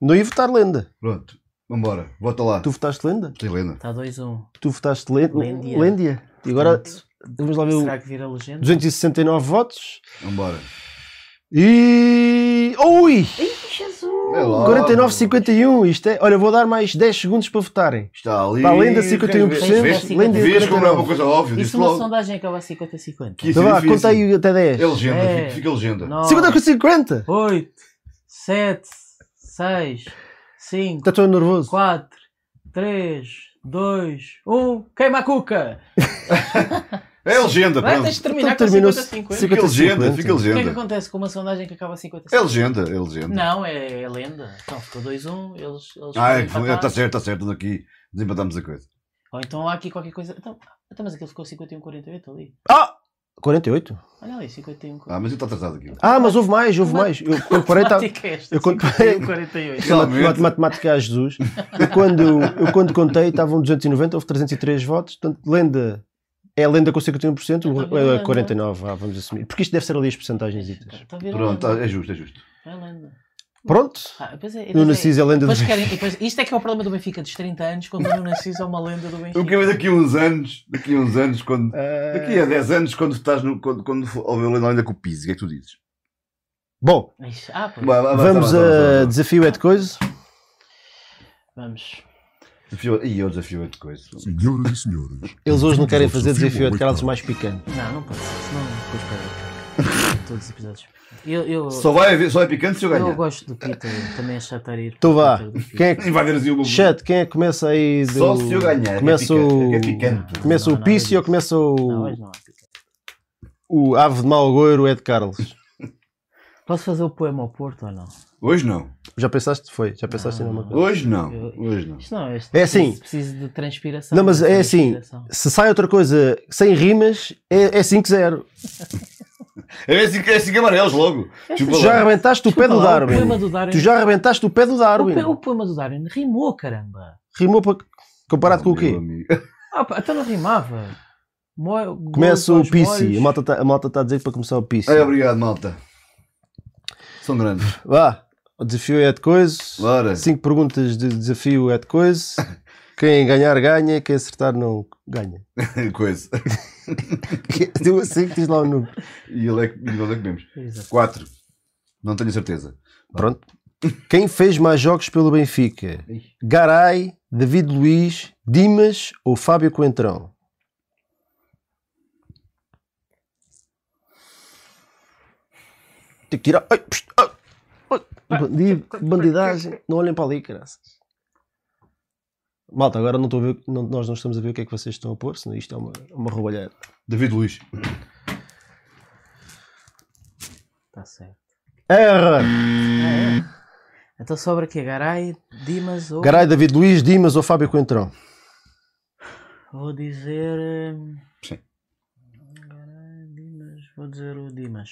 Não ia votar lenda. Pronto, vambora. Volta lá. Tu votaste lenda? Tem lenda. Está 2-1. Tu votaste lenda? Lêndia. Lêndia. E agora vamos lá ver o Será que vira legenda? 269 votos. Vambora. E. Ui! É lá. 49,51. Isto é. Olha, vou dar mais 10 segundos para votarem. Está ali. Para além da 51%, Vês, como não é uma 49. coisa óbvia. Isso uma sondagem acaba a 50-50. Que- Então Isso é vá, difícil. conta aí até 10. É legenda, É. fica- fica legenda. 9, 50 com 50. 8, 7, 6, 5, Está todo nervoso. 4, 3, 2, 1. Queima a cuca! É legenda, Vai, pronto. tens de terminar Então com terminou-se 50-50. cinquenta- Fica legenda, 50. fica O que é que legenda. acontece com uma sondagem que acaba a 50-50? É legenda, é legenda. Não, é, é lenda. Então ficou 2-1, eles, eles Ah, é, está certo, está certo. Aqui desempatamos a coisa. Ou então há aqui qualquer coisa. Então, então mas aquilo ficou 51-48 ali. Ah! 48? Olha ali, 51. Ah, mas eu estou atrasado aqui. Ah, mas houve mais, houve mais. Eu quando parei estava. Matemática é esta, eu 51, 48. Realmente. Mat- Matemática a Jesus. Eu quando, eu quando contei estavam 290, houve 303 votos. Portanto, lenda. É a lenda com 51%, Está a ver, o- é lenda. 49, vá, vamos assumir. Porque isto deve ser ali as a ver a Pronto, é justo, é justo. É a lenda. Pronto. Ah, depois é, No depois é- Narciso é a lenda do querem- depois- Isto é que é o problema do Benfica dos 30 anos, quando o Nuno Narciso é uma lenda do Benfica. Eu quero ver daqui a uns anos, daqui a uns anos, quando. Ah, Daqui a 10 anos, quando estás no. Quando, quando houver a lenda com o Pizzi, o que é que tu dizes? Bom, Ah, pois. Vamos a desafio é de coisa. Vamos. Desafio- Ih, eu desafio é de coisa. Senhoras e senhores. Eles hoje não querem fazer desafio é de oito Carlos horas. mais picante. Não, não pode ser, senão depois peraí. Todos os episódios. Eu, eu, Só, vai haver, só é picante se eu eu ganhar. gosto do Peter, também é chato ir. Então o vá. Quem é que. E vai ver assim o. Chat, quem é que começa aí do... Só se eu ganhar, é Começa picante, o... é é picante. Começa Não, o Pício ou começa Não, o... hoje não há Peter. o Ave de Malgoiro é de Carlos? Posso fazer o poema ao Porto ou não? Hoje não. Já pensaste? Foi. Já pensaste em Não, alguma coisa? Hoje não. Eu- Hoje não. Isto não, isto É assim. Preciso, de transpiração. Não, mas é assim. Se sai outra coisa sem rimas, é, é 5-0. É assim, é assim que amarelos logo. Desculpa Tu já arrebentaste o pé do Darwin. do Darwin. Tu já arrebentaste o pé do o, Darwin. pe- o poema do Darwin rimou, caramba. Rimou para... Comparado com o quê? Ah, pá, então não rimava. Mo- Começa o Pissi. A malta está a tá a dizer para começar o Pissi. Ai, obrigado, malta. São grandes. Vá. O desafio é de coisa. Bora. Cinco perguntas de desafio é de coisa. Quem ganhar, ganha. Quem acertar, não ganha. Coisa. Deu assim que diz lá o número. E ele é que, e nós é que vemos. Exato. 4. Não tenho certeza. Pronto. Quem fez mais jogos pelo Benfica? Garay, David Luiz, Dimas ou Fábio Coentrão? Tem que tirar. Ai, ai. Bandido, bandidagem. Não olhem para ali, graças. Malta, agora não estou a ver, não- nós não estamos a ver o que é que vocês estão a pôr, senão isto é uma, uma roubalheira. David Luiz. Está certo. Erra! Ah, é? Então sobra aqui Garay, Dimas ou. Garay, David Luiz, Dimas ou Fábio Coentrão? Vou dizer. hum, Sim. Garay, Dimas. Vou dizer o Dimas.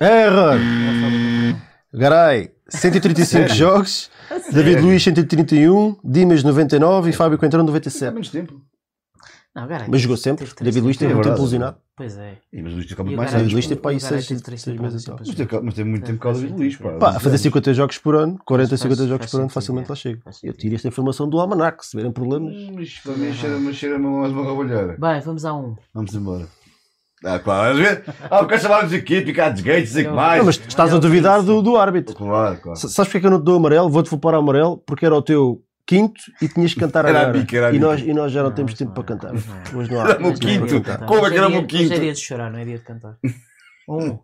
Erra! É o Fábio Coentrão. Garay, 135 jogos, David Luiz 131, Dimas 99 e Fábio Coentrão Há 97. menos tempo. Não, Garay. Mas jogou sempre. teve três David Luiz teve É um tempo verdade. lesionado. Pois é. Ih, mas o Luís teve E o mais Garay- David anos. Luiz pá. teve para aí o Garay seis- teve três seis temporadas meses e Mas teve, mas teve muito tempo por causa do David Luiz. Pá. Pá, a fazer 50 jogos por ano, 40, Faz- 50 faz- jogos faz por ano, sentido, facilmente é. lá chego. Faz Eu sentido. tiro esta informação do Almanac, se tiverem problemas. Mas isto para mim cheira-me cheira mais uma roubalheira. Bem, vamos a um. Vamos embora. Ah, claro, às vezes. Ah, porque chamaram-nos aqui, picar de gates, sei que Não, mais. Não, mas estás a duvidar do, do árbitro. Claro, claro. S- Sabes porque é que eu não te dou amarelo? Vou-te poupar amarelo porque era o teu quinto e tinhas que cantar Era a bica, era a e, nós, e nós já não, Não, temos tempo não para é. cantar. É. Hoje não há. Era o para quinto. Como é que era o dia- meu quinto? Hoje é dia de chorar, não é dia de cantar. Um.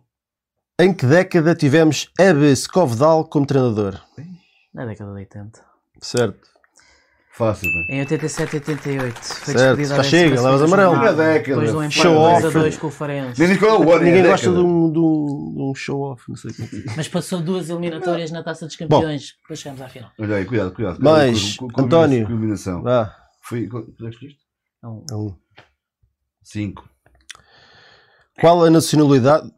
Em que década tivemos Ebe Skovdal como treinador? Na década de 80. Certo. Fácil, não é? Em 87 e 88. Foi Certo, despedida já a chega, levas amarelo. Na década. Depois de um empate Show 2 a off. 2 com o Farense. Nem diz qual é o ano. é a Ninguém gosta de um, de um- de um show-off, não sei como. Mas passou duas eliminatórias na Taça dos Campeões. Depois chegamos à final. Olha aí, cuidado, cuidado. Mais, Com- com- com- António. Combinação. Vá. Foi. Quanto é que escolheste? Um. Um. 5. Qual a nacionalidade?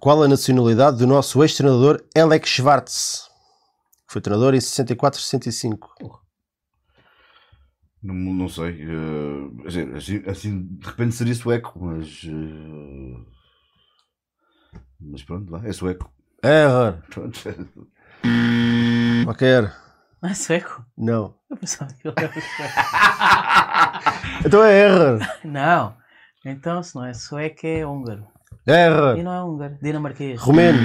Qual a nacionalidade do nosso ex-treinador Alex Schwartz? Foi treinador em 64 65. Não, não sei. dizer, assim, assim, de repente seria sueco, mas. eh, mas pronto, vá, é sueco. Error. Pronto. Qualquer. Não é sueco? Não. Eu pensava que ele era sueco. Então é error. Não. Então, se não é sueco, é húngaro. E Error. não é húngaro. Dinamarquês. Romeno.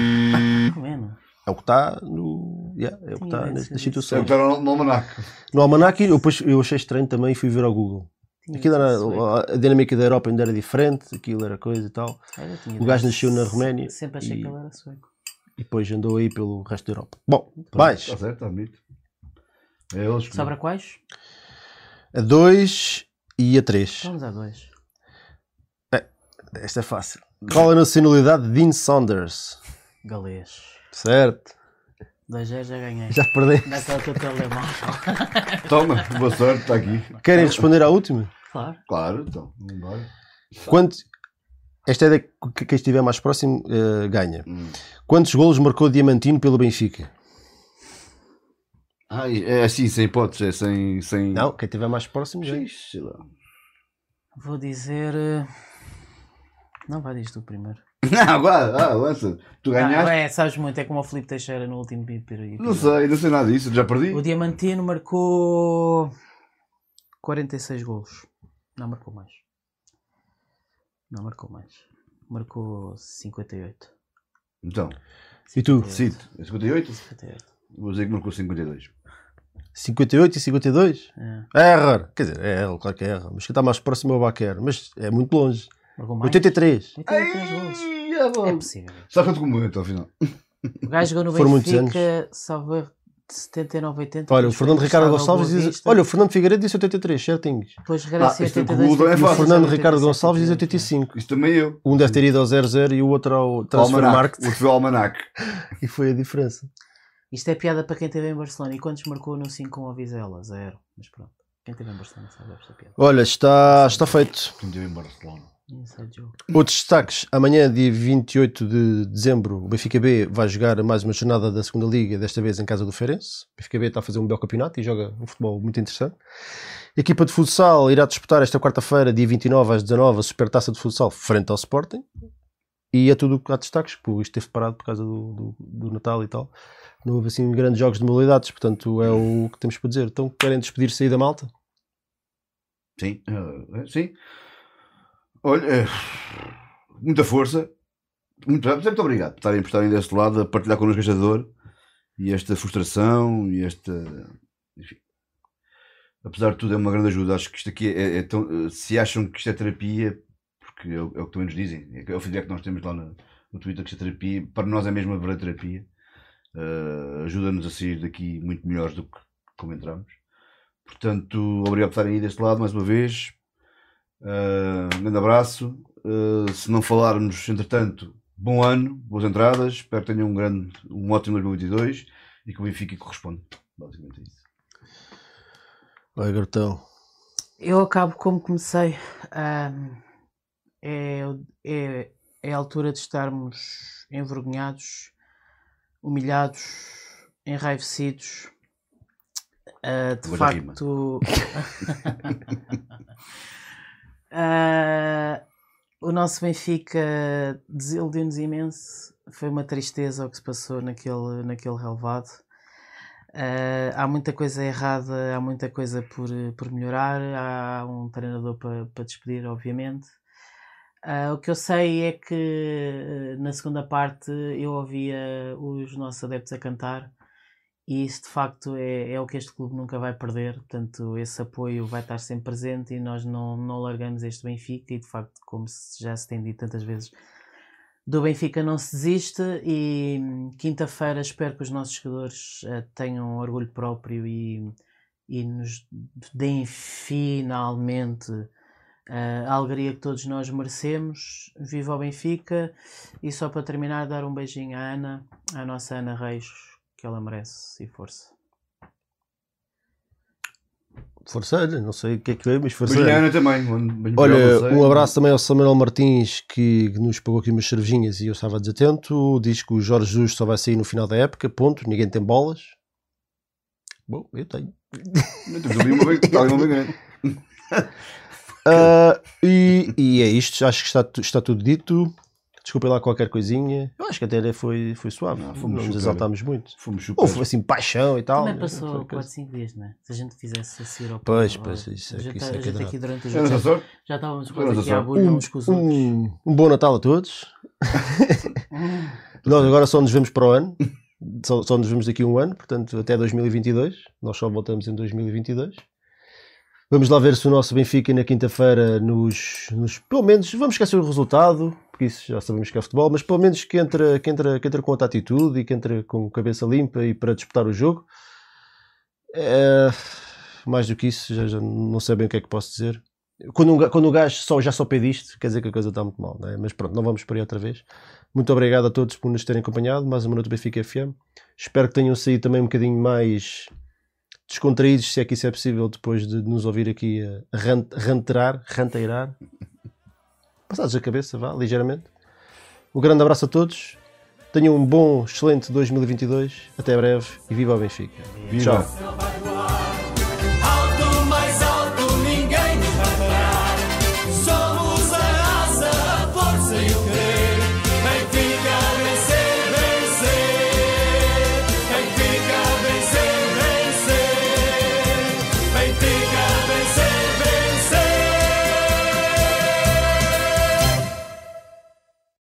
Romeno. É o que está no. Yeah, é o que está nas, nas situações. está no, no almanac. No Almanac, eu, depois, eu achei estranho também e fui ver ao Google. Tinha Aquilo era, a dinâmica da Europa ainda era diferente, aquilo era coisa e tal. Tinha O gajo nasceu na Roménia Sempre achei e- que ele era sueco. E depois andou aí pelo resto da Europa. Bom, mais. Está certo, está bonito. É eles. Sobra quais? A 2 e a 3. Vamos a dois. Esta é fácil. Qual a nacionalidade de Dean Saunders? Galês. Certo. 2 já ganhei. Já perdei. Daquele teu telemóvel. Toma, boa sorte, está aqui. Querem responder à última? Claro. Claro, então, vamos embora. Quanto... Esta é da que quem estiver mais próximo eh, ganha. Hum. Quantos golos marcou Diamantino pelo Benfica? Ai, é assim, sem hipóteses, é sem. sem... Não, quem estiver mais próximo lá. Vou dizer. eh, Não, vai dizer tu primeiro. Não, agora, ah, lança. Tu Ah, ganhaste? é, sabes muito, é como o Filipe Teixeira no último período. Não sei, não sei nada disso, já perdi. O Diamantino marcou 46 golos. Não marcou mais. Não marcou mais. Marcou 58. Então, E tu? Cito, é 58? 58. Vou dizer que marcou 52. 58 e 52? É. É errar. Quer dizer, é erra, claro que é erra. Mas quem está mais próximo é o Baquer. Mas é muito longe. Marcou mais? 83. 83 golos. É É possível. Só quanto como então, afinal. O gajo jogou no Foram Benfica, salvo erro, de 79, 80. Olha, o Fernando Ricardo ao Gonçalves diz. Olha, o Fernando Figueiredo disse 83, certinhos. Depois regressa Ah, em isto é que o 82. Google não é o fácil. Fernando 87, Ricardo Gonçalves diz 88. 85. Isso também eu. Um deve ter ido ao 00 e o outro ao O Transfer almanac. Market. O outro foi o almanac. E foi a diferença. Isto é piada para quem esteve em Barcelona. E quantos marcou no 5 com a Vizela? Zero. Mas pronto. Quem esteve em Barcelona sabe esta piada. Olha, está, está feito. Quem teve em Barcelona. Outros destaques. Amanhã, dia 28 de dezembro, o Benfica B vai jogar mais uma jornada da segunda Liga, desta vez em casa do Feirense. O Benfica B está a fazer um belo campeonato e joga um futebol muito interessante. A equipa de futsal irá disputar esta quarta-feira, dia 29 às 19 a Supertaça de Futsal frente ao Sporting. E é tudo o que há destaques, porque isto esteve parado por causa do, do, do Natal e tal. Não houve assim grandes jogos de modalidades, portanto é o que temos para dizer. Então querem despedir-se aí da malta? Sim, eh, sim. Olha, eh, muita força. Muito, muito obrigado por estarem, por estarem deste lado a partilhar connosco esta dor e esta frustração e esta. Enfim. Apesar de tudo, é uma grande ajuda. Acho que isto aqui é, é tão. eh, Se acham que isto é terapia, porque é o, é o que também nos dizem, é o feedback que nós temos lá no, no Twitter, que isto é terapia, para nós é mesmo a verdadeira terapia. Eh, Ajuda-nos a sair daqui muito melhores do que como entramos. Portanto, obrigado por estarem aí deste lado mais uma vez. Uh, um grande abraço. Uh, se não falarmos, entretanto, bom ano, boas entradas. Espero que tenham um, grande, um ótimo 2022 e que o Benfica corresponda. Basicamente é isso. Vai, Gartão. Eu acabo como comecei. Ahm, é, é, é a altura de estarmos envergonhados, humilhados, enraivecidos. Ah, de rima. facto, Ah, o nosso Benfica desiludiu-nos imenso. Foi uma tristeza o que se passou naquele, naquele relevado. Uh, há muita coisa errada, há muita coisa por, por melhorar, há um treinador para para despedir, obviamente. Uh, o que eu sei é que uh, na segunda parte eu ouvia os nossos adeptos a cantar e isso de facto é, é o que este clube nunca vai perder. Portanto, esse apoio vai estar sempre presente e nós não, não largamos este Benfica. E de facto, como já se tem dito tantas vezes, do Benfica não se desiste e quinta-feira espero que os nossos jogadores eh, tenham orgulho próprio e, e nos deem finalmente eh, a alegria que todos nós merecemos. Viva o Benfica! E só para terminar, dar um beijinho à Ana, à nossa Ana Reis, que ela merece e força. Força, não sei o que é que é, mas força. Beijinho à Ana também. Olha, um abraço também ao Samuel Martins que nos pagou aqui umas cervejinhas e eu estava desatento. Diz que o Jorge Jesus só vai sair no final da época, ponto. Ninguém tem bolas. Bom, eu tenho. Temos ali uma. Ah, e, e é isto, acho que está, está tudo dito. Desculpem lá qualquer coisinha. Eu acho que até foi, foi suave. Não, Não, fomos nos exaltámos muito. Fomos super. Houve assim paixão e tal. Também Foi passou coisa. 4, 5 dias, não é? Se a gente fizesse assim ao Pois, pois, isso é que- isso é a que é aqui durante o É jogo nossa já, estávamos É quase aqui à bulha uns com os outros. Um, um bom Natal a todos. Nós agora só nos vemos para o ano. Só, só nos vemos daqui a um ano, portanto, até 2022. Nós só voltamos em 2022. Vamos lá ver se o nosso Benfica na quinta-feira nos, nos. Pelo menos, vamos esquecer o resultado, porque isso já sabemos que é futebol, mas pelo menos que entra, que entra, que entra com outra atitude e que entra com cabeça limpa e para disputar o jogo. É, mais do que isso, já, já não sei bem o que é que posso dizer. Quando um, quando o gajo só, já só pede isto, quer dizer que a coisa está muito mal, não é? mas pronto, não vamos por aí outra vez. Muito obrigado a todos por nos terem acompanhado. Mais uma noite do Benfica FM. Espero que tenham saído também um bocadinho mais descontraídos, se é que isso é possível, depois de nos ouvir aqui a ran- ranterar, ranteirar. Passados a cabeça, vá, ligeiramente. Um grande abraço a todos. Tenham um bom, excelente 2022. Até breve e viva o Benfica. Viva. Tchau.